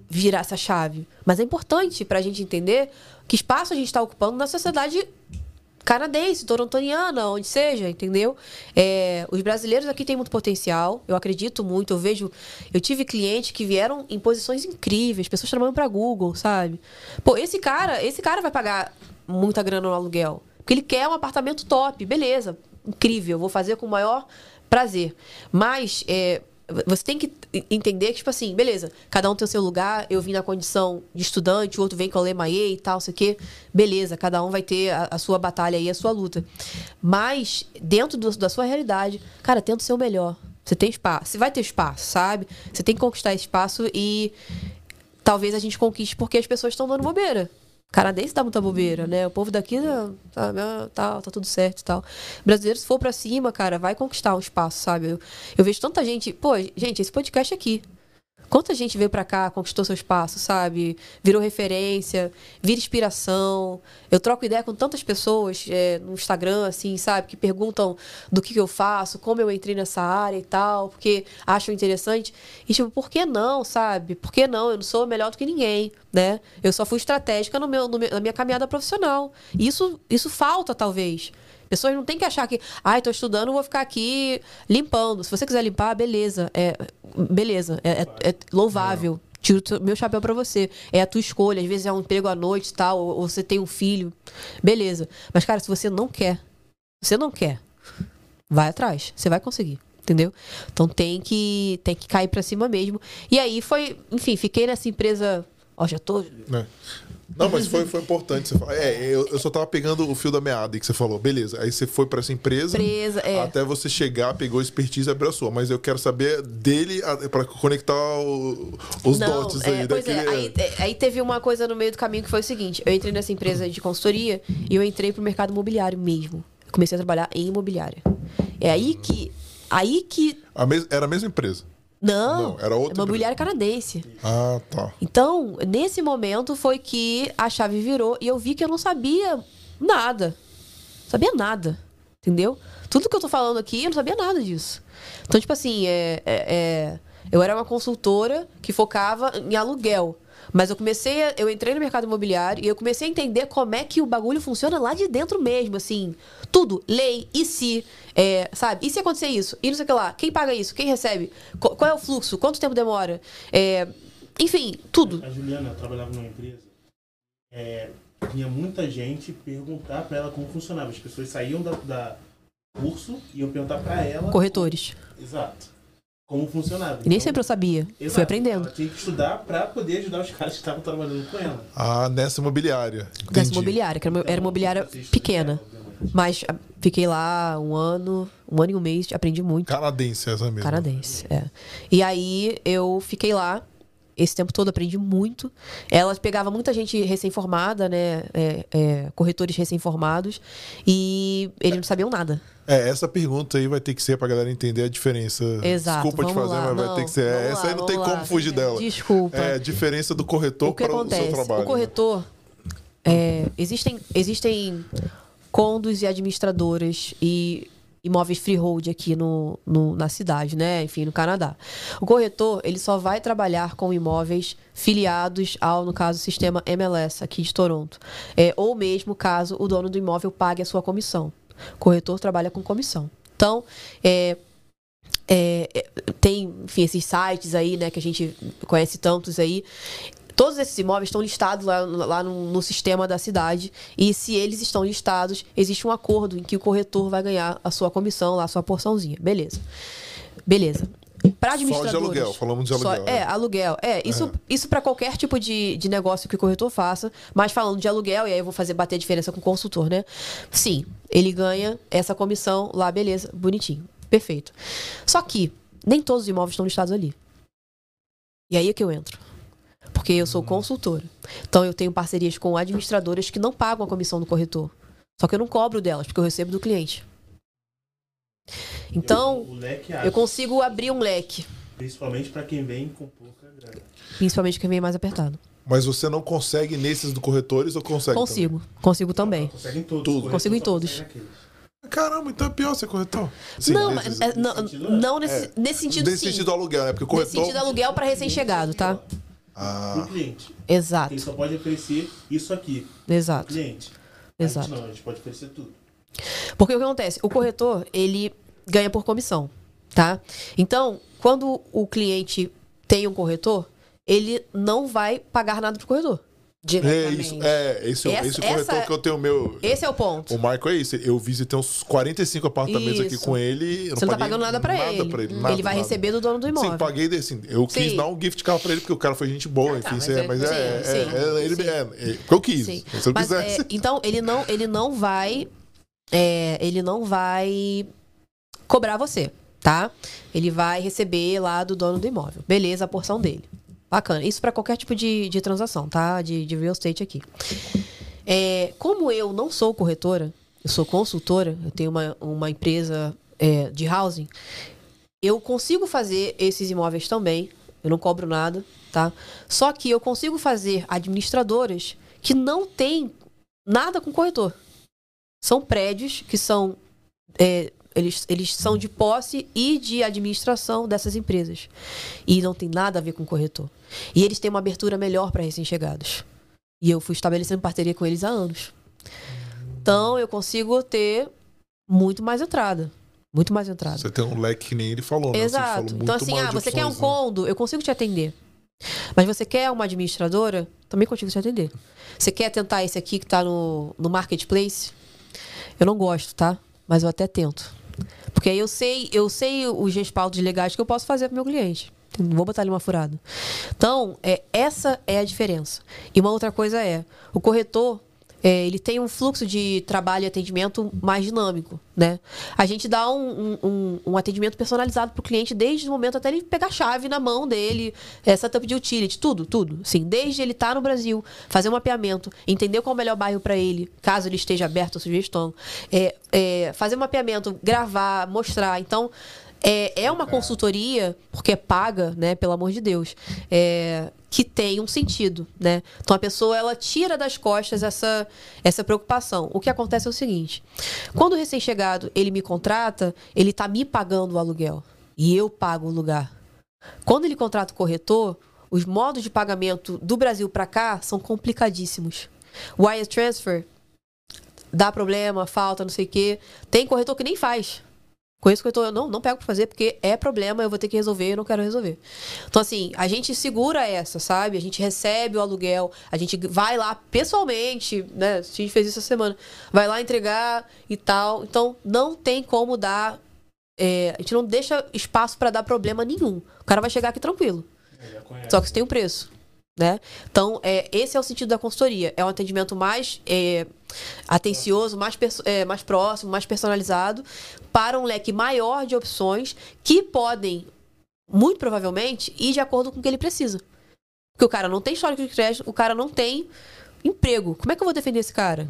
virar essa chave. Mas é importante pra gente entender que espaço a gente está ocupando na sociedade canadense, torontoniana, onde seja, entendeu? É, os brasileiros aqui têm muito potencial, eu acredito muito, eu vejo, eu tive clientes que vieram em posições incríveis, pessoas trabalhando para Google, sabe? Pô, esse cara, esse cara vai pagar muita grana no aluguel, porque ele quer um apartamento top, beleza, incrível, vou fazer com o maior prazer. Mas é, você tem que entender que, tipo assim, beleza, cada um tem o seu lugar, eu vim na condição de estudante, o outro vem com a Lemaie e tal, sei o quê. Beleza, cada um vai ter a, a sua batalha aí, a sua luta. Mas, dentro do- da sua realidade, cara, tenta o melhor. Você tem espaço, você vai ter espaço, sabe? Você tem que conquistar esse espaço e talvez a gente conquiste porque as pessoas estão dando bobeira. Canadense dá muita bobeira, né? O povo daqui ah, tá, ah, tá, tá tudo certo e tal. Brasileiro, se for pra cima, cara, vai conquistar um espaço, sabe? Eu, eu vejo tanta gente. Pô, gente, esse podcast aqui. Quanta gente veio pra cá, conquistou seu espaço, sabe? Virou referência, vira inspiração. Eu troco ideia com tantas pessoas é, no Instagram, assim, sabe? Que perguntam do que, que eu faço, como eu entrei nessa área e tal, porque acham interessante. E, tipo, por que não, sabe? Por que não? Eu não sou melhor do que ninguém, né? Eu só fui estratégica no meu, no meu- na minha caminhada profissional. E isso, isso falta, talvez. Pessoas não têm que achar que, ai, tô estudando, vou ficar aqui limpando. Se você quiser limpar, beleza. É, beleza. É, é- é louvável. Tiro meu chapéu pra você. É a tua escolha. Às vezes é um emprego à noite e tal, ou, ou você tem um filho. Beleza. Mas, cara, se você não quer, você não quer, vai atrás. Você vai conseguir. Entendeu? Então tem que, tem que cair pra cima mesmo. E aí foi, enfim, fiquei nessa empresa. Ó, já tô. né? Não, mas foi, foi importante. Você falar. É, eu, eu só tava pegando o fio da meada que você falou. Beleza, aí você foi pra essa empresa. Empresa, é. Até você chegar, pegou expertise e abriu a sua. Mas eu quero saber dele a- pra conectar o- os Não, dots é, aí. pois é, daquele- aí, é, aí teve uma coisa no meio do caminho que foi o seguinte: eu entrei nessa empresa de consultoria e eu entrei pro mercado imobiliário mesmo. Eu comecei a trabalhar em imobiliária. É aí que. Aí que. a mes- era a mesma empresa. Não, Não, era outra imobiliária canadense. Ah, tá. Então, nesse momento foi que a chave virou e eu vi que eu não sabia nada. Sabia nada. Entendeu? Tudo que eu tô falando aqui, eu não sabia nada disso. Então, tipo assim, é, é- é- eu era uma consultora que focava em aluguel. Mas eu comecei, a- eu entrei no mercado imobiliário e eu comecei a entender como é que o bagulho funciona lá de dentro mesmo, assim. Tudo, lei, e se, é, sabe? E se acontecer isso? E não sei o que lá. Quem paga isso? Quem recebe? Qu- Qual é o fluxo? Quanto tempo demora? É, enfim, tudo. A Juliana trabalhava numa empresa, é, vinha muita gente perguntar pra ela como funcionava. As pessoas saíam da, da curso e iam perguntar pra ela. Corretores. Exato. Como funcionava. E nem Então, sempre eu sabia. exato, Fui aprendendo. Ela tinha que estudar pra poder ajudar os caras que estavam trabalhando com ela. Ah, nessa imobiliária. Entendi. imobiliária, que era, era imobiliária pequena. Mas ah, fiquei lá um ano, um ano e um mês, aprendi muito. Canadense, essa mesmo. Canadense, é. E aí eu fiquei lá. Esse tempo todo aprendi muito. Ela pegava muita gente recém-formada, né? é, é, corretores recém-formados. E eles não sabiam nada. É, essa pergunta aí vai ter que ser pra galera entender a diferença. Exato. Desculpa te fazer, lá. mas vai Não, ter que ser. vamos Essa lá, aí não tem vamos como lá. fugir dela. Desculpa. É a diferença do corretor o para o acontece? seu trabalho. O corretor. é, existem, existem condos e administradoras e imóveis freehold aqui no, no- na cidade, né? Enfim, no Canadá. O corretor, ele só vai trabalhar com imóveis filiados ao, no caso, sistema MLS aqui de Toronto. É, ou mesmo caso o dono do imóvel pague a sua comissão. Corretor trabalha com comissão. Então, é, é, é, tem, enfim, esses sites aí, né, que a gente conhece tantos aí. Todos esses imóveis estão listados lá, lá no, no sistema da cidade. E se eles estão listados, existe um acordo em que o corretor vai ganhar a sua comissão, lá, a sua porçãozinha. Beleza. Beleza. Para Só de administradores. aluguel, falamos de só- aluguel. é, aluguel. É, isso, isso para qualquer tipo de, de negócio que o corretor faça. Mas falando de aluguel, e aí eu vou fazer bater a diferença com o consultor, né? Sim, ele ganha essa comissão lá, beleza, bonitinho. Perfeito. Só que nem todos os imóveis estão listados ali. E aí é que eu entro. Porque eu sou consultora. Então eu tenho parcerias com administradoras que não pagam a comissão do corretor. Só que eu não cobro delas, porque eu recebo do cliente. Então, eu abre, consigo abrir um leque. principalmente pra quem vem com pouca grana. Principalmente quem vem mais apertado. Mas você não consegue nesses do corretores ou consegue? Consigo. Consigo também. Consegue em todos. Tudo. Corretor Consigo em todos. também? Caramba, então é pior ser corretor. Sim, não, nesses- é- não, sentido, não nesse, nesse sentido Nesse sim. sentido do aluguel, né? Porque o Nesse corretor. sentido aluguel para recém-chegado, tá? Ah, Pro cliente. Exato. Ele só pode oferecer isso aqui. Exato. Cliente. A Exato. gente não, a gente pode oferecer tudo. Porque o que acontece? O corretor, ele ganha por comissão, tá? Então, quando o cliente tem um corretor, ele não vai pagar nada pro corretor. é isso. É, esse, Essa- esse corretor essa- que eu tenho meu. Esse é o ponto. O Marco é isso. Eu visitei uns 45 apartamentos aqui Isso. com ele. Eu Você não tá pagando nada pra ele. pra ele nada, vai nada. receber do dono do imóvel. Sim, paguei assim. Eu quis Sim. dar um gift card pra ele, porque o cara foi gente boa, Ah, tá, enfim. mas sim, é- mas é, sim, é, sim, é, ele, é, é, eu quis. Sim. Se eu Mas, quisesse. é, então, ele não, ele não vai. É, ele não vai cobrar você, tá? Ele vai receber lá do dono do imóvel. Beleza, a porção dele. Bacana. Isso para qualquer tipo de, de transação, tá? De, de real estate aqui. É, como eu não sou corretora, eu sou consultora, eu tenho uma, uma empresa é, de housing, eu consigo fazer esses imóveis também. Eu não cobro nada, tá? Só que eu consigo fazer administradoras que não têm nada com corretor. São prédios que são. é, eles, eles são de posse e de administração dessas empresas. E não tem nada a ver com corretor. E eles têm uma abertura melhor para recém-chegados. E eu fui estabelecendo parceria com eles há anos. Então eu consigo ter muito mais entrada. Muito mais entrada. Você tem um leque que nem ele falou, né? Exato. falou então, assim, ah, você quer um opções, né? condo, eu consigo te atender. Mas você quer uma administradora, também consigo te atender. Você quer tentar esse aqui que tá no, no marketplace? Eu não gosto, tá? Mas eu até tento. Porque aí eu sei, eu sei os respaldos legais que eu posso fazer pro meu cliente. Não vou botar ali uma furada. Então, é, essa é a diferença. E uma outra coisa é, o corretor, é, ele tem um fluxo de trabalho e atendimento mais dinâmico, né? A gente dá um, um- um- atendimento personalizado para o cliente desde o momento até ele pegar a chave na mão dele, é, setup de utility, tudo, tudo. Sim, desde ele estar no Brasil, fazer um mapeamento, entender qual é o melhor bairro para ele, caso ele esteja aberto à sugestão, é, é, fazer um mapeamento, gravar, mostrar. Então, é, é uma consultoria, porque é paga, né? Pelo amor de Deus. é, que tem um sentido, né? Então a pessoa ela tira das costas essa, essa preocupação. O que acontece é o seguinte: quando o recém-chegado ele me contrata, ele tá me pagando o aluguel e eu pago o lugar. Quando ele contrata o corretor, os modos de pagamento do Brasil para cá são complicadíssimos. Wire transfer dá problema, falta, não sei o quê. Tem corretor que nem faz. Conheço corretor, eu não, não pego pra fazer porque é problema, eu vou ter que resolver, eu não quero resolver. Então, assim, a gente segura essa, sabe? A gente recebe o aluguel, a gente vai lá pessoalmente, né? A gente fez isso essa semana. Vai lá entregar e tal. Então, não tem como dar. é, a gente não deixa espaço pra dar problema nenhum. O cara vai chegar aqui tranquilo. É. Só que isso tem um preço. Né? Então, é, esse é o sentido da consultoria. É um atendimento mais é, atencioso, mais, é, mais próximo, mais personalizado, para um leque maior de opções que podem, muito provavelmente, ir de acordo com o que ele precisa. Porque o cara não tem histórico de crédito, o cara não tem emprego. Como é que eu vou defender esse cara?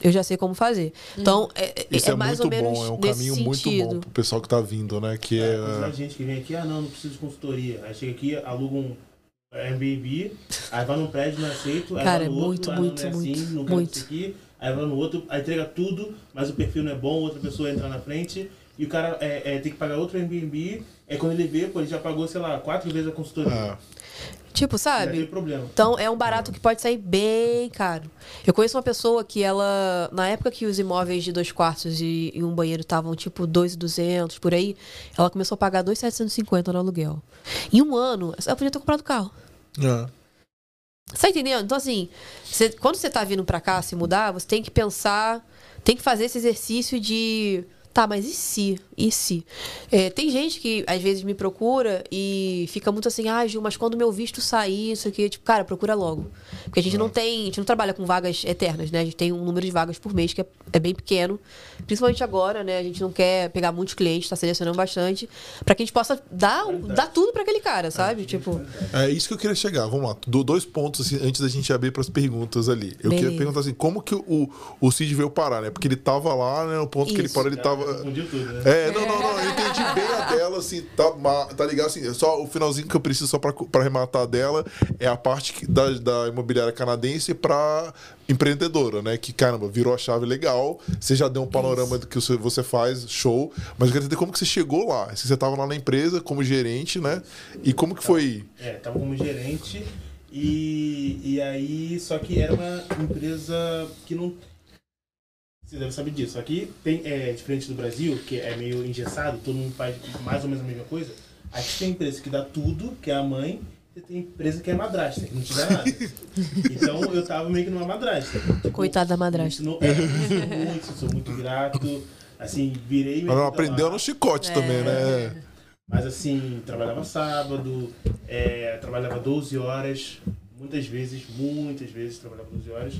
É. Eu já sei como fazer. Então, é, é- Isso é, é mais muito ou menos bom, é um nesse caminho muito sentido. bom pro pessoal que tá vindo, né? Que É, é. gente que vem aqui, ah não, não preciso de consultoria. Aí chega aqui, aluga um Airbnb, aí vai num prédio, não aceito, aí Cara, vai no é outro, muito, aí muito, é muito, assim, muito. aqui, aí vai no outro, aí entrega tudo, mas o perfil não é bom, outra pessoa entra na frente, e o cara é, é, tem que pagar outro Airbnb, é quando ele vê, pô, ele já pagou, sei lá, quatro vezes a consultoria. é. Tipo, É sabe? aquele problema. Então é um barato que pode sair bem caro. Eu conheço uma pessoa que ela, na época que os imóveis de dois quartos e, e um banheiro estavam tipo 2,200 por aí, ela começou a pagar 2,750 no aluguel. Em um ano, ela podia ter comprado carro. É. Você tá entendendo? Então, assim, você- quando você tá vindo pra cá se mudar, você tem que pensar, tem que fazer esse exercício de. Tá, mas e se? E se? É, tem gente que às vezes me procura e fica muito assim, ah, Gil, mas quando meu visto sair, isso aqui, tipo, cara, procura logo. Porque a gente não tem, a gente não trabalha com vagas eternas, né? A gente tem um número de vagas por mês que é, é bem pequeno. Principalmente agora, né? A gente não quer pegar muitos clientes, tá selecionando bastante, pra que a gente possa dar, dar tudo pra aquele cara, sabe? Tipo, É isso que eu queria chegar. Vamos lá. Do- dois pontos assim, antes da gente abrir para as perguntas ali. Eu queria Beleza. perguntar assim, como que o, o Cid veio parar, né? Porque ele tava lá, né? No ponto que ele Isso. parou, ele tava. Confundiu tudo, né? É, É, não, não, não, eu entendi bem a dela, assim, tá, tá ligado? Assim, só o finalzinho que eu preciso só pra, pra arrematar dela é a parte da, da imobiliária canadense pra empreendedora, né? Que, caramba, virou a chave legal, você já deu um panorama do que você- faz, show, mas eu quero entender como que você chegou lá. Se você tava lá na empresa como gerente, né? E como que foi... É, tava como gerente e, e aí, só que era uma empresa que não. Você deve saber disso. Aqui tem, é diferente do Brasil, que é meio engessado, todo mundo faz mais ou menos a mesma coisa. Aqui tem empresa que dá tudo, que é a mãe, e tem empresa que é madrasta, que não te dá nada. Então eu tava meio que numa madrasta. Tipo, Coitada da madrasta. ensinou- É, me ensinou muito, sou muito grato. Assim, virei Mas não aprendeu lá. no chicote também, né? Mas assim, trabalhava sábado, é, trabalhava 12 horas, muitas vezes, muitas vezes trabalhava 12 horas.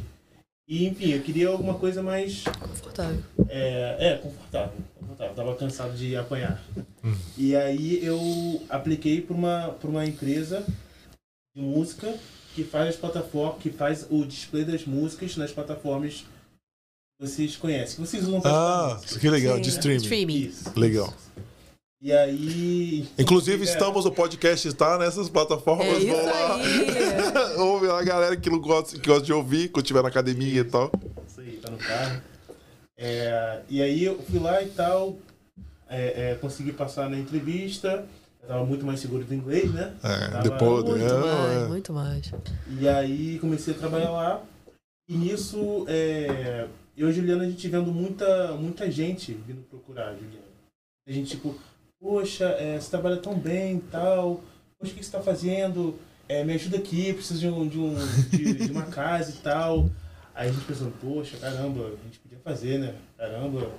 E enfim, eu queria alguma coisa mais Confortável. é, é, confortável, confortável. Tava cansado de apanhar. E aí eu apliquei para uma, pra uma empresa de música que faz as plataformas, que faz o display das músicas nas plataformas que vocês conhecem, que vocês usam Ah, que legal, de Sim. streaming. Streaming. Isso. Legal. E aí. Inclusive, estamos, o podcast está nessas plataformas. É vão lá. aí. Ouve lá a galera que não gosta, que gosta de ouvir, quando estiver na academia e tal. Isso aí, tá no carro. É, e aí eu fui lá e tal, é, é, consegui passar na entrevista. Eu tava muito mais seguro do inglês, né? É, Tava- depois. Muito é, mais, é. muito mais. E aí comecei a trabalhar lá. E nisso, é, eu e Juliana, a gente vendo muita, muita gente vindo procurar Juliana. A gente, tipo, poxa, é, você trabalha tão bem e tal. Poxa, o que você tá fazendo? É, me ajuda aqui, preciso de, um, de, um, de, de uma casa e tal. Aí a gente pensando, poxa, caramba, a gente podia fazer, né? Caramba,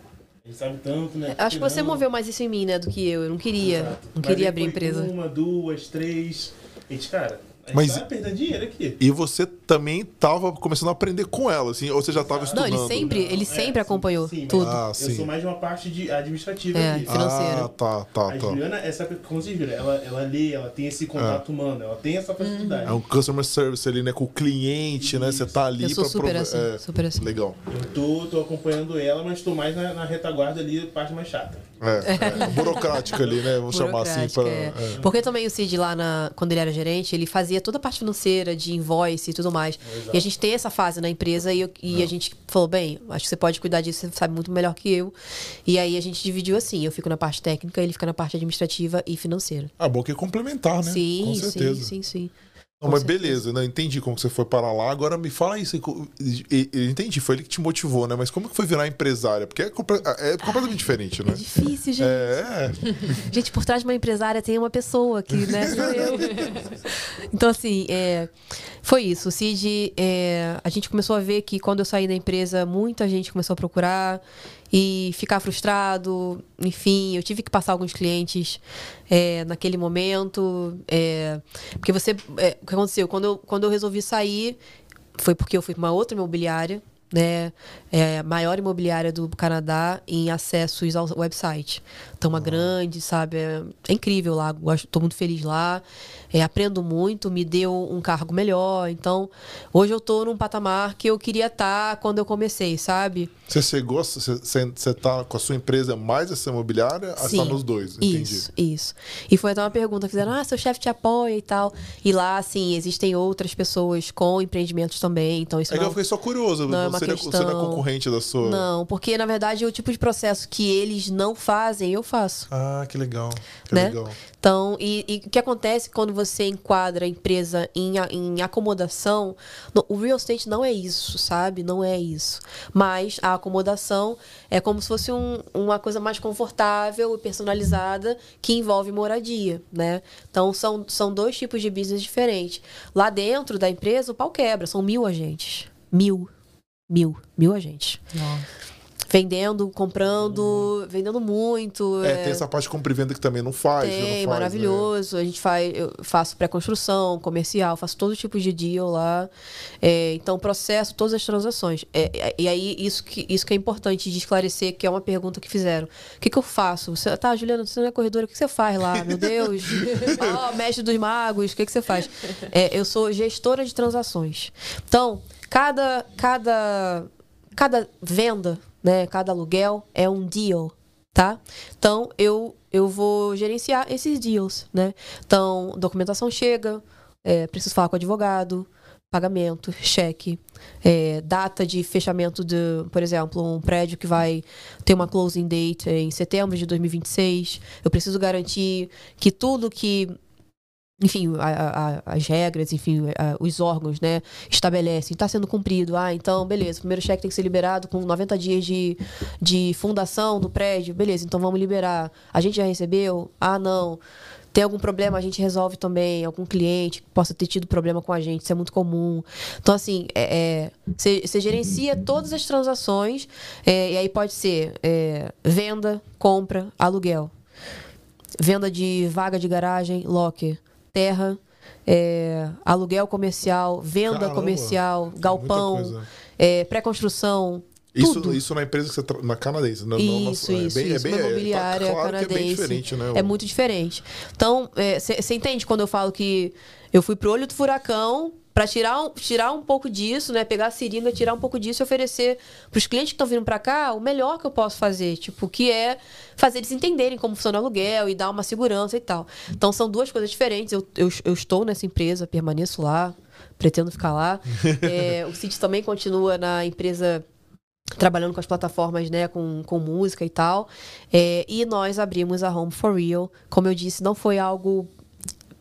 a gente sabe tanto, né? Acho que você moveu mais isso em mim, né, do que eu. Eu não queria. Exato. Não Mas queria abrir empresa. Uma, duas, três. A gente, cara, Mas- tá perdendo dinheiro aqui. E você também tava começando a aprender com ela, assim, ou você já tava Não, estudando? ele sempre- ele sempre acompanhou mas tudo. Ah, Eu sim. sou mais de uma parte de administrativa É, aqui. financeira. Ah, tá, tá, A tá. Juliana, essa, como vocês viram, ela, ela lê, ela tem esse contato humano, ela tem essa facilidade. É um customer service ali, né, com o cliente, né? Você tá ali Eu sou pra super prov- assim, é, super assim. Legal. Eu tô, tô acompanhando ela, mas tô mais na, na retaguarda ali, a parte mais chata. É, é, burocrática ali, né? Vamos chamar assim pra. É. é. Porque também o Cid lá na, quando ele era gerente, ele fazia toda a parte financeira, de invoice e tudo mais. E a gente tem essa fase na empresa e, eu- e a gente falou, bem, acho que você pode cuidar disso, você sabe muito melhor que eu. E aí a gente dividiu assim, eu fico na parte técnica, ele fica na parte administrativa e financeira. Ah, bom que é complementar, né? Sim, Com sim, certeza. sim, sim. Não, mas certeza. beleza, não entendi como você foi para lá. Agora me fala isso. entendi, foi ele que te motivou, né? Mas como que foi virar empresária? Porque é, comple- é completamente diferente, né? É difícil, gente. É, Gente, por trás de uma empresária tem uma pessoa que, né. Então, assim, é, foi isso. O Cid, é, a gente começou a ver que quando eu saí da empresa, muita gente começou a procurar e ficar frustrado. Enfim, eu tive que passar alguns clientes é, naquele momento. é, porque você. é, o que aconteceu? Quando eu, quando eu resolvi sair, foi porque eu fui para uma outra imobiliária, né? É maior imobiliária do Canadá em acessos ao website. Uma grande, sabe? É, é incrível lá, gosto, tô muito feliz lá. É, aprendo muito, me deu um cargo melhor. Então, hoje eu tô num patamar que eu queria estar quando eu comecei, sabe? você chegou, você, você você tá com a sua empresa mais essa imobiliária? ou Sim. tá nos dois? Entendi. Isso, isso. E foi até uma pergunta, fizeram, ah, seu chefe te apoia e tal. E lá, assim, existem outras pessoas com empreendimentos também, então isso É que não... eu fiquei só curioso. não é Você, uma é- você não é questão- concorrente da sua. Não, porque na verdade o tipo de processo que eles não fazem, eu faço. Ah, que legal. Que né? legal. Então, e, o que acontece quando você enquadra a empresa em, em acomodação? no- o real estate não é isso, sabe? Não é isso. Mas a acomodação é como se fosse um- uma coisa mais confortável e personalizada que envolve moradia, né? Então, são, são dois tipos de business diferentes. Lá dentro da empresa, o pau quebra. São mil agentes. Mil. Mil. Mil agentes. Vendendo, comprando, vendendo muito. É, tem essa parte de compra e venda que também não faz. não Tem, faz, maravilhoso. A gente faz, eu faço pré-construção, comercial, faço todo tipo de deal lá. É, então, processo todas as transações. É, é, e aí, isso que, isso que é importante de esclarecer, que é uma pergunta que fizeram. O que, que eu faço? Você, tá, Juliana, você não é corredora, o que você faz lá? Meu Deus! Ó, mestre dos magos, o que, que você faz? É, eu sou gestora de transações. Então, cada, cada, cada venda, né, cada aluguel é um deal. tá? Então, eu, eu vou gerenciar esses deals, né? Então, documentação chega, é, preciso falar com o advogado, pagamento, cheque, é, data de fechamento de, por exemplo, um prédio que vai ter uma closing date em setembro de 2026. Eu preciso garantir que tudo que enfim, a, a, as regras, enfim, a, os órgãos, né, estabelecem, está sendo cumprido. Ah, então, beleza, o primeiro cheque tem que ser liberado com 90 dias de, de fundação do prédio, beleza, então vamos liberar. A gente já recebeu? Ah, não. Tem algum problema, a gente resolve também. Algum cliente que possa ter tido problema com a gente, isso é muito comum. Então, assim, você é, é, gerencia todas as transações, é, e aí pode ser é, venda, compra, aluguel. Venda de vaga de garagem, locker terra, é, aluguel comercial, venda Caramba, comercial, galpão, é, pré-construção. Isso, tudo. isso na empresa que você tra... na canadense, não, isso, não, isso, é bem, isso, é bem, imobiliária é, tá claro canadense. É, bem diferente, né? é muito diferente. Então, você é, entende quando eu falo que eu fui pro olho do furacão para tirar um, tirar um pouco disso, né? Pegar a seringa, tirar um pouco disso e oferecer para os clientes que estão vindo para cá o melhor que eu posso fazer, tipo, que é fazer eles entenderem como funciona o aluguel e dar uma segurança e tal. Então são duas coisas diferentes. Eu, eu, eu estou nessa empresa, permaneço lá, pretendo ficar lá. É, o Cid também continua na empresa trabalhando com as plataformas, né, com, com música e tal. É, e nós abrimos a Home for Real. Como eu disse, não foi algo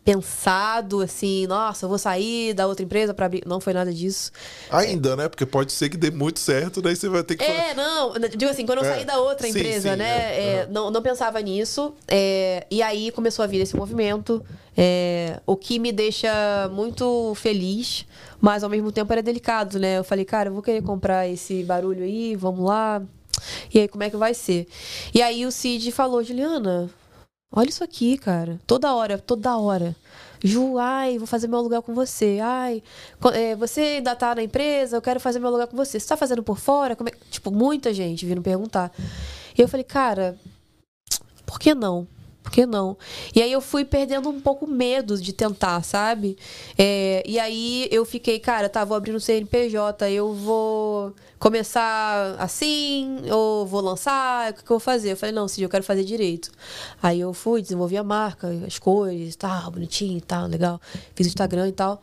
pensado assim, nossa, eu vou sair da outra empresa para abrir. Não foi nada disso. Ainda, é. né? Porque pode ser que dê muito certo, daí você vai ter que. É, não, digo assim, quando eu é. saí da outra sim, empresa, sim, né? É. é não, não pensava nisso. É, e aí começou a vir esse movimento, é, o que me deixa muito feliz, mas ao mesmo tempo era delicado, né? Eu falei, cara, eu vou querer comprar esse barulho aí, vamos lá. E aí, como é que vai ser? E aí o Cid falou, Juliana, Olha isso aqui, cara. Toda hora, toda hora. Ju, ai, vou fazer meu aluguel com você. Ai, é, você ainda tá na empresa, eu quero fazer meu aluguel com você. Você tá fazendo por fora? É? Tipo, muita gente vindo perguntar. E eu falei, cara, por que não? Por que não? E aí eu fui perdendo um pouco medo de tentar, sabe? É, e aí eu fiquei, cara, tá, vou abrir no CNPJ, eu vou começar assim, ou vou lançar, o que, que eu vou fazer? Eu falei, não, Cid, eu quero fazer direito. Aí eu fui, desenvolvi a marca, as cores, tal, bonitinho e tal, legal. Fiz o Instagram e tal.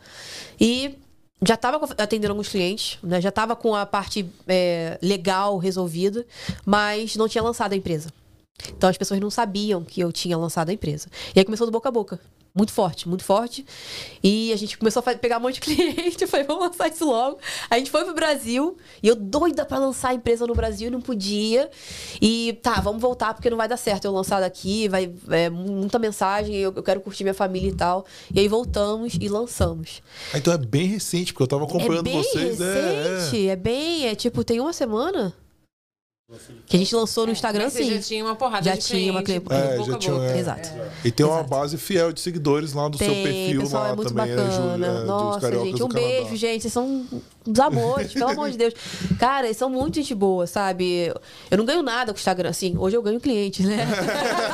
E já estava atendendo alguns clientes, né? já estava com a parte é, legal resolvida, mas não tinha lançado a empresa. Então as pessoas não sabiam que eu tinha lançado a empresa. E aí começou do boca a boca. Muito forte, muito forte. E a gente começou a pegar um monte de cliente. Eu falei, vamos lançar isso logo. A gente foi pro Brasil. E eu doida para lançar a empresa no Brasil, não podia. E tá, vamos voltar porque não vai dar certo eu lançar daqui. Vai é, muita mensagem, eu, eu, quero curtir minha família e tal. E aí voltamos e lançamos. Ah, então é bem recente, porque eu tava acompanhando é bem vocês. Recente, é, é bem, é tipo, tem uma semana. Que a gente lançou no é, Instagram, sim. Já tinha uma porrada já de tinha uma cliente. É, já tinha, é. Exato. E tem uma base fiel de seguidores lá do tem, seu perfil pessoal lá é muito também. Bacana. É, Nossa, gente, um beijo, gente. Vocês são uns amores, pelo amor de Deus. Cara, eles são muito gente boa, sabe? Eu não ganho nada com o Instagram, assim. Hoje eu ganho cliente, né?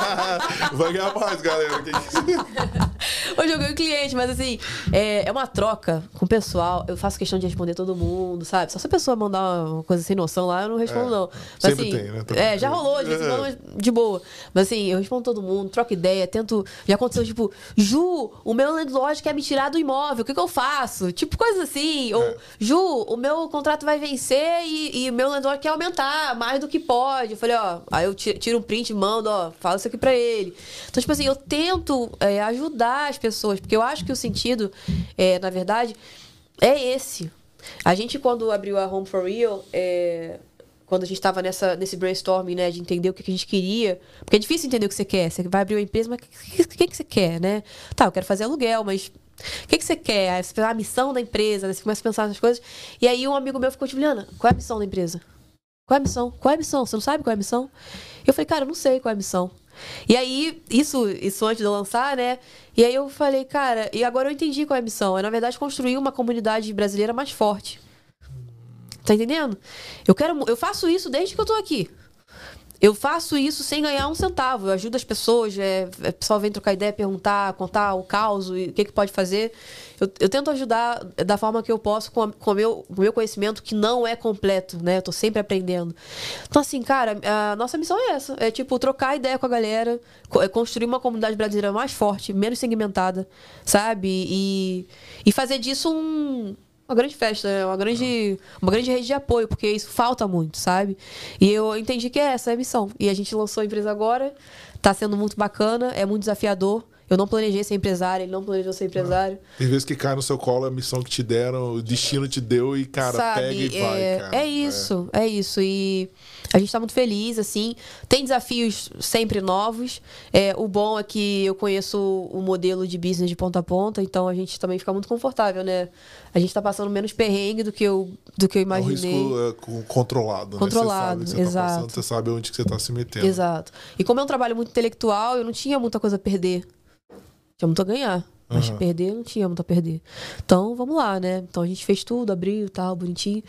Vai ganhar mais, galera. hoje eu ganho cliente, mas assim, é, é uma troca com o pessoal. Eu faço questão de responder todo mundo, sabe? Só se a pessoa mandar uma coisa sem noção lá, eu não respondo, é, não. Mas, sempre assim, tem, né? É, já rolou, de, é. de boa. Mas assim, eu respondo todo mundo, troco ideia, tento. Já aconteceu, tipo, Ju, o meu landlord quer me tirar do imóvel, o que, que eu faço? Tipo, coisas assim. Ou, é. Ju, o meu contrato vai vencer e, o meu landlord quer aumentar mais do que pode. Eu falei, ó, aí eu tiro um print mando, ó, fala isso aqui pra ele. Então, tipo assim, eu tento é, ajudar as pessoas, porque eu acho que o sentido, é, na verdade, é esse. A gente, quando abriu a Home for Real, é, quando a gente estava nesse brainstorming, né, de entender o que, a gente queria. Porque é difícil entender o que você quer. Você vai abrir uma empresa, mas o que, que, que, você quer, né? Tá, eu quero fazer aluguel, mas o que, que você quer? Você pensa a missão da empresa, né? você começa a pensar nas coisas. E aí um amigo meu ficou, Juliana, qual é a missão da empresa? Qual é a missão? Qual é a missão? Você não sabe qual é a missão? Eu falei, cara, eu não sei qual é a missão. E aí, isso, isso antes de eu lançar, né? E aí eu falei, cara, e agora eu entendi qual é a missão. É, na verdade, construir uma comunidade brasileira mais forte. Tá entendendo? Eu quero, eu faço isso desde que eu tô aqui. Eu faço isso sem ganhar um centavo. Eu ajudo as pessoas, é, o pessoal vem trocar ideia, perguntar, contar o caos, o que, que pode fazer. Eu, eu tento ajudar da forma que eu posso com, com o meu, com meu conhecimento, que não é completo, né? Eu tô sempre aprendendo. Então, assim, cara, a nossa missão é essa. É, tipo, trocar ideia com a galera, é construir uma comunidade brasileira mais forte, menos segmentada, sabe? E, e fazer disso um, uma grande festa, né? uma grande, uma grande rede de apoio, porque isso falta muito, sabe? E eu entendi que é essa a missão. E a gente lançou a empresa agora, tá sendo muito bacana, é muito desafiador. Eu não planejei ser empresário, ele não planejou ser empresário. Tem vezes que cai no seu colo a missão que te deram, o destino te deu e, cara, sabe? pega e vai, é, cara. é isso, é. isso. E a gente tá muito feliz, assim. Tem desafios sempre novos. É, o bom é que eu conheço o modelo de business de ponta a ponta, então a gente também fica muito confortável, né? A gente tá passando menos perrengue do que eu, do que eu É imaginei. risco é, co- controlado, né? Controlado, você sabe o você tá exato. passando, você sabe onde que você tá se metendo. Exato. E como é um trabalho muito intelectual, eu não tinha muita coisa a perder. Tinha muito a ganhar. Mas Aham. perder, não tinha muito a perder. Então, vamos lá, né? Então a gente fez tudo, abriu e tal, bonitinho.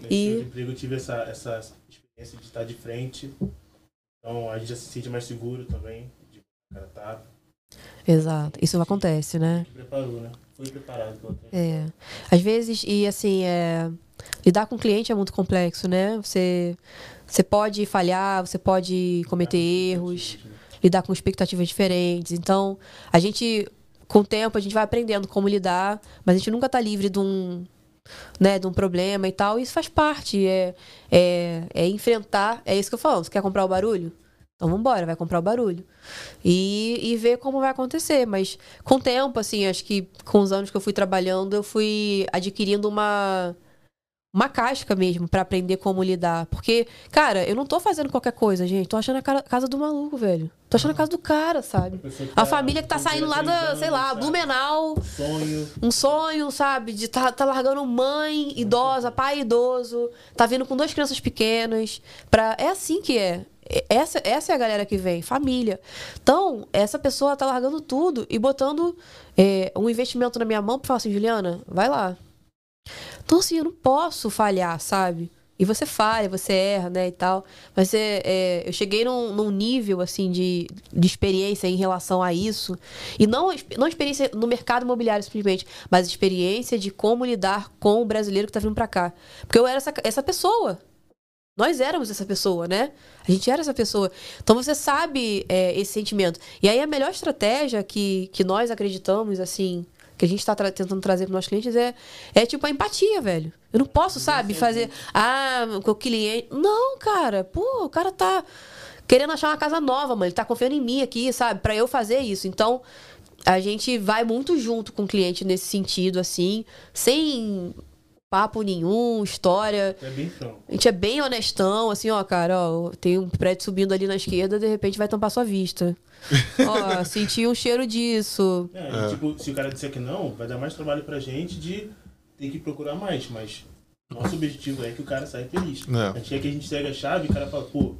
Nesse E- e... emprego eu tive essa, essa experiência de estar de frente. Então a gente já se sente mais seguro também. De cara tá. Exato. Isso acontece, né? Preparou, né? Foi preparado pela É. Às vezes, e assim, é, lidar com o cliente é muito complexo, né? Você, você pode falhar, você pode cometer erros, lidar com expectativas diferentes. Então, a gente, com o tempo, a gente vai aprendendo como lidar, mas a gente nunca tá livre de um, né, de um problema e tal. Isso faz parte, é, é, é enfrentar, é isso que eu falo. Você quer comprar o barulho? Então vamos embora, vai comprar o barulho. E, e ver como vai acontecer. Mas com o tempo, assim, acho que com os anos que eu fui trabalhando, eu fui adquirindo uma uma casca mesmo pra aprender como lidar. Porque, cara, eu não tô fazendo qualquer coisa, gente. Tô achando a casa do maluco, velho. Tô achando a casa do cara, sabe? A família que tá saindo lá da, sei lá, Blumenau, Sonho. um sonho, sabe? De tá, tá largando mãe idosa, pai idoso, tá vindo com duas crianças pequenas. Pra... É assim que é. É- Essa, essa é a galera que vem, família. Então, essa pessoa tá largando tudo e botando é, um investimento na minha mão pra falar assim, Juliana, vai lá. Então, assim, eu não posso falhar, sabe? E você falha, você erra, né, e tal. Mas é, é, eu cheguei num, num nível, assim, de, de experiência em relação a isso. E não, não experiência no mercado imobiliário, simplesmente, mas experiência de como lidar com o brasileiro que tá vindo pra cá. Porque eu era essa, essa pessoa. Nós éramos essa pessoa, né? A gente era essa pessoa. Então você sabe é, esse sentimento. E aí a melhor estratégia que, que nós acreditamos, assim, que a gente está tentando trazer para nossos clientes é, é tipo a empatia, velho. Eu não posso, sabe, fazer. Ah, com o cliente. Não, cara. Pô, o cara tá querendo achar uma casa nova, mano. Ele tá confiando em mim aqui, sabe? Pra eu fazer isso. Então, a gente vai muito junto com o cliente nesse sentido, assim, sem papo nenhum, história. É bem franco. A gente é bem honestão, assim, ó, cara, ó, tem um prédio subindo ali na esquerda, de repente vai tampar sua vista. ó, senti um cheiro disso. É, e, tipo, se o cara disser que não, vai dar mais trabalho pra gente de ter que procurar mais. Mas nosso objetivo é que o cara saia feliz. É. A gente quer que a gente segue a chave e o cara fala, pô,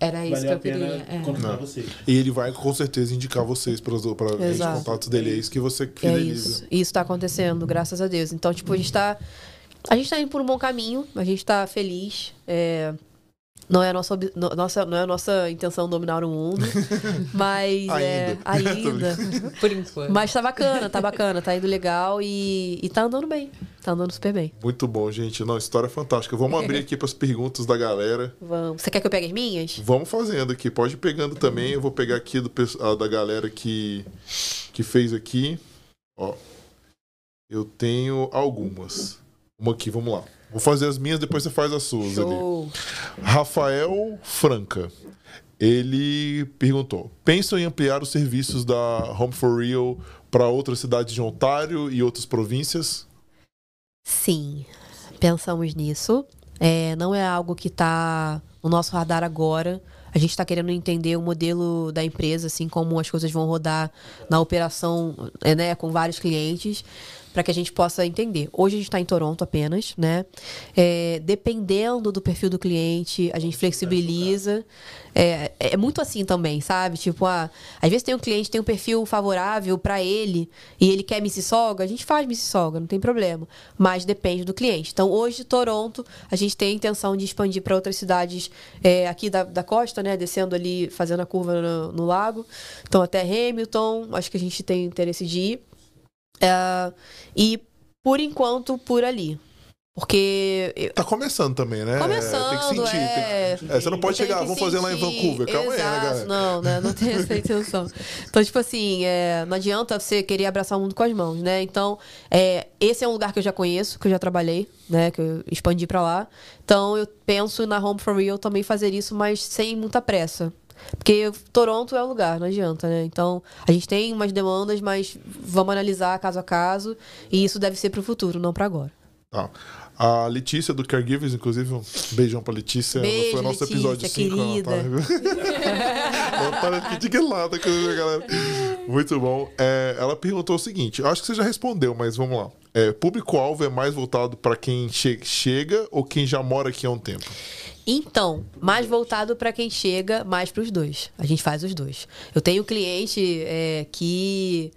Era isso valeu que a eu pena queria. é. E ele vai com certeza indicar vocês para os contatos dele. É isso que você É fideliza. isso. Isso tá acontecendo, graças a Deus. Então, tipo, a gente tá. A gente tá indo por um bom caminho, a gente tá feliz. É, Não é a nossa, no- nossa, não é a nossa intenção dominar o mundo. Mas é. Ainda. Por enquanto. Mas tá bacana, tá bacana, tá indo legal e, e tá andando bem. Tá andando super bem. Muito bom, gente. Não, história fantástica. Vamos abrir aqui para as perguntas da galera. Vamos. Você quer que eu pegue as minhas? Vamos fazendo aqui. Pode ir pegando também. Eu vou pegar aqui do, ah, da galera que, que fez aqui. Ó. Eu tenho algumas. Uma aqui, vamos lá. Vou fazer as minhas, depois você faz as suas ali. Show. Rafael Franca. Ele perguntou: pensam em ampliar os serviços da Home for Real para outras cidades de Ontário e outras províncias? Sim, pensamos nisso. É, não é algo que está no nosso radar agora. A gente está querendo entender o modelo da empresa, assim como as coisas vão rodar na operação, é, né, com vários clientes. Para que a gente possa entender. Hoje a gente está em Toronto apenas, né? É, dependendo do perfil do cliente, a gente flexibiliza. É, é muito assim também, sabe? Tipo, ah, às vezes tem um cliente tem um perfil favorável para ele e ele quer Mississauga, a gente faz Mississauga, não tem problema. Mas depende do cliente. Então, hoje, Toronto, a gente tem a intenção de expandir para outras cidades é, aqui da, da costa, né? Descendo ali, fazendo a curva no, no lago. Então, até Hamilton, acho que a gente tem interesse de ir. É, e, por enquanto, por ali. Porque. Tá começando também, né? Começando, Tem que sentir. é. tem que- é, você não pode Tem chegar, vamos fazer lá em sentir. Vancouver. Calma aí, né, Exato, galera? Não, né? Não tem essa intenção. Então, tipo assim, é, não adianta você querer abraçar o mundo com as mãos, né? Então, é, esse é um lugar que eu já conheço, que eu já trabalhei, né? Que eu expandi pra lá. Então, eu penso na Home for Real também fazer isso, mas sem muita pressa. Porque Toronto é o lugar, não adianta, né? Então, a gente tem umas demandas, mas vamos analisar caso a caso. E isso deve ser pro futuro, não pra agora. Tá. A Letícia do Caregivers, inclusive, um beijão pra Letícia. Ela Beijo, foi nosso Letícia, episódio 5. querida. Ela tá aqui de a galera. Muito bom. É, ela perguntou o seguinte: eu acho que você já respondeu, mas vamos lá. É, Público-alvo é mais voltado pra quem che- chega ou quem já mora aqui há um tempo? Então, mais voltado para quem chega, mais para os dois. A gente faz os dois. Eu tenho cliente é, que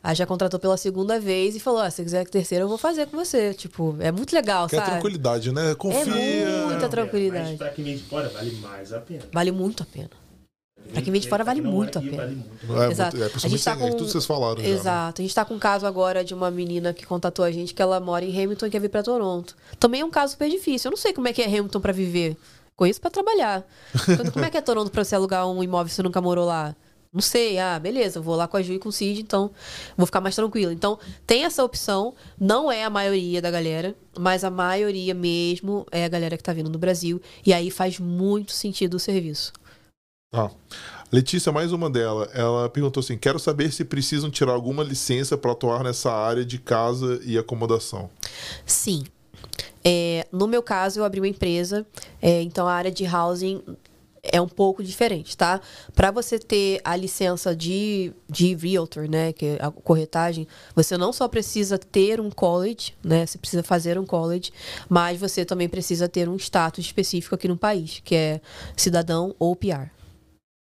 ah, já contratou pela segunda vez e falou: ah, se quiser a terceira, eu vou fazer com você. Tipo, é muito legal, Quer sabe? tranquilidade, né? Confia. muita tranquilidade. Mas pra quem vem de fora, vale mais a pena. Vale muito a pena. Pra quem vem de fora, vale muito mora a pena. Vale muito. É, Exato. muito- é, A gente tá com- tudo que vocês falaram já. né? Exato. A gente tá com um caso agora de uma menina que contatou a gente que ela mora em Hamilton e quer vir pra Toronto. Também é um caso super difícil. Eu não sei como é que é Hamilton pra viver. Conheço pra trabalhar. Quando- como é que é Toronto pra você alugar um imóvel se você nunca morou lá? Não sei. Ah, beleza. Vou lá com a Ju e com o Cid, então vou ficar mais tranquila. Então, tem essa opção. Não é a maioria da galera, mas a maioria mesmo é a galera que tá vindo do Brasil. E aí faz muito sentido o serviço. Tá. Letícia, mais uma dela. Ela perguntou assim: quero saber se precisam tirar alguma licença para atuar nessa área de casa e acomodação. Sim. É, no meu caso, eu abri uma empresa, é, então a área de housing é um pouco diferente, tá? Para você ter a licença de, de realtor, né, que é a corretagem, você não só precisa ter um college, né, você precisa fazer um college, mas você também precisa ter um status específico aqui no país, que é cidadão ou PR.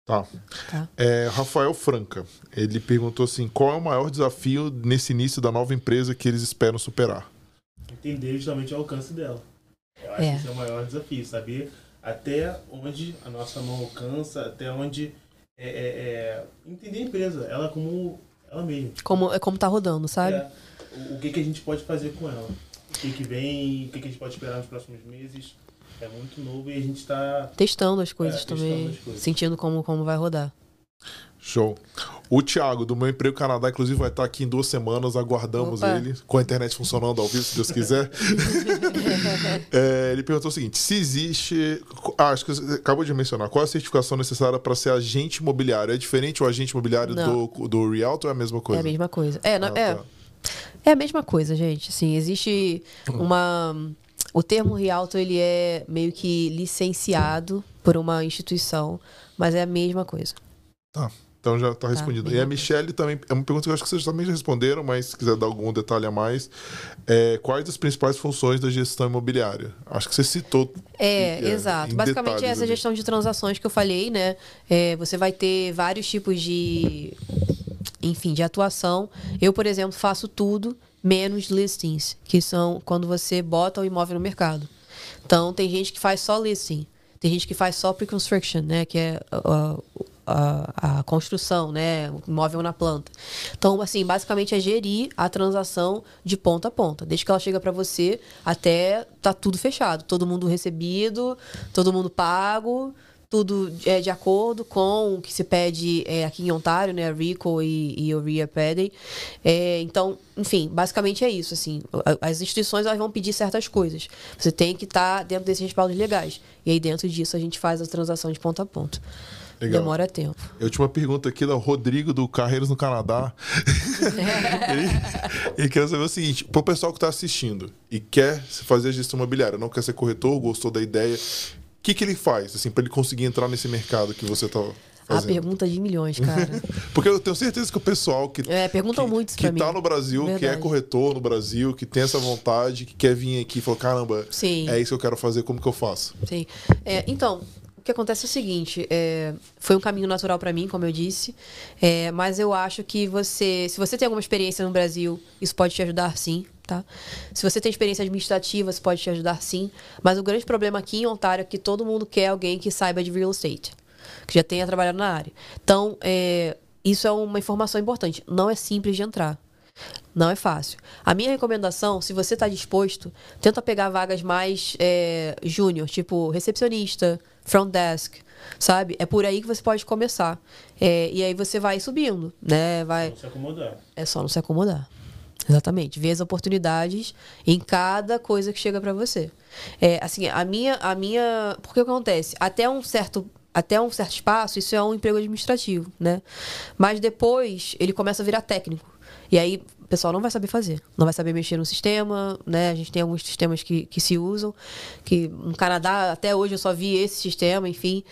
Tá. Tá. É, Rafael Franca, ele perguntou assim: qual é o maior desafio nesse início da nova empresa que eles esperam superar? Entender justamente o alcance dela. Eu acho É. que esse é o maior desafio, saber até onde a nossa mão alcança, até onde é, é, é, entender a empresa, ela como ela mesma. Como, é como tá rodando, sabe? É, o, o que, que a gente pode fazer com ela? O que, que vem, o que, que a gente pode esperar nos próximos meses? É muito novo e a gente está. Testando as coisas É, também, as coisas. sentindo como, como vai rodar. Show. O Thiago, do Meu Emprego Canadá, inclusive, vai estar aqui em duas semanas. Aguardamos Opa. ele, com a internet funcionando ao vivo, se Deus quiser. É, ele perguntou o seguinte: se existe. Ah, acho que você acabou de mencionar. Qual é a certificação necessária para ser agente imobiliário? É diferente o agente imobiliário Não. do, do Realtor ou é a mesma É coisa? a mesma coisa. É, na- Ah, é, tá. É a mesma coisa, gente. Assim, existe uma. O termo Rialto ele é meio que licenciado por uma instituição, mas é a mesma coisa. Tá. Então já está respondido. e mesma a Michelle também. É uma pergunta que eu acho que vocês também já responderam, mas se quiser dar algum detalhe a mais. É, quais as principais funções da gestão imobiliária? Acho que você citou. É, É, exato. Basicamente é essa ali. gestão de transações que eu falei, né? É, você vai ter vários tipos de, enfim, de atuação. Eu, por exemplo, faço tudo menos listings, que são quando você bota o imóvel no mercado. Então, tem gente que faz só listing. Tem gente que faz só pre-construction, né? Que é a, a, construção, né? O imóvel na planta. Então, assim, basicamente é gerir a transação de ponta a ponta. Desde que ela chega para você até tá tudo fechado. Todo mundo recebido, todo mundo pago, tudo é, de acordo com o que se pede é, aqui em Ontário, né? A RICO e, e o RIA pedem. É, então, enfim, basicamente é isso. Assim, as instituições elas vão pedir certas coisas. Você tem que estar dentro desses respaldos legais. E aí, dentro disso, a gente faz a transação de ponta a ponta. Legal. Demora tempo. A última pergunta aqui da Rodrigo do Carreiros no Canadá. ele, ele quer saber o seguinte: pro pessoal que está assistindo e quer fazer gestão imobiliária, não quer ser corretor, gostou da ideia, o que, que ele faz assim, para ele conseguir entrar nesse mercado que você tá. A fazendo? pergunta de milhões, cara. Porque eu tenho certeza que o pessoal que, É, perguntam que, muito que tá no Brasil, que é Verdade. corretor no Brasil, que tem essa vontade, que quer vir aqui e falar, caramba, Sim. é isso que eu quero fazer, como que eu faço? Sim. É, então, o que acontece é o seguinte: é, foi um caminho natural para mim, como eu disse, é, mas eu acho que você, se você tem alguma experiência no Brasil, isso pode te ajudar sim. Tá? Se você tem experiência administrativa, isso pode te ajudar sim. Mas o grande problema aqui em Ontário é que todo mundo quer alguém que saiba de real estate, que já tenha trabalhado na área. Então, é, isso é uma informação importante. Não é simples de entrar. Não é fácil. A minha recomendação, se você está disposto, tenta pegar vagas mais é, júnior, tipo recepcionista, front desk, sabe? É por aí que você pode começar. É, e aí você vai subindo, né? Vai, Não se acomodar. é só não se acomodar. Exatamente. Ver as oportunidades em cada coisa que chega para você. É, assim, a minha, a minha, porque acontece? Até um certo até um certo espaço, isso é um emprego administrativo, né? Mas depois ele começa a virar técnico. E aí o pessoal não vai saber fazer. Não vai saber mexer no sistema, né? A gente tem alguns sistemas que, que se usam. Que no Canadá, até hoje, eu só vi esse sistema, enfim,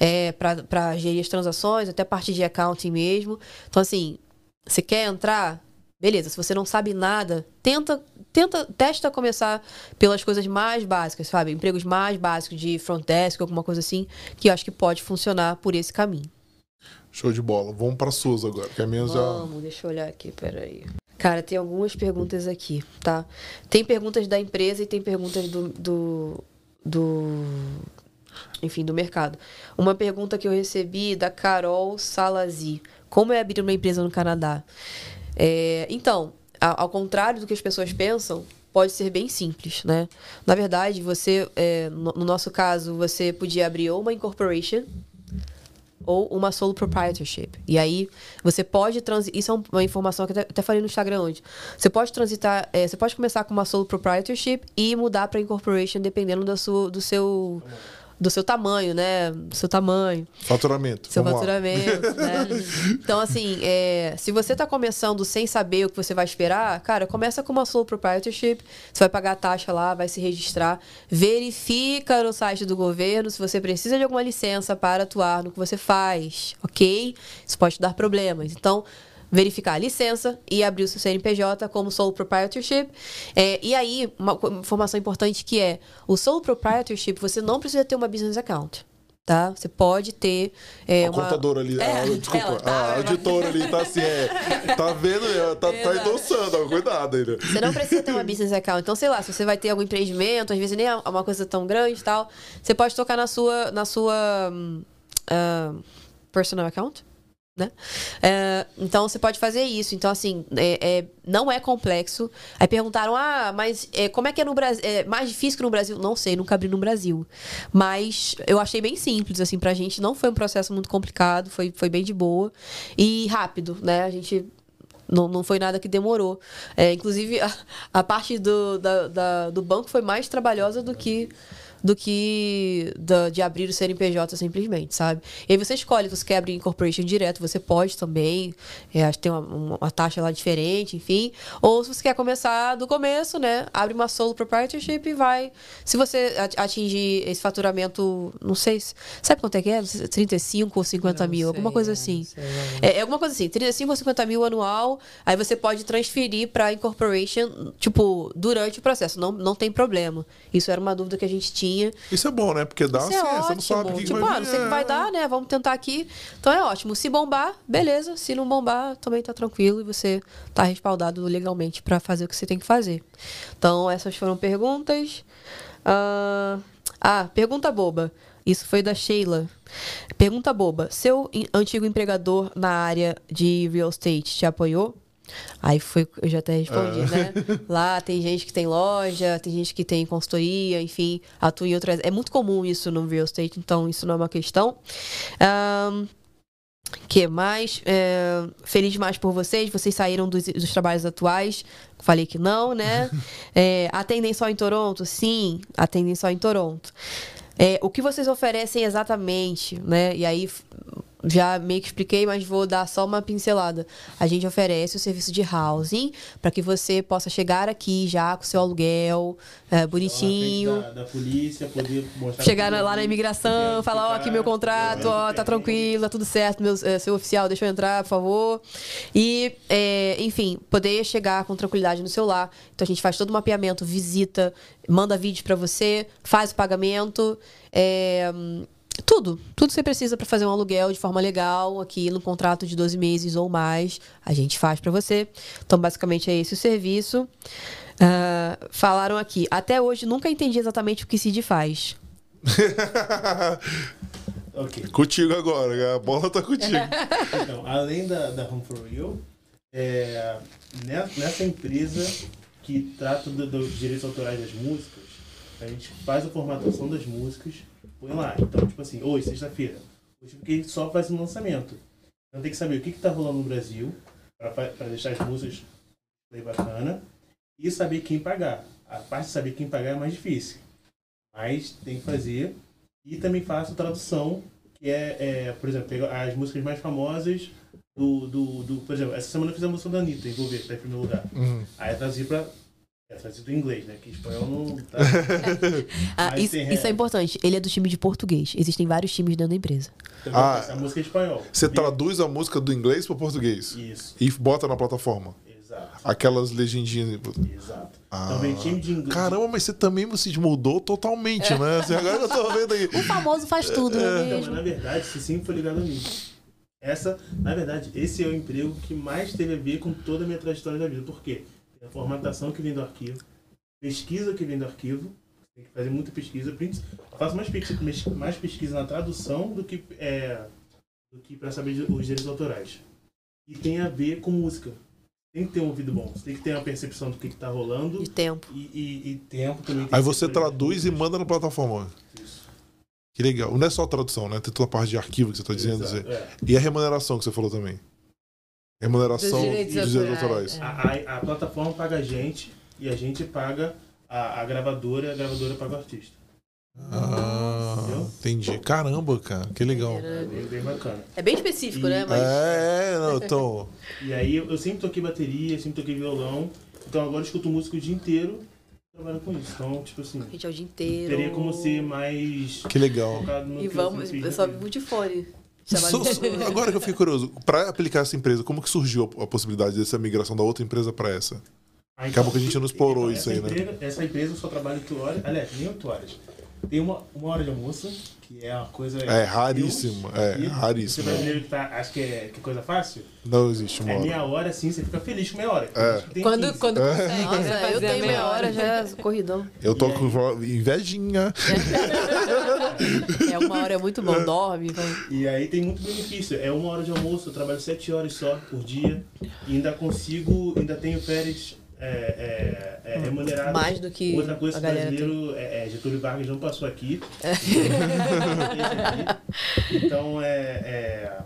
é, para gerir as transações, até parte de accounting mesmo. Então, assim, você quer entrar? Beleza, se você não sabe nada, tenta, tenta, testa começar pelas coisas mais básicas, sabe? Empregos mais básicos de front desk, alguma coisa assim, que eu acho que pode funcionar por esse caminho. Show de bola. Vamos para suas agora, que a minha já. Vamos, deixa eu olhar aqui, peraí. Cara, tem algumas perguntas aqui, tá? Tem perguntas da empresa e tem perguntas do, do, do enfim, do mercado. Uma pergunta que eu recebi da Carol Salazi. Como é abrir uma empresa no Canadá? É, então, ao contrário do que as pessoas pensam, pode ser bem simples, né? Na verdade, você, é, no, no nosso caso, você podia abrir ou uma incorporation ou uma sole proprietorship. E aí você pode transitar. Isso é um- uma informação que até, até falei no Instagram hoje. Você pode transitar. é, você pode começar com uma sole proprietorship e mudar para incorporation dependendo do seu, do seu do seu tamanho, né? Do seu tamanho. Faturamento. Seu faturamento, né? Então, assim, é, se você está começando sem saber o que você vai esperar, cara, começa com uma sole proprietorship, você vai pagar a taxa lá, vai se registrar, verifica no site do governo se você precisa de alguma licença para atuar no que você faz, ok? Isso pode dar problemas. Então, verificar a licença e abrir o seu CNPJ como sole proprietorship. É, e aí, uma informação importante que é, o sole proprietorship, você não precisa ter uma business account. Tá? Você pode ter é, a uma... contadora ali, É, desculpa, ela tá, a auditora ali tá assim, é, tá vendo, é, tá, tá Exato. endossando, ó, cuidado ainda. Você não precisa ter uma business account. Então, sei lá, se você vai ter algum empreendimento, às vezes nem é uma coisa tão grande e tal, você pode tocar na sua, na sua hum, ah, personal account. Né? É, então você pode fazer isso. Então, assim, é, é- não é complexo. Aí perguntaram: ah, mas é, como é que é no Brasil? É mais difícil que no Brasil? Não sei, nunca abri no Brasil. Mas eu achei bem simples, assim, pra gente. Não foi um processo muito complicado, foi, foi bem de boa. E rápido, né? A gente não, não foi nada que demorou. É, inclusive, a, a parte do, da- da- do banco foi mais trabalhosa do que do que da- de abrir o CNPJ simplesmente, sabe? E aí você escolhe, você quer abrir incorporation direto, você pode também, é, acho que tem uma, uma- uma taxa lá diferente, enfim. Ou se você quer começar do começo, né? Abre uma solo proprietorship e vai. Se você atingir esse faturamento, não sei, se- sabe quanto é que é? 35 ou 50 Não mil, alguma sei, coisa não assim. sei. É, é alguma coisa assim, 35 ou 50 mil anual, aí você pode transferir para incorporation, tipo, durante o processo, não, não tem problema. Isso era uma dúvida que a gente tinha. Isso é bom, né? Porque dá Isso é ótimo. não sabe o que, que tipo, vai ah, vir. não sei que vai é. dar, né? Vamos tentar aqui. Então é ótimo. Se bombar, beleza. Se não bombar, também tá tranquilo e você tá respaldado legalmente para fazer o que você tem que fazer. Então, essas foram perguntas. Ah, ah, pergunta boba. Isso foi da Sheila. Pergunta boba. Seu antigo empregador na área de real estate te apoiou? Aí foi, eu já até respondi, né? Lá tem gente que tem loja, tem gente que tem consultoria, enfim, atua em outras. É muito comum isso no real estate, então isso não é uma questão. Ahn, que mais? É, feliz demais por vocês. Vocês saíram dos, dos trabalhos atuais. Falei que não, né? É, atendem só em Toronto? Sim, atendem só em Toronto. É, o que vocês oferecem exatamente, né? E aí já meio que expliquei, mas vou dar só uma pincelada. A gente oferece o serviço de housing para que você possa chegar aqui já com seu aluguel é, bonitinho. Da, da, polícia, poder mostrar. Chegar lá na imigração, falar: Ó, aqui meu contrato, ó, tá tranquilo, tá tudo certo, meu, é, seu oficial, deixa eu entrar, por favor. E, é, enfim, poder chegar com tranquilidade no seu lar. Então a gente faz todo o mapeamento, visita, manda vídeo para você, faz o pagamento. É, tudo, tudo que você precisa para fazer um aluguel de forma legal aqui no contrato de 12 meses ou mais, a gente faz para você. Então, basicamente é esse o serviço. Uh, falaram aqui, até hoje nunca entendi exatamente o que CID faz. okay. Contigo agora, a bola tá contigo. então, além da, da Home for Real, é, nessa empresa que trata dos do direitos autorais das músicas, a gente faz a formatação das músicas põe lá. Então, tipo assim, hoje, sexta-feira, hoje porque só faz um lançamento. Então tem que saber o que está rolando no Brasil para deixar as músicas bem bacana e saber quem pagar. A parte de saber quem pagar é mais difícil. Mas tem que fazer. E também faço tradução, que é, é por exemplo, as músicas mais famosas do, do, do, Por exemplo, essa semana eu fiz a música da Anitta, Envolver, que tá em primeiro lugar. Uhum. Aí eu traduzi para é traduzido em inglês, né? Que espanhol não tá. ah, isso, isso, é importante. Ele é do time de português. Existem vários times dentro da empresa. Ah, a música é espanhol. Você traduz a música do inglês para o português. Isso. E bota na plataforma. Exato. Aquelas legendinhas. Exato. Ah. Então vem time de inglês. Caramba, mas você também você mudou totalmente, é. né? Agora eu tô vendo aí. O famoso faz tudo, é. não é mesmo? Então, mas na verdade, você sempre foi ligado a mim. Essa, na verdade, esse é o emprego que mais teve a ver com toda a minha trajetória da vida. Por quê? A formatação que vem do arquivo, pesquisa que vem do arquivo, tem que fazer muita pesquisa, faço mais pesquisa, mais pesquisa na tradução do que, é, do que para saber os direitos autorais. E tem a ver com música. Tem que ter um ouvido bom, você tem que ter uma percepção do que está rolando. E tempo. E, e, e tempo também. Aí você traduz e manda na plataforma. Isso. Que legal. Não é só tradução, né? Tem toda a parte de arquivo que você está dizendo. Exato, é. E a remuneração que você falou também. Remuneração dos direitos, dos direitos autorais. A, a, a, plataforma paga a gente e a gente paga a, a gravadora e a gravadora paga o artista. Ah, Entendeu? entendi. Caramba, cara, que legal. É bem, bem bacana. É bem específico, né, e, né? Mas... É, não, tô. e aí eu, eu sempre toquei bateria, sempre toquei violão. Então agora eu escuto música o dia inteiro trabalho com isso. Então, tipo assim. A gente é o dia inteiro. Teria como ser mais. Que legal. E vamos, eu só vivo de fone. So, so, agora que eu fiquei curioso, para aplicar essa empresa, como que surgiu a, a possibilidade dessa migração da outra empresa para essa? Ah, então, Acabou que a gente não explorou isso aí, empresa, né? Essa empresa só trabalha 8 horas, aliás, nem 8 horas. Tem uma, uma hora de almoço, que é uma coisa. É raríssima. É raríssimo. Você brasileiro que tá, acha que é que coisa fácil? Não existe uma é hora. É meia hora, sim, você fica feliz com meia hora. É. Quando, quando é. consegue. Nossa, eu tenho meia hora, já é corridão. Eu tô com invejinha. É uma hora é muito bom, dorme. Vai. E aí tem muito benefício. É uma hora de almoço, eu trabalho sete horas só por dia. E ainda consigo, ainda tenho férias é, é, é remunerado. Mais do que Outra coisa que o brasileiro, é, é, Getúlio Vargas não passou aqui. É. então, é, é,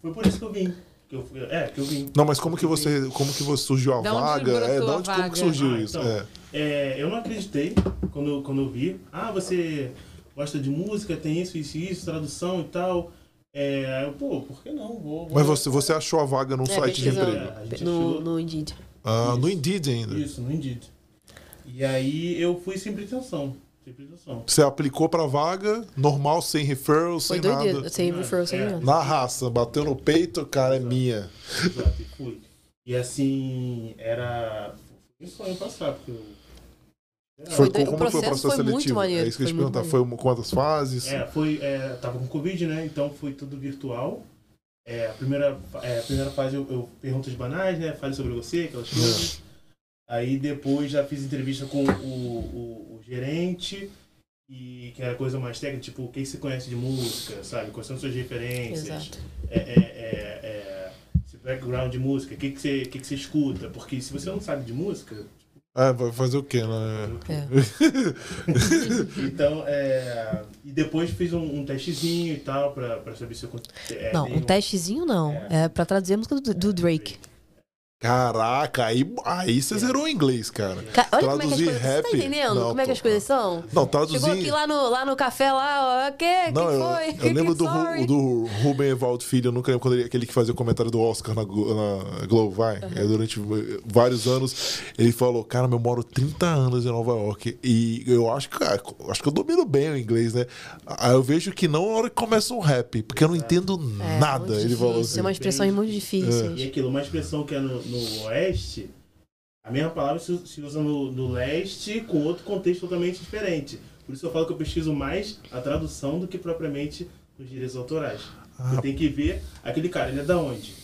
foi por isso que eu vim. Que eu, é, que eu vim. Não, mas como que você, como que você surgiu a da vaga? É, da onde, vaga? como que surgiu ah, isso? Então, é. eu não acreditei quando, quando eu vi. Ah, você gosta de música, tem isso, isso, isso, tradução e tal. É, eu, pô, por que não? Vou, vou Mas você, você achou a vaga num site de emprego? no, no Indeed. Ah, no Indeed ainda. Isso, no Indeed. E aí eu fui sem pretensão. Sem pretensão. Você aplicou pra vaga, normal, sem referral, Foi sem doideira, nada. Sem referral, sem é. nada. Na raça, bateu no peito, cara, Exato. é minha. Exato, e fui. E assim, era. Foi um sonho passar, porque eu foi, foi, como foi o processo foi seletivo? Maneiro, é isso que eu ia te perguntar. Foi uma, quantas fases? É, foi. É, tava com Covid, né? Então foi tudo virtual. É, a, primeira, é, a primeira fase eu, eu perguntas banais, né? Fale sobre você, aquelas coisas. É. Aí depois já fiz entrevista com o, o, o, gerente, e, que era coisa mais técnica, tipo, o que você conhece de música, sabe? Quais são suas referências? Exato. É, é, é, é, esse background de música, o que, que, você, que, que você escuta? Porque se você não sabe de música, ah, vai fazer o quê, né? É. então, é... E depois fiz um, um, testezinho e tal, pra, pra saber se eu... É, não, um testezinho não. É, é pra traduzir a música do, do Drake. Caraca, aí, aí você zerou o inglês, cara. Ca- Olha como é que as Traduzir coisas. Você tá rap. entendendo Não, como é que as coisas são? Não, traduzir. Chegou aqui lá no, lá no café lá, ó, o quê? Não, Quem eu, foi? eu lembro do, Ru- do Rubem Evaldo Filho, eu nunca lembro quando ele, aquele que fazia o comentário do Oscar na, na Globo, vai. É, durante vários anos, ele falou: Cara, eu moro 30 anos em Nova York e eu acho que, cara, acho que eu domino bem o inglês, né? Aí eu vejo que não na hora que começa o rap, porque eu não entendo É, nada. muito Ele falou difícil, assim. Tem umas expressões muito E difíceis. aquilo, uma expressão que é no, no oeste, a mesma palavra se, se usa no, no leste com outro contexto totalmente diferente. Por isso eu falo que eu pesquiso mais a tradução do que propriamente os direitos autorais. Ah. Eu tenho que ver aquele cara, ele é da onde?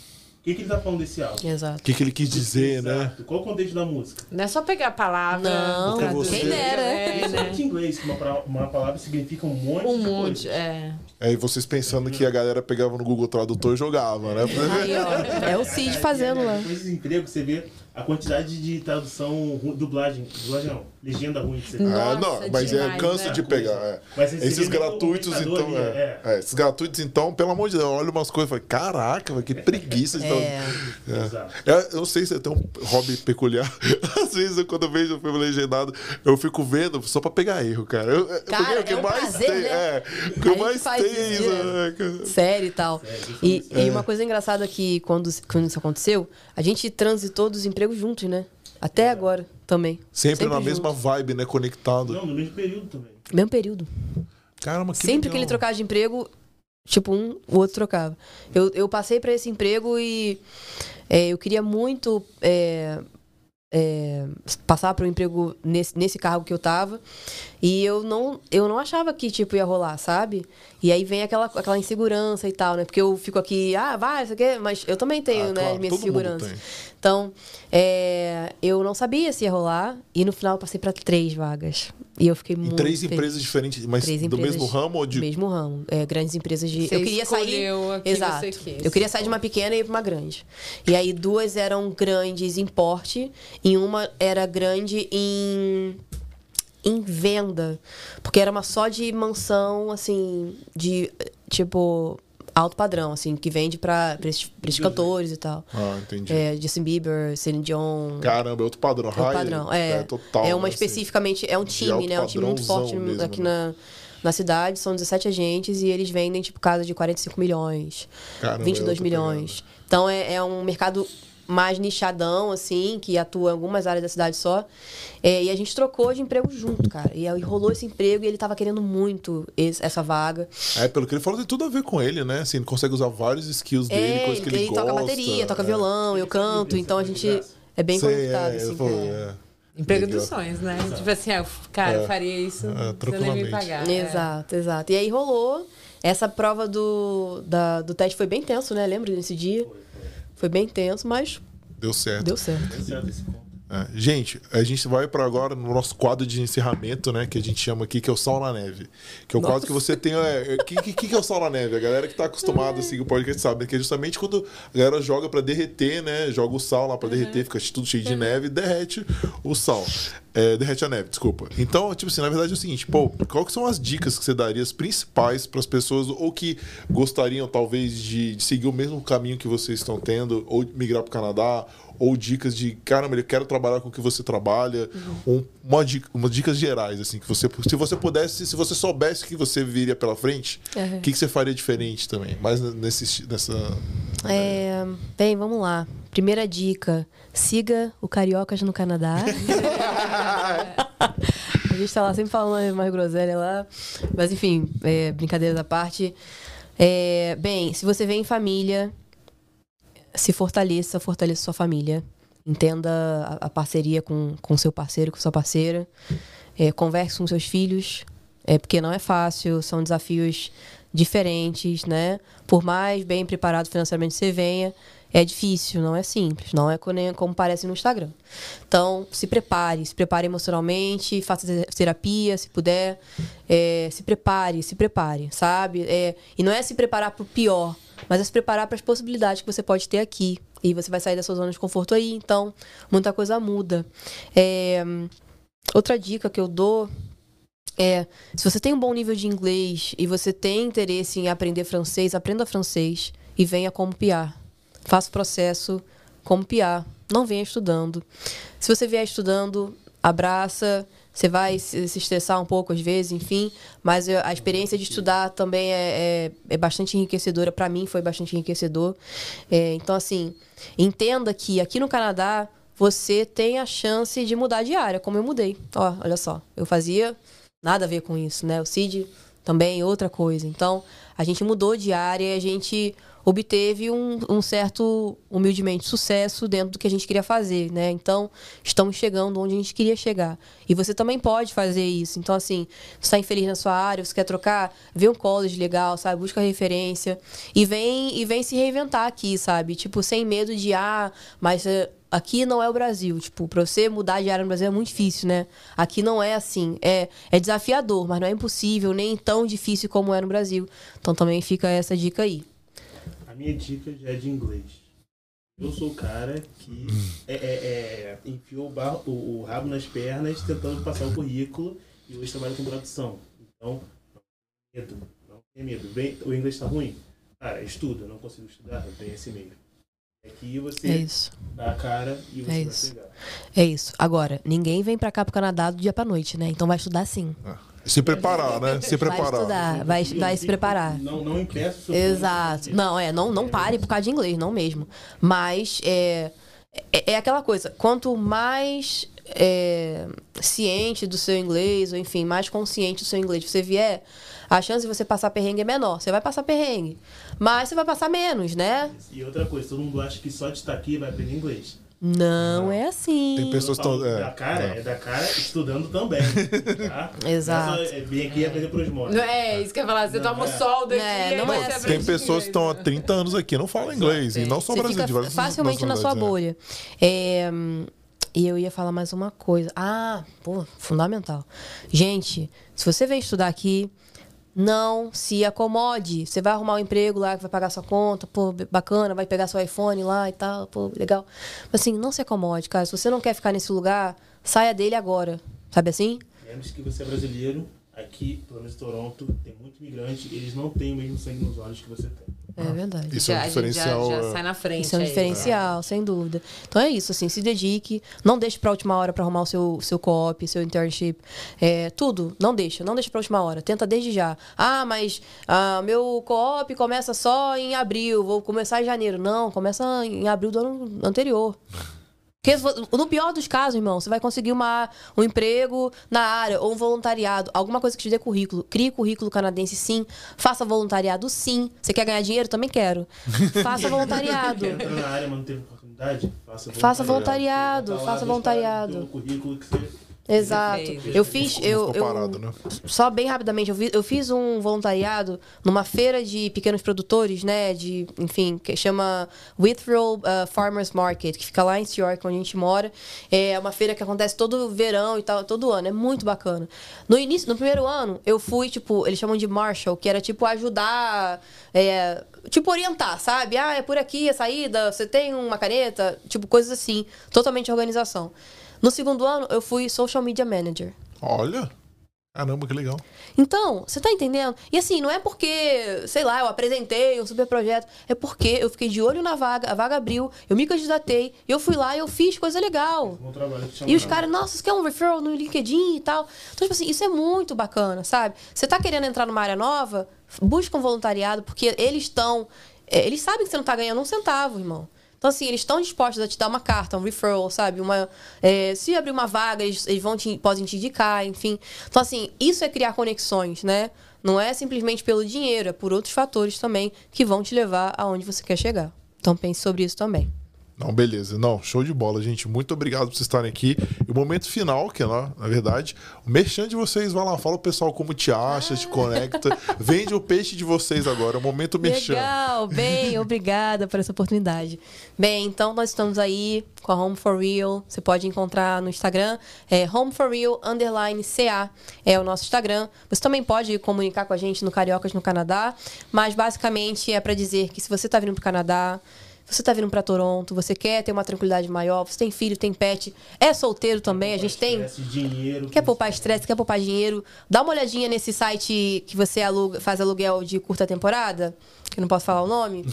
O que, que ele tá falando desse? O Exato. que, que ele quis dizer, né? Exato. Qual o contexto da música? Não é só pegar a palavra. Não, traduzir, quem dera. É, né? Em inglês, uma, pra- uma palavra significa um monte Um de monte, coisa. é. Aí vocês pensando que a galera pegava no Google Tradutor e jogava, né? Aí, ó, é o Cid fazendo lá. Depois emprego, você vê a quantidade de tradução, dublagem, dublagem não, legenda ruim que você tem. Ah, Nossa, não, mas é, demais, cansa né? de pegar. é. Esses no gratuitos, então. ali, É, é, esses gratuitos, então, pelo amor de Deus, olha umas coisas e falo, caraca, que preguiça de É. É. Exato. É, eu não sei se eu tenho um hobby peculiar. Às vezes, quando eu vejo o filme legendado, eu fico vendo só pra pegar erro, cara. Eu, Cara, porque o que é um mais prazer, tem, né? é, o que mais faz tem isso é né? Série e tal. E, e uma coisa engraçada que quando, quando isso aconteceu, a gente transitou dos empregos juntos, né? Até agora também. Sempre, na juntos. mesma vibe, né? Conectado. Não, no mesmo período também. Mesmo período. Caramba, que Sempre legal. que ele trocava de emprego, tipo, um, o outro trocava. Eu, eu passei pra esse emprego e é, eu queria muito é, é, passar para um emprego nesse, nesse cargo que eu tava. E eu não, eu não achava que, tipo, ia rolar, sabe? E aí vem aquela, aquela insegurança e tal, né? Porque eu fico aqui, ah, vai, isso aqui, mas eu também tenho, Ah, né, claro, inseguranças. tem. Então, é, eu não sabia se ia rolar. E no final eu passei para três vagas. E eu fiquei Em muito três feliz. empresas diferentes, mas Três do empresas- mesmo ramo ou de. Mesmo ramo. É, grandes empresas de. Você eu queria sair. que Exato. você quis. Eu queria sair de uma pequena e ir pra uma grande. E aí duas eram grandes em porte, e uma era grande em em venda, porque era uma só de mansão assim, de tipo alto padrão, assim, que vende pra, pra esses, pra esses cantores e tal. Ah, entendi. É, Justin Bieber, Celine Dion. Caramba, é outro padrão. É o High, padrão, é. total. é uma né, assim. especificamente, é um de time, né? É um time muito forte mesmo, aqui né? na, na cidade. São 17 agentes e eles vendem, tipo, casa de 45 milhões, Caramba, é 22 outra milhões. Então é, é um mercado mais nichadão, assim, que atua em algumas áreas da cidade só. É, e a gente trocou de emprego junto, cara. E aí rolou esse emprego e ele tava querendo muito esse- essa vaga. É, pelo que ele falou, tem tudo a ver com ele, né? Assim, ele consegue usar vários skills dele, é, coisas que ele, ele gosta. toca bateria, toca é. violão, eu canto. Então a gente é bem Sei, conectado, é, assim. ele falou, é. Emprego Legal. dos sonhos, né? Tipo assim, ah, eu- cara, eu faria isso, É, você nem me pagar. é. Exato, exato. E aí rolou. Essa prova do, da- do teste foi bem tenso, né? Lembro desse dia. Foi bem tenso, mas Deu certo. deu certo. Tá certo esse ponto. É. Gente, a gente vai para agora no nosso quadro de encerramento, né? Que a gente chama aqui, que é o Sal na Neve. Que é o Nossa. quadro que você tem. O é, que, que, que é o Sal na Neve? A galera que tá acostumada a seguir o podcast sabe, né? Que é justamente quando a galera joga para derreter, né? Joga o sal lá para derreter, fica tudo cheio de neve e derrete o sal. É, derrete a neve, desculpa. Então, tipo assim, na verdade é o seguinte, pô, qual que são as dicas que você daria, as principais para as pessoas ou que gostariam, talvez, de, de seguir o mesmo caminho que vocês estão tendo, ou migrar para o Canadá, ou dicas de, caramba, eu quero trabalhar com o que você trabalha, um, uma dica, umas dicas gerais, assim, que você, se você pudesse, se você soubesse que você viria pela frente, o Uhum. que, que você faria diferente também? Mais nesse, nessa... É, bem, vamos lá. Primeira dica: siga o Cariocas no Canadá. a gente tá lá sempre falando mais groselha lá. Mas enfim, é, brincadeiras à parte. É, bem, se você vem em família, se fortaleça, fortaleça sua família. Entenda a, a parceria com, com seu parceiro, com sua parceira. É, converse com seus filhos, é, porque não é fácil, são desafios diferentes, né? Por mais bem preparado financeiramente você venha, é difícil, não é simples, não é como parece no Instagram. Então, se prepare, se prepare emocionalmente, faça te- terapia, se puder, é, se prepare, se prepare, sabe? É, e não é se preparar para o pior, mas é se preparar para as possibilidades que você pode ter aqui. E você vai sair da sua zona de conforto aí, então muita coisa muda. É, outra dica que eu dou é, se você tem um bom nível de inglês e você tem interesse em aprender francês, aprenda francês e venha como PR. Faça o processo como PR. não venha estudando. Se você vier estudando, abraça. Você vai se estressar um pouco às vezes, enfim. Mas a experiência de estudar também é, é, é bastante enriquecedora. Para mim, foi bastante enriquecedor. É, então, assim, entenda que aqui no Canadá você tem a chance de mudar de área, como eu mudei. Ó, olha só, eu fazia nada a ver com isso, né? O Cid também outra coisa. Então, a gente mudou de área a gente obteve um, um certo, humildemente, sucesso dentro do que a gente queria fazer, né? Então, estamos chegando onde a gente queria chegar. E você também pode fazer isso. Então, assim, você está infeliz na sua área, você quer trocar, vê um college legal, sabe? Busca referência e vem, e vem se reinventar aqui, sabe? Tipo, sem medo de, ah, mas eh, aqui não é o Brasil. Tipo, pra você mudar de área no Brasil é muito difícil, né? Aqui não é assim. É, é desafiador, mas não é impossível, nem tão difícil como é no Brasil. Então também fica essa dica aí. A minha dica já é de inglês. Eu sou o cara que é, é, é, enfiou o, bar- o- o rabo nas pernas tentando passar o currículo e hoje trabalho com tradução. Então, não tenha medo. Não tenha medo. Vem, o inglês está ruim? Cara, estuda. Não consigo estudar? Vem esse meio. Aqui você É isso. dá a cara e você É vai isso. pegar. É isso. Agora, ninguém vem pra cá pro Canadá do dia pra noite, né? Então vai estudar sim. Se preparar, né? Se Vai preparar. estudar, vai, E vai eu se preparar. Não, não impeça o seu Exato. Não, é, não, não pare por causa de inglês, não mesmo. Mas é, é, é aquela coisa, quanto mais é, ciente do seu inglês, ou enfim, mais consciente do seu inglês você vier, a chance de você passar perrengue é menor. Você vai passar perrengue. Mas você vai passar menos, né? E outra coisa, todo mundo acha que só de estar aqui vai aprender inglês. Não é assim. Tem pessoas Eu falo tão- é, da cara, é. é. da cara estudando também. Tá? Exato. É é, Vem aqui aprender por osmose. Não é isso que eu ia falar. Você Não, toma o é. sol daqui. É, não é assim. Tem pessoas que estão há inglês, né? 30 anos aqui e não falam inglês. E não só Você brasileiro, de fica várias facilmente na sua bolha. É, e eu ia falar mais uma coisa. Ah, pô, fundamental. Gente, se você vem estudar aqui, não se acomode. Você vai arrumar um emprego lá que vai pagar sua conta, pô, bacana, vai pegar seu iPhone lá e tal, pô, legal. Mas assim, não se acomode, cara. Se você não quer ficar nesse lugar, saia dele agora. Sabe assim? Lembre-se que você é brasileiro. Aqui, pelo menos em Toronto, tem muito imigrante. Eles não têm o mesmo sangue nos olhos que você tem. É verdade. Isso é um Já- a gente já- diferencial. Já, é. sai na frente. Isso é um aí. diferencial, sem dúvida. Então é isso, assim, se dedique, não deixe pra última hora pra arrumar o seu, seu co-op, seu internship, é, tudo, não deixa, não deixa pra última hora, tenta desde já. Ah, mas ah, meu co-op começa só em abril, vou começar em janeiro. Não, começa em abril do ano anterior. Porque no pior dos casos, irmão, você vai conseguir uma, um emprego na área ou um voluntariado, alguma coisa que te dê currículo. Crie currículo canadense, sim. Faça voluntariado, sim. Você quer ganhar dinheiro? Também quero. Faça voluntariado. Quer entrar na área, mas não teve oportunidade? Faça Faça voluntariado, Tá lá, faça voluntariado. parágrafos do currículo que você... Exato. Eu fiz, eu, eu- parado, né? só bem rapidamente, eu, vi- eu fiz um voluntariado numa feira de pequenos produtores, né, de, enfim, que chama Withrow uh, Farmers Market, que fica lá em York, onde a gente mora. É uma feira que acontece todo verão e tal, todo ano, é muito bacana. No início, no primeiro ano, eu fui, tipo, eles chamam de Marshall, que era tipo ajudar, é, tipo orientar, sabe? Ah, é por aqui a saída, você tem uma caneta, tipo coisas assim, totalmente organização. No segundo ano, eu fui Social Media Manager. Olha. Caramba, que legal. Então, você tá entendendo? E assim, não é porque, sei lá, eu apresentei um super projeto. É porque eu fiquei de olho na vaga, a vaga abriu, eu me candidatei, eu fui lá e eu fiz coisa legal. Um trabalho E os caras, nossa, você quer um referral no LinkedIn e tal. Então, tipo assim, isso é muito bacana, sabe? Você tá querendo entrar numa área nova, busca um voluntariado, porque eles estão. é, Eles sabem que você não tá ganhando um centavo, irmão. Então, assim, eles estão dispostos a te dar uma carta, um referral, sabe? Uma, é, se abrir uma vaga, eles, eles vão te, podem te indicar, enfim. Então, assim, isso é criar conexões, né? Não é simplesmente pelo dinheiro, é por outros fatores também que vão te levar aonde você quer chegar. Então, pense sobre isso também. Não, beleza. Não, show de bola, gente. Muito obrigado por vocês estarem aqui. E o momento final, que é, na, na verdade, o merchan de vocês, vai lá, fala o pessoal como te acha, te conecta. Vende o peixe de vocês agora, é o momento merchan. Legal, bem, obrigada por essa oportunidade. Bem, então nós estamos aí com a Home for Real. Você pode encontrar no Instagram, é Home for Real underline CA é o nosso Instagram. Você também pode comunicar com a gente no Cariocas no Canadá, mas basicamente é para dizer que se você está vindo para o Canadá, Você tá vindo para Toronto, você quer ter uma tranquilidade maior, você tem filho, tem pet, é solteiro também, a gente tem. Dinheiro, Quer poupar estresse, quer poupar dinheiro? Dá uma olhadinha nesse site que você aluga, faz aluguel de curta temporada, que eu não posso falar o nome.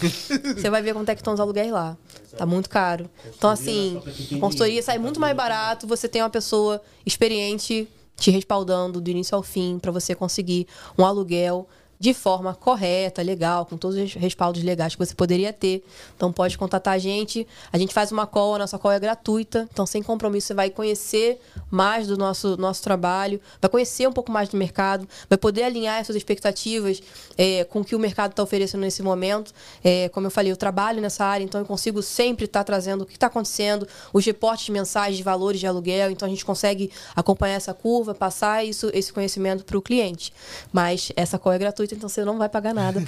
você vai ver quanto é que estão os aluguéis lá. Tá muito caro. Então, assim, a consultoria sai muito mais barato, você tem uma pessoa experiente te respaldando do início ao fim para você conseguir um aluguel de forma correta, legal, com todos os respaldos legais que você poderia ter. Então pode contatar a gente. A gente faz uma call, a nossa call é gratuita. Então, sem compromisso, você vai conhecer mais do nosso, nosso trabalho, vai conhecer um pouco mais do mercado, vai poder alinhar as suas expectativas é, com o que o mercado está oferecendo nesse momento. É, como eu falei, eu trabalho nessa área, então eu consigo sempre estar tá trazendo o que está acontecendo, os reportes mensais de valores de aluguel, então a gente consegue acompanhar essa curva, passar isso, esse conhecimento para o cliente. Mas essa call é gratuita então você não vai pagar nada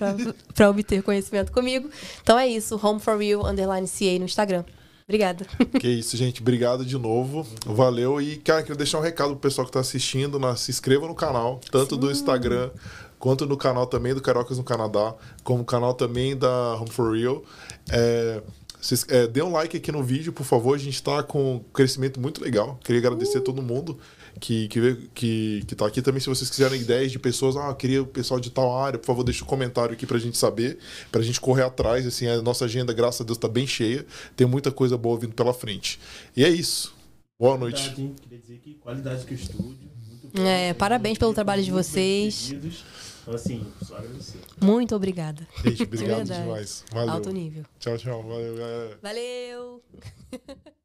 para obter conhecimento comigo. Então é isso, Home for Real underline CA no Instagram. Obrigada. Que isso, gente. Obrigado de novo. Valeu. E, cara, quero deixar um recado pro pessoal que está assistindo. Se inscreva no canal, tanto Sim. do Instagram quanto no canal também do Carocas no Canadá, como no canal também da Home for Real. É, vocês, é, dê um like aqui no vídeo, por favor. A gente está com um crescimento muito legal. Queria agradecer a todo mundo que, que, que, que tá aqui também. Se vocês quiserem ideias de pessoas, ah, eu queria o pessoal de tal área, por favor, deixa um comentário aqui pra gente saber, pra gente correr atrás. Assim, a nossa agenda, graças a Deus, tá bem cheia. Tem muita coisa boa vindo pela frente. E é isso. Boa noite. Qualidade, Queria dizer que qualidade que o estúdio. É, parabéns pelo trabalho de vocês. Então, assim, só agradecer. Muito obrigada. Gente, obrigado demais. Valeu. Alto nível. Tchau, tchau. Valeu, galera. Valeu.